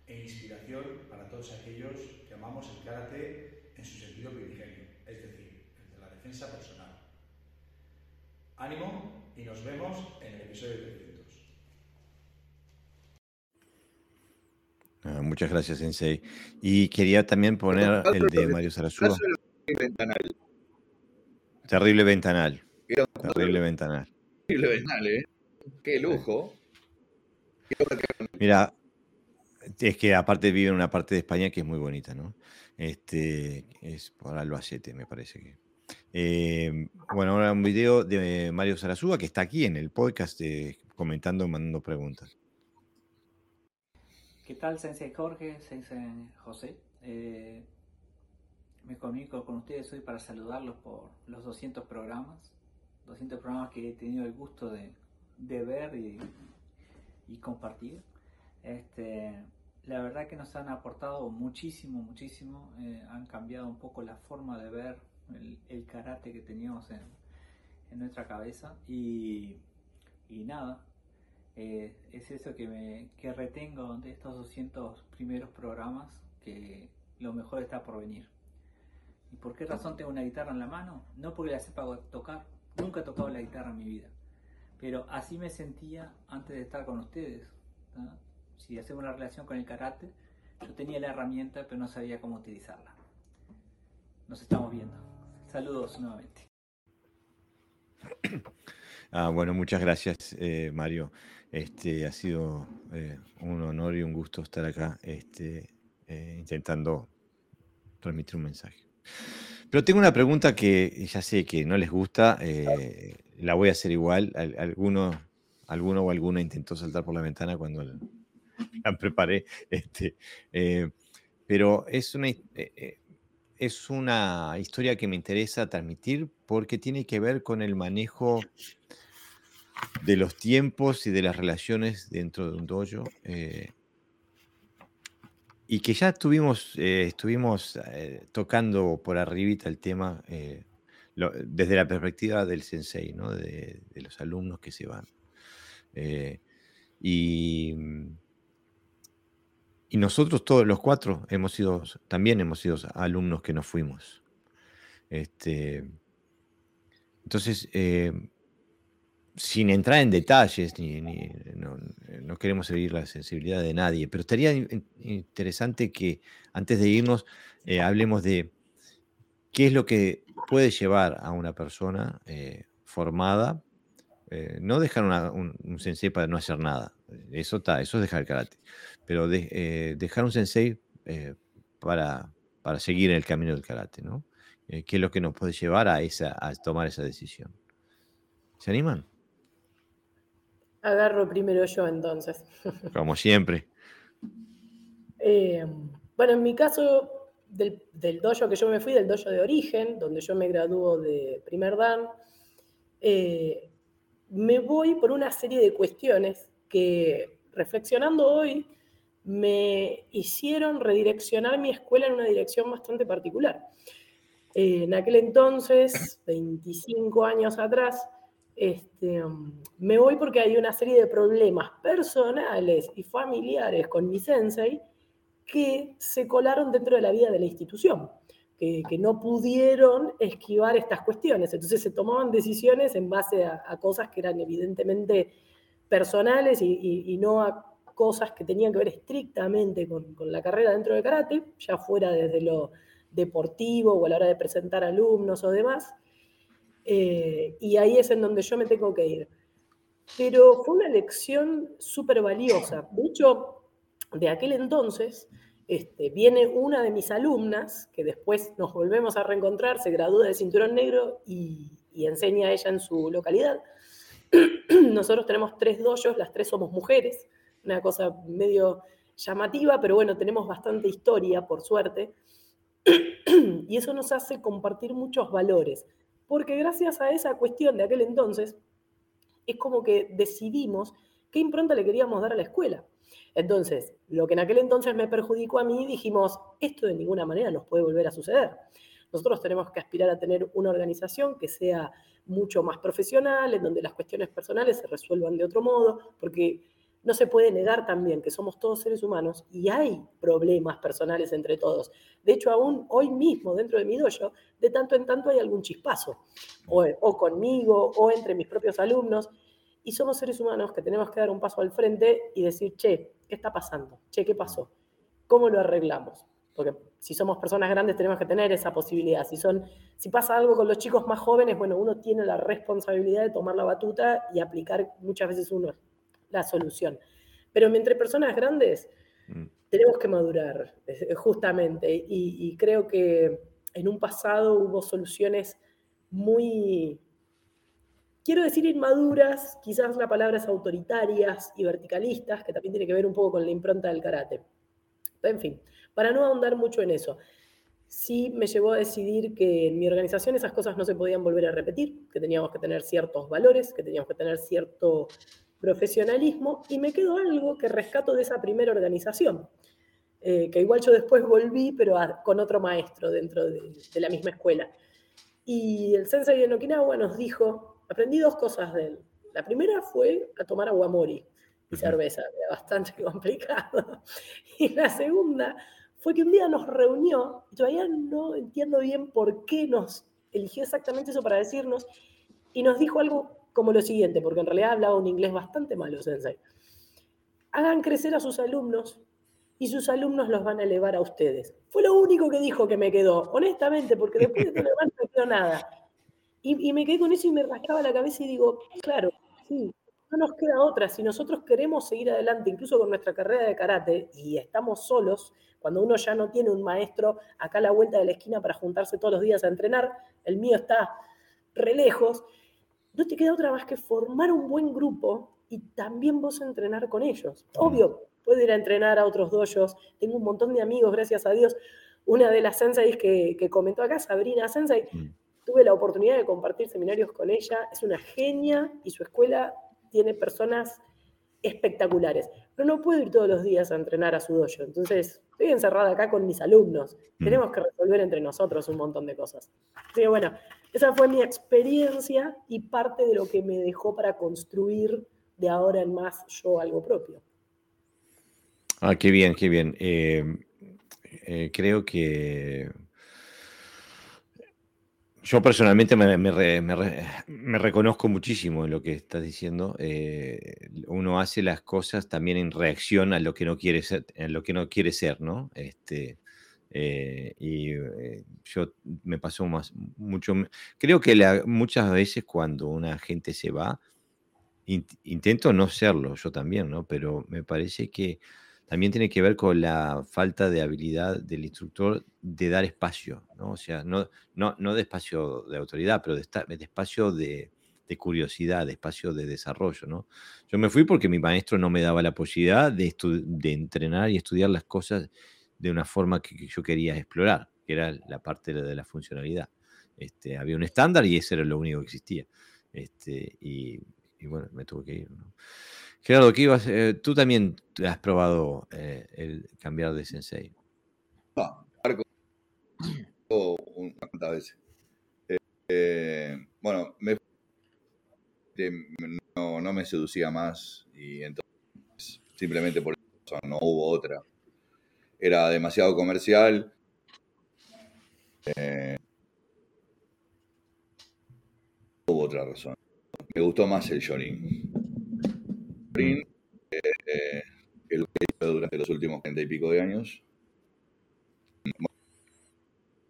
e inspiración para todos aquellos que amamos el karate en su sentido primigenio, es decir, el de la defensa personal. Ánimo y nos vemos en el episodio 300. Ah, muchas gracias, Sensei. Y quería también poner el de Mario Sarasúa. Ventanal. Terrible ventanal. Terrible ventanal. Terrible ventanal, ¿eh? Qué lujo. Mira, es que aparte vive en una parte de España que es muy bonita, ¿no? Este es por Albacete, me parece que. Eh, bueno, ahora un video de Mario Sarasúa que está aquí en el podcast eh, comentando, mandando preguntas. ¿Qué tal, Sensei Jorge, Sensei José? Eh, me comunico con ustedes hoy para saludarlos por los 200 programas, 200 programas que he tenido el gusto de, ver y, y compartir. Este, la verdad que nos han aportado muchísimo, muchísimo, eh, han cambiado un poco la forma de ver el, karate que teníamos en, nuestra cabeza y, nada, eh, es eso que, me, retengo de estos 200 primeros programas, que lo mejor está por venir. ¿Y por qué razón tengo una guitarra en la mano? No porque la sepa tocar, nunca he tocado la guitarra en mi vida, pero así me sentía antes de estar con ustedes. Si hacemos una relación con el karate, yo tenía la herramienta, pero no sabía cómo utilizarla. Nos estamos viendo. Saludos nuevamente. Ah, bueno, muchas gracias, eh, Mario. Este, ha sido eh, un honor y un gusto estar acá este, eh, intentando transmitir un mensaje. Pero tengo una pregunta que ya sé que no les gusta, la voy a hacer igual. Alguno, alguno o alguna intentó saltar por la ventana cuando la, preparé. Este, pero es una, es una historia que me interesa transmitir porque tiene que ver con el manejo de los tiempos y de las relaciones dentro de un dojo. Eh, y que ya estuvimos, eh, estuvimos eh, tocando por arribita el tema desde la perspectiva del sensei, ¿no? de, los alumnos que se van. y, y nosotros todos los cuatro hemos sido, también hemos sido alumnos que nos fuimos. Este, entonces, sin entrar en detalles, ni, no, queremos seguir la sensibilidad de nadie, pero estaría interesante que antes de irnos eh, hablemos de qué es lo que puede llevar a una persona eh, formada, eh, no dejar un, sensei para no hacer nada, eso, está, eso es dejar el karate, pero dejar un sensei para, para seguir en el camino del karate, ¿no? ¿Qué es lo que nos puede llevar a, esa, a tomar esa decisión? ¿Se animan? Agarro primero yo entonces. Como siempre. Eh, bueno, en mi caso, del, del, dojo que yo me fui, del dojo de origen, donde yo me graduó de primer dan, eh, me voy por una serie de cuestiones que, reflexionando hoy, me hicieron redireccionar mi escuela en una dirección bastante particular. Eh, en aquel entonces, 25 años atrás, este, me voy porque hay una serie de problemas personales y familiares con mi sensei que se colaron dentro de la vida de la institución, que, no pudieron esquivar estas cuestiones. Entonces se tomaban decisiones en base a, cosas que eran evidentemente personales y, no a cosas que tenían que ver estrictamente con, con la carrera dentro de karate, ya fuera desde lo deportivo o a la hora de presentar alumnos o demás. Eh, y ahí es en donde yo me tengo que ir. Pero fue una lección súper valiosa. De hecho, de aquel entonces, este, viene una de mis alumnas, que después nos volvemos a reencontrar, se gradúa de cinturón negro y, y enseña a ella en su localidad. Nosotros tenemos tres doyos, las tres somos mujeres, una cosa medio llamativa, pero bueno, tenemos bastante historia, por suerte. y eso nos hace compartir muchos valores porque gracias a esa cuestión de aquel entonces, es como que decidimos qué impronta le queríamos dar a la escuela. Entonces, lo que en aquel entonces me perjudicó a mí, dijimos, esto de ninguna manera nos puede volver a suceder. Nosotros tenemos que aspirar a tener una organización que sea mucho más profesional, en donde las cuestiones personales se resuelvan de otro modo, porque no se puede negar también que somos todos seres humanos y hay problemas personales entre todos. De hecho, aún hoy mismo, dentro de mi dojo, de tanto en tanto hay algún chispazo, o, conmigo, o entre mis propios alumnos, y somos seres humanos que tenemos que dar un paso al frente y decir, che, ¿qué está pasando? Che, ¿qué pasó? ¿Cómo lo arreglamos? Porque si somos personas grandes tenemos que tener esa posibilidad. Si, son, si pasa algo con los chicos más jóvenes, bueno, uno tiene la responsabilidad de tomar la batuta y aplicar muchas veces uno la solución. Pero entre personas grandes mm. tenemos que madurar, justamente, y, creo que en un pasado hubo soluciones muy, quiero decir inmaduras, quizás la palabra es autoritarias y verticalistas, que también tiene que ver un poco con la impronta del karate. En fin, para no ahondar mucho en eso, sí me llevó a decidir que en mi organización esas cosas no se podían volver a repetir, que teníamos que tener ciertos valores, que teníamos que tener cierto profesionalismo y me quedó algo que rescato de esa primera organización, eh, que igual yo después volví, pero con otro maestro dentro de, la misma escuela. Y el sensei de Okinawa nos dijo, aprendí dos cosas de él. La primera fue a tomar aguamori y cerveza, era bastante complicado. Y la segunda fue que un día nos reunió, y todavía no entiendo bien por qué nos eligió exactamente eso para decirnos, y nos dijo algo como lo siguiente, porque en realidad hablaba un inglés bastante malo, Sensei. Hagan crecer a sus alumnos y sus alumnos los van a elevar a ustedes. Fue lo único que dijo que me quedó, honestamente, porque después de todo no me quedó nada. Y, y, me quedé con eso y me rascaba la cabeza y digo, claro, sí, no nos queda otra. Si nosotros queremos seguir adelante, incluso con nuestra carrera de karate, y estamos solos, cuando uno ya no tiene un maestro acá a la vuelta de la esquina para juntarse todos los días a entrenar, el mío está re lejos, no te queda otra más que formar un buen grupo y también vos entrenar con ellos. Obvio, puedo ir a entrenar a otros dojos, tengo un montón de amigos, gracias a Dios. Una de las senseis que, que comentó acá, Sabrina Sensei, mm. tuve la oportunidad de compartir seminarios con ella, es una genia y su escuela tiene personas espectaculares. Pero no puedo ir todos los días a entrenar a su dojo. Entonces, estoy encerrada acá con mis alumnos. Mm. Tenemos que resolver entre nosotros un montón de cosas. Así que bueno, esa fue mi experiencia y parte de lo que me dejó para construir de ahora en más yo algo propio. Ah, qué bien, qué bien. Eh, eh, creo que yo personalmente me, reconozco muchísimo en lo que estás diciendo. Eh, uno hace las cosas también en reacción a lo que no quiere ser, en lo que no quiere ser, ¿no? Este, eh, y eh, yo me pasó más mucho. Creo que muchas veces cuando una gente se va, intento no serlo, yo también, ¿no? Pero me parece que también tiene que ver con la falta de habilidad del instructor de dar espacio, ¿no? O sea, no, no, no de espacio de autoridad, pero de, espacio de, curiosidad, de espacio de desarrollo, ¿no? Yo me fui porque mi maestro no me daba la posibilidad de, de entrenar y estudiar las cosas de una forma que, yo quería explorar, que era la parte de la funcionalidad. Este, había un estándar y eso era lo único que existía. Este, y, y bueno, me tuve que ir. ¿no? Gerardo, ¿qué ibas? Eh, tú también has probado eh, el cambiar de sensei. No, Marco, veces. Eh, bueno, no, no, me seducía más y entonces simplemente por eso no hubo otra. Era demasiado comercial. hubo otra razón. Me gustó más el Shorin eh, que lo que he durante los últimos 30 y pico de años.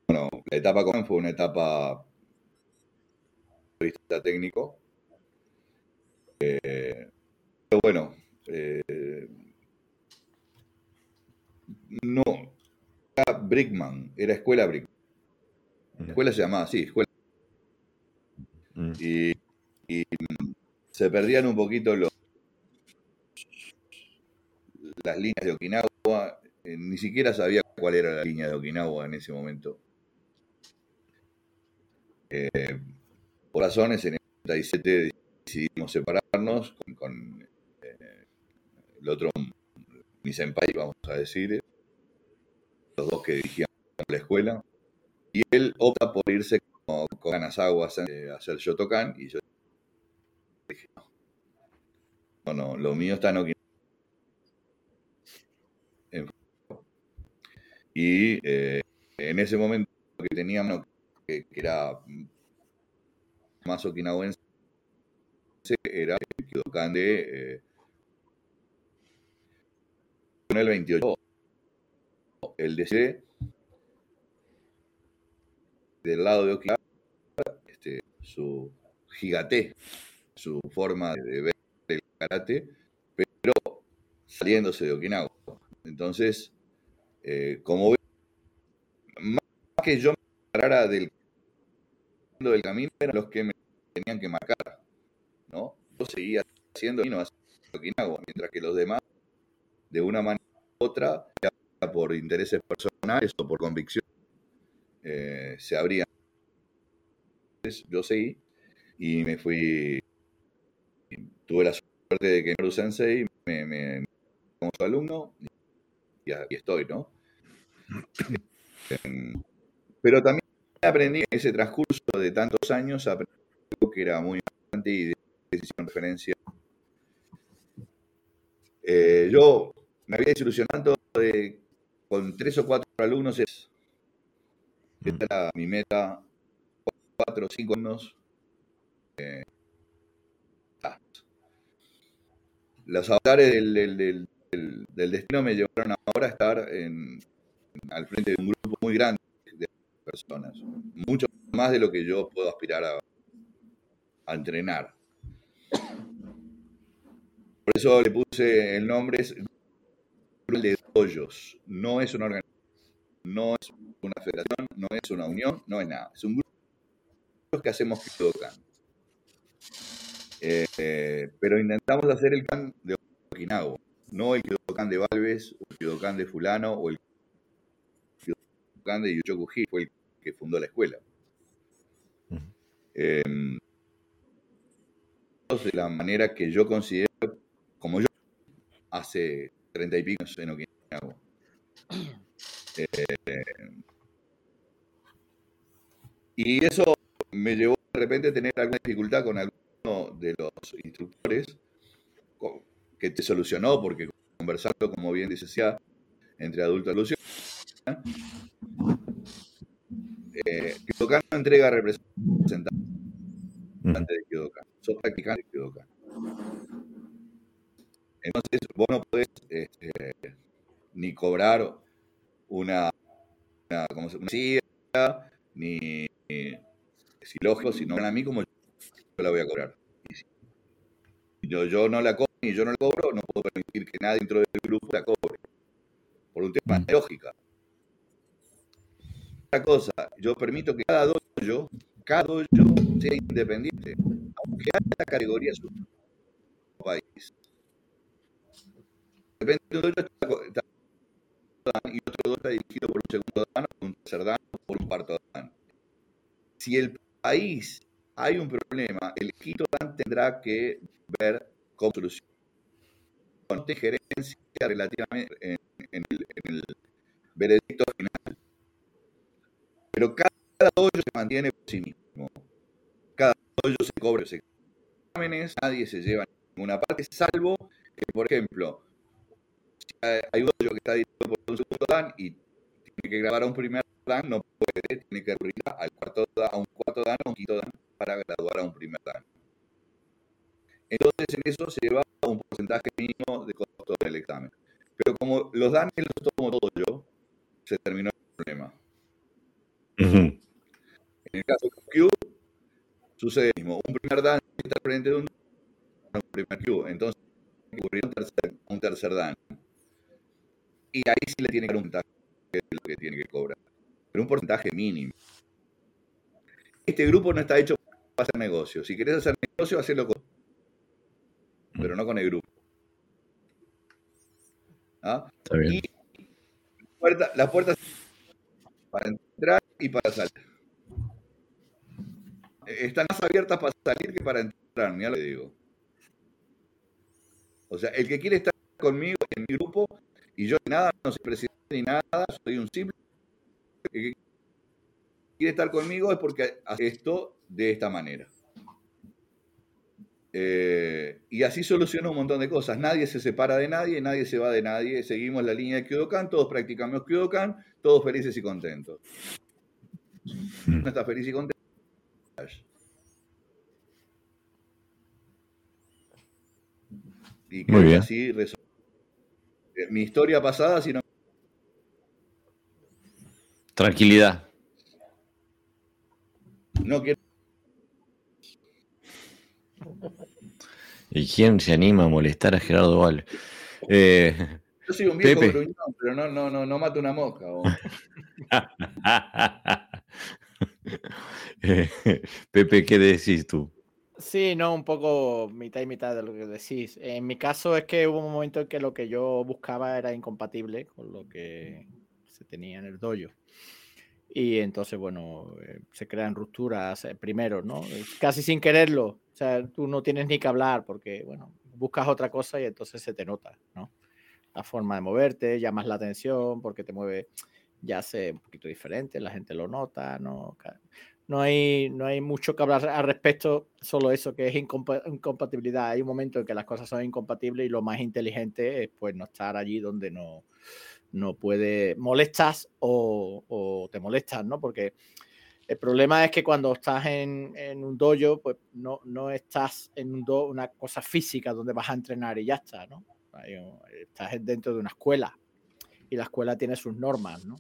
Bueno, la etapa con fue una etapa vista técnico. Eh, pero bueno, eh, no, era Brickman, era escuela Brickman. La escuela se llamaba así, escuela. Mm. Y, y se perdían un poquito los las líneas de Okinawa, eh, ni siquiera sabía cuál era la línea de Okinawa en ese momento. Eh, por razones, en el 97 decidimos separarnos con, eh, el otro, mi senpai, vamos a decir, los dos que dirigían la escuela, y él opta por irse con, con Kanazawa a hacer Shotokan, y yo dije, no, no, no, lo mío está en Okinawa Y eh, en ese momento que teníamos, que, que era más okinawense, era el Kyokan de eh, el 28. El DC del lado de Okinawa, este, su gigate, su forma de ver el karate, pero saliéndose de Okinawa. Entonces, eh, como ve, más que yo me parara del, del camino, eran los que me tenían que marcar. ¿no? Yo seguía haciendo no Okinawa, mientras que los demás, de una manera u otra, ya por intereses personales o por convicción, eh, se abrían. Yo seguí y me fui. Tuve la suerte de que Noru Sensei me, me como su alumno aquí estoy, ¿no? Pero también aprendí en ese transcurso de tantos años, aprendí algo que era muy importante y de decisión referencia. Eh, yo me había desilusionado de con tres o cuatro alumnos es. Esta era mi meta. Cuatro o cinco alumnos. Eh, ah. los avatares del, del, destino me llevaron ahora a estar en, al frente de un grupo muy grande de personas. Mucho más de lo que yo puedo aspirar a, entrenar. Por eso le puse el nombre, es de Doyos. No es una organización, no es una federación, no es una unión, no es nada. Es un grupo que hacemos Kyodokan. Eh, pero intentamos hacer el can de Okinawa, no el Kyodokan de Valves, o el Kyodokan de Fulano, o el Kyodokan de Yuchoku fue el que fundó la escuela. Eh, de la manera que yo considero, como yo hace treinta y pico en Okinawa. Eh, y eso me llevó de repente a tener alguna dificultad con alguno de los instructores que te solucionó porque conversando, como bien dice ya, entre adultos y eh, Kyodokan no entrega representantes de Kyodokan, sos practicante de Kyodokan. Entonces, vos no podés este, ni cobrar una, una, ¿cómo se, una ni, ni si lógico, si no a mí como yo la voy a cobrar. Yo, yo no la cobro y yo no la cobro, no puedo permitir que nadie dentro del grupo la cobre. Por un tema de lógica. Otra cosa, yo permito que cada dojo, cada dojo sea independiente, aunque haya categoría su país. De repente un dojo está, y otro dojo está dirigido por un segundo dan, por un tercer dan, por un cuarto dan. Si el país hay un problema, el quinto dan tendrá que ver cómo solucionar. Con gerencia relativamente en, el, veredicto final. Pero cada dojo se mantiene por sí mismo. Cada dojo se cobra los exámenes, nadie se lleva ninguna parte, salvo por ejemplo, si hay un dojo que está dirigido por un segundo dan y tiene que grabar a un primer dan, no puede, tiene que recurrir a un cuarto dan o un quinto dan para graduar a un primer dan. Entonces, en eso se lleva un porcentaje mínimo de costo del examen. Pero como los danes los tomo todo yo, se terminó el problema. Uh -huh. En el caso de Q, sucede lo mismo. Un primer dan está frente un, un primer Q. Entonces, ocurrió un tercer, un tercer dan. Y ahí sí le tiene que dar un porcentaje de lo que tiene que cobrar. Pero un porcentaje mínimo. Este grupo no está hecho hacer negocio. Si querés hacer negocio, hacelo con. Pero no con el grupo. ¿Ah? Está bien. Y puerta, las puertas para entrar y para salir. Están más abiertas para salir que para entrar, ya lo digo. O sea, el que quiere estar conmigo en mi grupo, y yo nada, no soy presidente ni nada, soy un simple. El que quiere estar conmigo es porque hace esto de esta manera. Eh, y así soluciona un montón de cosas. Nadie se separa de nadie, nadie se va de nadie. Seguimos la línea de Kyodokan, todos practicamos Kyodokan, todos felices y contentos. No está feliz y contento. Y creo Muy bien. que así resol- Mi historia pasada, si no. Tranquilidad. No quiero. ¿Y quién se anima a molestar a Gerardo Val? Eh, Yo soy un viejo Pepe. gruñón, pero no, no, no, no mato una mosca. Eh, Pepe, ¿qué decís tú? Sí, no, un poco mitad y mitad de lo que decís. En mi caso es que hubo un momento en que lo que yo buscaba era incompatible con lo que se tenía en el dojo. Y entonces, bueno, eh, se crean rupturas eh, primero, ¿no? Eh, Casi sin quererlo. O sea, tú no tienes ni que hablar porque, bueno, buscas otra cosa y entonces se te nota, ¿no? La forma de moverte, llamas la atención porque te mueve, ya sé, un poquito diferente, la gente lo nota, ¿no? No hay, no hay mucho que hablar al respecto, solo eso que es incompa- incompatibilidad. Hay un momento en que las cosas son incompatibles y lo más inteligente es pues no estar allí donde no, no puede, molestas o, te molestas, ¿no? Porque el problema es que cuando estás en, un dojo, pues no, no estás en un una cosa física donde vas a entrenar y ya está, ¿no? Estás dentro de una escuela y la escuela tiene sus normas, ¿no?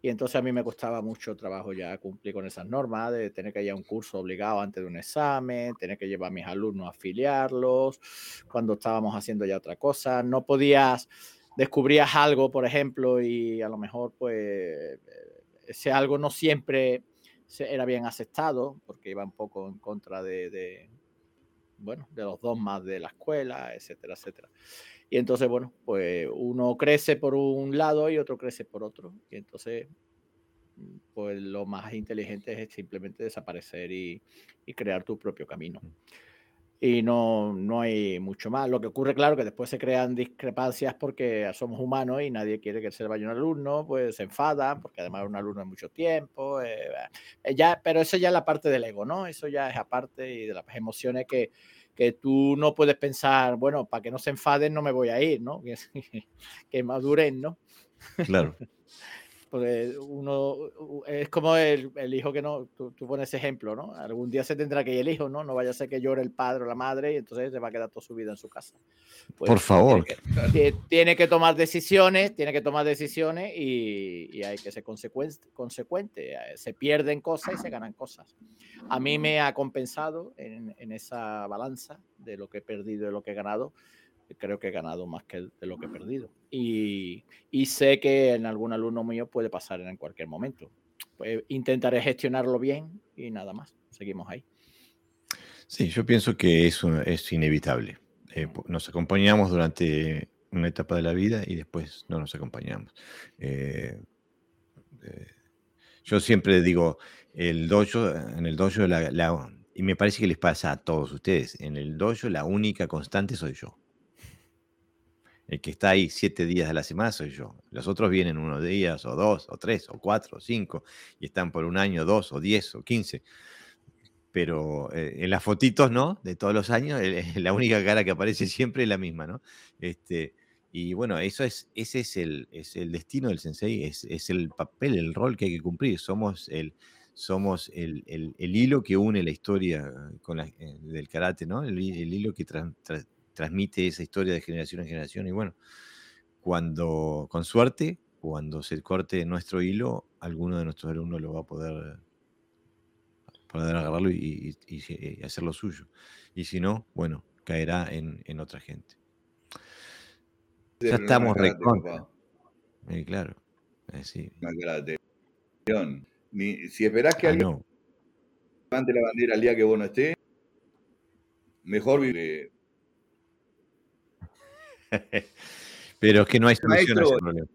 Y entonces a mí me costaba mucho trabajo ya cumplir con esas normas, de tener que ir a un curso obligado antes de un examen, tener que llevar a mis alumnos a afiliarlos, cuando estábamos haciendo ya otra cosa. No podías, descubrías algo, por ejemplo, y a lo mejor pues ese algo no siempre era bien aceptado, porque iba un poco en contra de, de bueno, de los dogmas de la escuela, etcétera, etcétera. Y entonces, bueno, pues uno crece por un lado y otro crece por otro. Y entonces, pues lo más inteligente es simplemente desaparecer y, crear tu propio camino. Y no, no hay mucho más. Lo que ocurre, claro, que después se crean discrepancias porque somos humanos y nadie quiere que se vaya un alumno, pues se enfadan, porque además un alumno es mucho tiempo. Eh, eh, ya, pero eso ya es la parte del ego, ¿no? Eso ya es aparte y de las emociones que, que tú no puedes pensar, bueno, para que no se enfaden no me voy a ir, ¿no? Que, que maduren, ¿no? Claro. Porque uno es como el, el hijo que no, tú, tú, pones ejemplo, ¿no? Algún día se tendrá que ir el hijo, ¿no? No vaya a ser que llore el padre o la madre y entonces se va a quedar toda su vida en su casa. Pues Por favor. Tiene que, tiene que, tomar decisiones, tiene que tomar decisiones y, y hay que ser consecuente, consecuente. Se pierden cosas y se ganan cosas. A mí me ha compensado en, en esa balanza de lo que he perdido y lo que he ganado creo que he ganado más que de lo que he perdido. Y, y, sé que en algún alumno mío puede pasar en cualquier momento. Pues intentaré gestionarlo bien y nada más. Seguimos ahí. Sí, yo pienso que eso es inevitable. Eh, nos acompañamos durante una etapa de la vida y después no nos acompañamos. Eh, eh, yo siempre digo, el dojo, en el dojo, la, y me parece que les pasa a todos ustedes, en el dojo la única constante soy yo. El que está ahí siete días de la semana soy yo. Los otros vienen unos días, o dos, o tres, o cuatro, o cinco, y están por un año, dos, o diez, o quince. Pero eh, en las fotitos, ¿no? De todos los años, la única cara que aparece siempre es la misma, ¿no? Este, y bueno, eso es, ese es el, es el destino del sensei, es, es, el papel, el rol que hay que cumplir. Somos el, somos el, el, el hilo que une la historia con la, eh, del karate, ¿no? El, hilo que transmite esa historia de generación en generación. Y bueno, cuando, con suerte, cuando se corte nuestro hilo, alguno de nuestros alumnos lo va a poder, poder agarrarlo y, hacer lo suyo. Y si no, bueno, caerá en, otra gente. Ya estamos recontra. claro. Eh, sí. si esperás que ah, alguien levante la bandera al día que vos no estés, mejor vive Pero es que no hay solución a ese problema.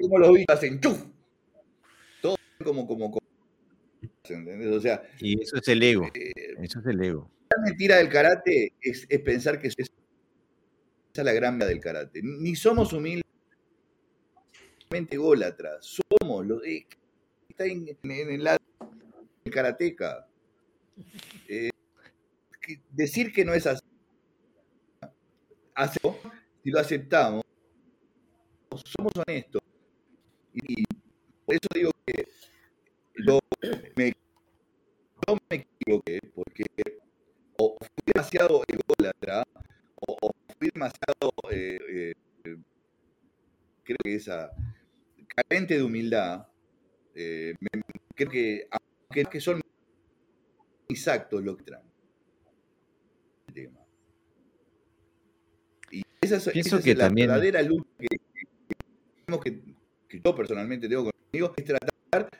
Como los bichos hacen ¡chuf! Todo como, como, como ¿entendés? O sea, y eso es el ego. Eh, eso es el ego. La mentira del karate es, es pensar que es, esa es la gran del karate. Ni somos humildes ególatras, somos los de está en, en, el lado del karateca. Eh, decir que no es así si lo aceptamos, somos honestos. Y por eso digo que yo me, equivoqué, porque o fui demasiado ególatra, o, fui demasiado, eh, eh, creo que esa, carente de humildad, eh, creo que, aunque que son mis actos lo que traen. Esa es, que la verdadera lucha que, yo personalmente tengo conmigo, es tratar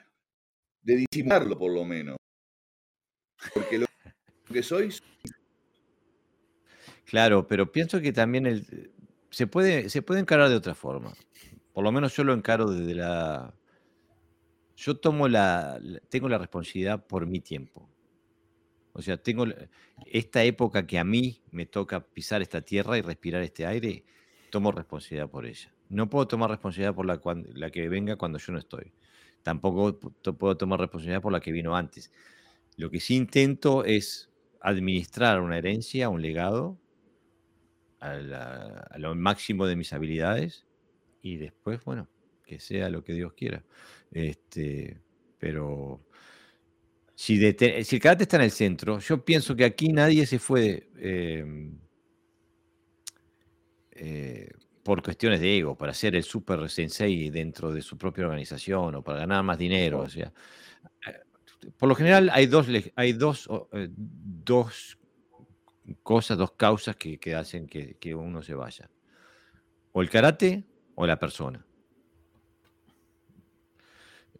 de disimularlo por lo menos. Porque lo que soy... Claro, pero pienso que también el, se, puede, se puede encarar de otra forma. Por lo menos yo lo encaro desde la... Yo tomo la, tengo la responsabilidad por mi tiempo. O sea, tengo esta época que a mí me toca pisar esta tierra y respirar este aire, tomo responsabilidad por ella. No puedo tomar responsabilidad por la, que venga cuando yo no estoy. Tampoco puedo tomar responsabilidad por la que vino antes. Lo que sí intento es administrar una herencia, un legado, a, lo máximo de mis habilidades y después, bueno, que sea lo que Dios quiera. Este, pero si, el karate está en el centro, yo pienso que aquí nadie se fue em, eh, por cuestiones de ego, para ser el super sensei dentro de su propia organización o para ganar más dinero. O sea, eh, por lo general hay dos, hay dos, eh, dos cosas, dos causas que, que hacen que, que uno se vaya. O el karate o la persona.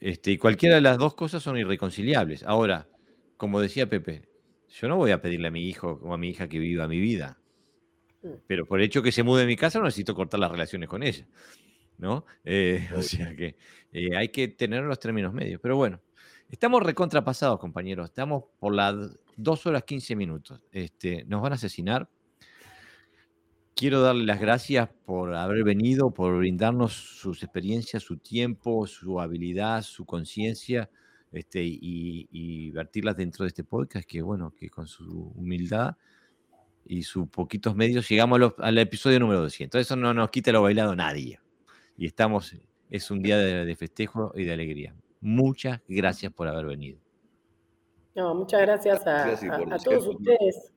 Este, y cualquiera de las dos cosas son irreconciliables. Ahora, como decía Pepe, yo no voy a pedirle a mi hijo o a mi hija que viva mi vida. Mm. Pero por el hecho que se mude de mi casa no necesito cortar las relaciones con ella. ¿No? Eh, o sea que eh, hay que tener los términos medios. Pero bueno, estamos recontrapasados, compañeros. Estamos por las dos horas 15 minutos. Este, nos van a asesinar quiero darle las gracias por haber venido, por brindarnos sus experiencias, su tiempo, su habilidad, su conciencia, este, y, vertirlas dentro de este podcast, que bueno, que con su humildad y sus poquitos medios llegamos al episodio número 200. Eso no nos quita lo bailado nadie. Y estamos, es un día de, festejo y de alegría. Muchas gracias por haber venido. No, muchas gracias a todos ustedes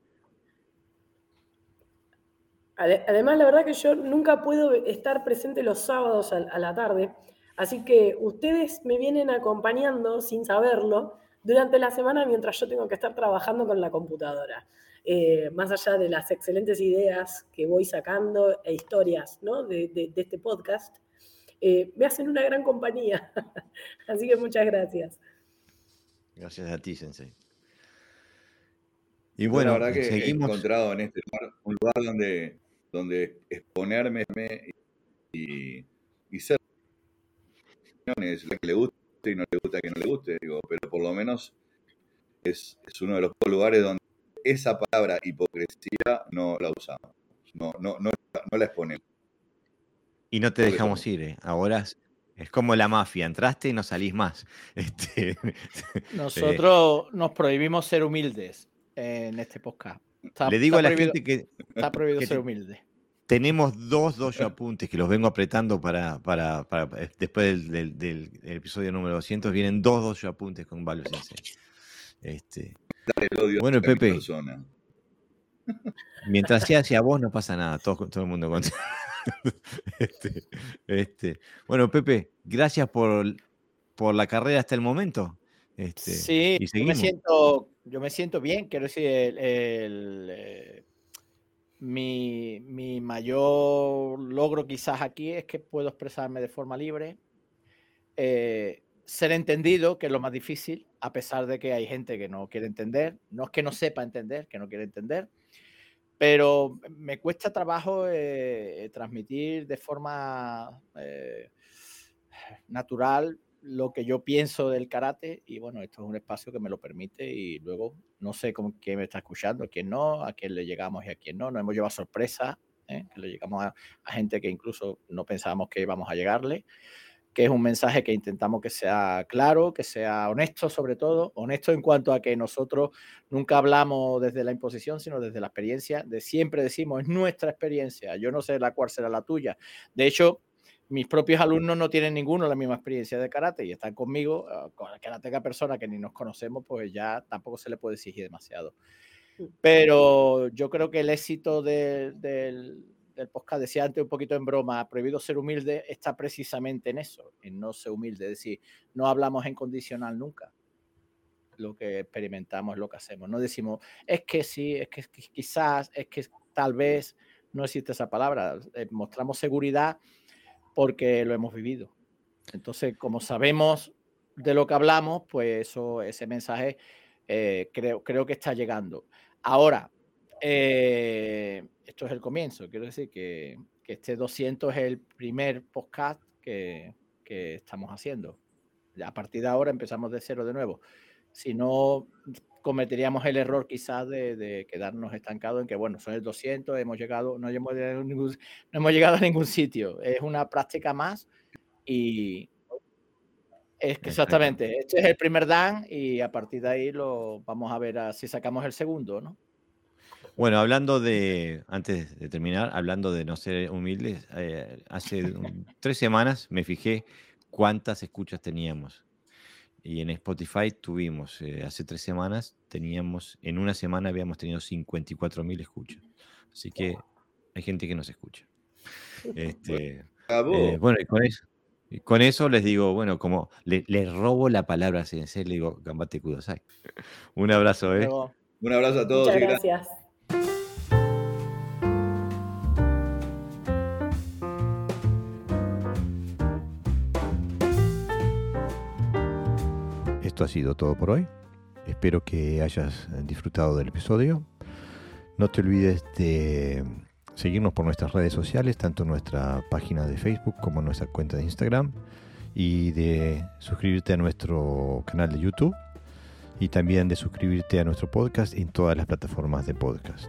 Además, la verdad que yo nunca puedo estar presente los sábados a, la tarde, así que ustedes me vienen acompañando sin saberlo durante la semana mientras yo tengo que estar trabajando con la computadora. Eh, más allá de las excelentes ideas que voy sacando e historias de, este podcast, eh, me hacen una gran compañía. Así que muchas gracias. Gracias a ti, Sensei. Y bueno, la verdad que he encontrado en este lugar un lugar donde donde exponerme y, y ser que le guste y no le gusta que no le guste, digo, pero por lo menos es, uno de los lugares donde esa palabra hipocresía no la usamos, no, no, no, la exponemos. Y no te dejamos ir, ¿eh? ahora es como la mafia, entraste y no salís más. Este, Nosotros nos prohibimos ser humildes en este podcast. Le digo a la gente que. Está prohibido ser humilde. Tenemos dos dos apuntes que los vengo apretando para, para, eh, después del, episodio número 200. Vienen dos dos apuntes con Valio Sensei. Este, bueno, Pepe. Mientras sea hacia vos, no pasa nada. Todo, todo el mundo contento. Este, este, bueno, Pepe, gracias por, por la carrera hasta el momento. Este, sí, yo me, siento, yo me siento bien, quiero decir, el, eh, mi, mi, mayor logro quizás aquí es que puedo expresarme de forma libre, eh, ser entendido, que es lo más difícil, a pesar de que hay gente que no quiere entender, no es que no sepa entender, que no quiere entender, pero me cuesta trabajo eh, transmitir de forma natural lo que yo pienso del karate y bueno, esto es un espacio que me lo permite y luego no sé con quién me está escuchando, quién no, a quién le llegamos y a quién no, nos hemos llevado sorpresa, ¿eh? que le llegamos a, gente que incluso no pensábamos que íbamos a llegarle, que es un mensaje que intentamos que sea claro, que sea honesto sobre todo, honesto en cuanto a que nosotros nunca hablamos desde la imposición, sino desde la experiencia, de siempre decimos, es nuestra experiencia, yo no sé la cuál será la tuya. De hecho, mis propios alumnos no tienen ninguno la misma experiencia de karate y están conmigo, ah, con la karateka persona que ni nos conocemos, pues ya tampoco se le puede exigir demasiado. Mm. Pero yo creo que el éxito del, del podcast, decía antes un poquito en broma, prohibido ser humilde, está precisamente en eso, en no ser humilde, es decir, no hablamos en condicional nunca. Lo que experimentamos lo que hacemos. No decimos, es que sí, es que quizás, es que tal vez, no existe esa palabra. Eh, mostramos seguridad porque lo hemos vivido. Entonces, como sabemos de lo que hablamos, pues eso, ese mensaje eh, creo, creo que está llegando. Ahora, eh, esto es el comienzo, quiero decir que, este 200 es el primer podcast que, que, estamos haciendo. A partir de ahora empezamos de cero de nuevo. Si no, cometeríamos el error quizás de, quedarnos estancados en que, bueno, son el 200, hemos llegado, no hemos, llegado a ningún, no hemos llegado a ningún sitio. Es una práctica más y es que exactamente, este es el primer dan y a partir de ahí lo vamos a ver si sacamos el segundo, ¿no? Bueno, hablando de, antes de terminar, hablando de no ser humildes, eh, hace un- tres semanas me fijé cuántas escuchas teníamos. Y en Spotify tuvimos, eh, hace tres semanas, teníamos, en una semana habíamos tenido 54.000 escuchas. Así que hay gente que nos escucha. Este, eh, bueno, y con eso, y con eso les digo, bueno, como le, le robo la palabra a Sensei, le digo, gambate kudasai. Un abrazo, ¿eh? Un abrazo a todos Muchas y gracias. Esto ha sido todo por hoy. Espero que hayas disfrutado del episodio. No te olvides de seguirnos por nuestras redes sociales, tanto nuestra página de Facebook como nuestra cuenta de Instagram, y de suscribirte a nuestro canal de YouTube y también de suscribirte a nuestro podcast en todas las plataformas de podcast.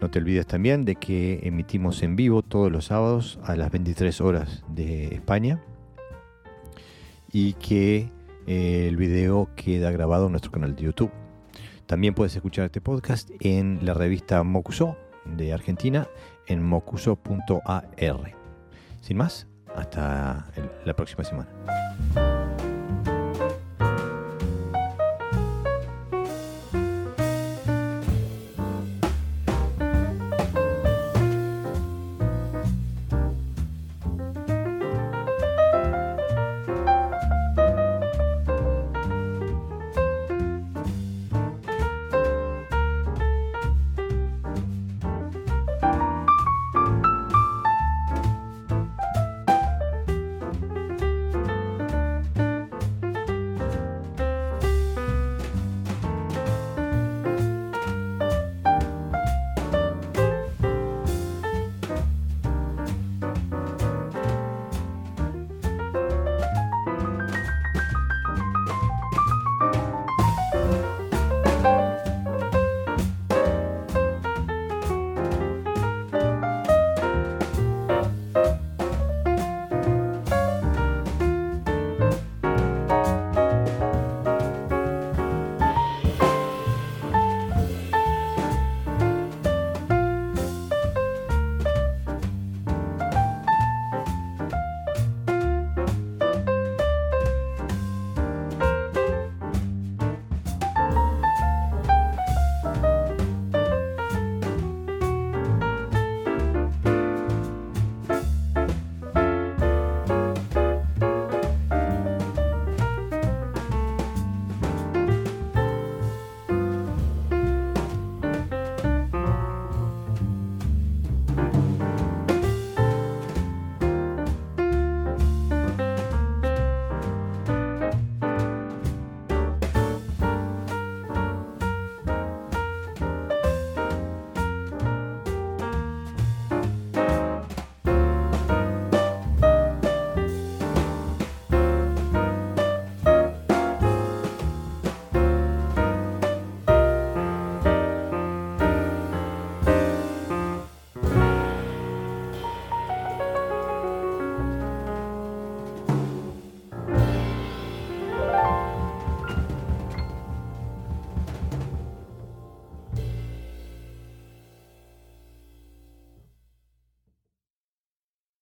No te olvides también de que emitimos en vivo todos los sábados a las 23 horas de España y que el video queda grabado en nuestro canal de YouTube. También puedes escuchar este podcast en la revista Mocuso de Argentina en mocuso.ar. Sin más, hasta la próxima semana.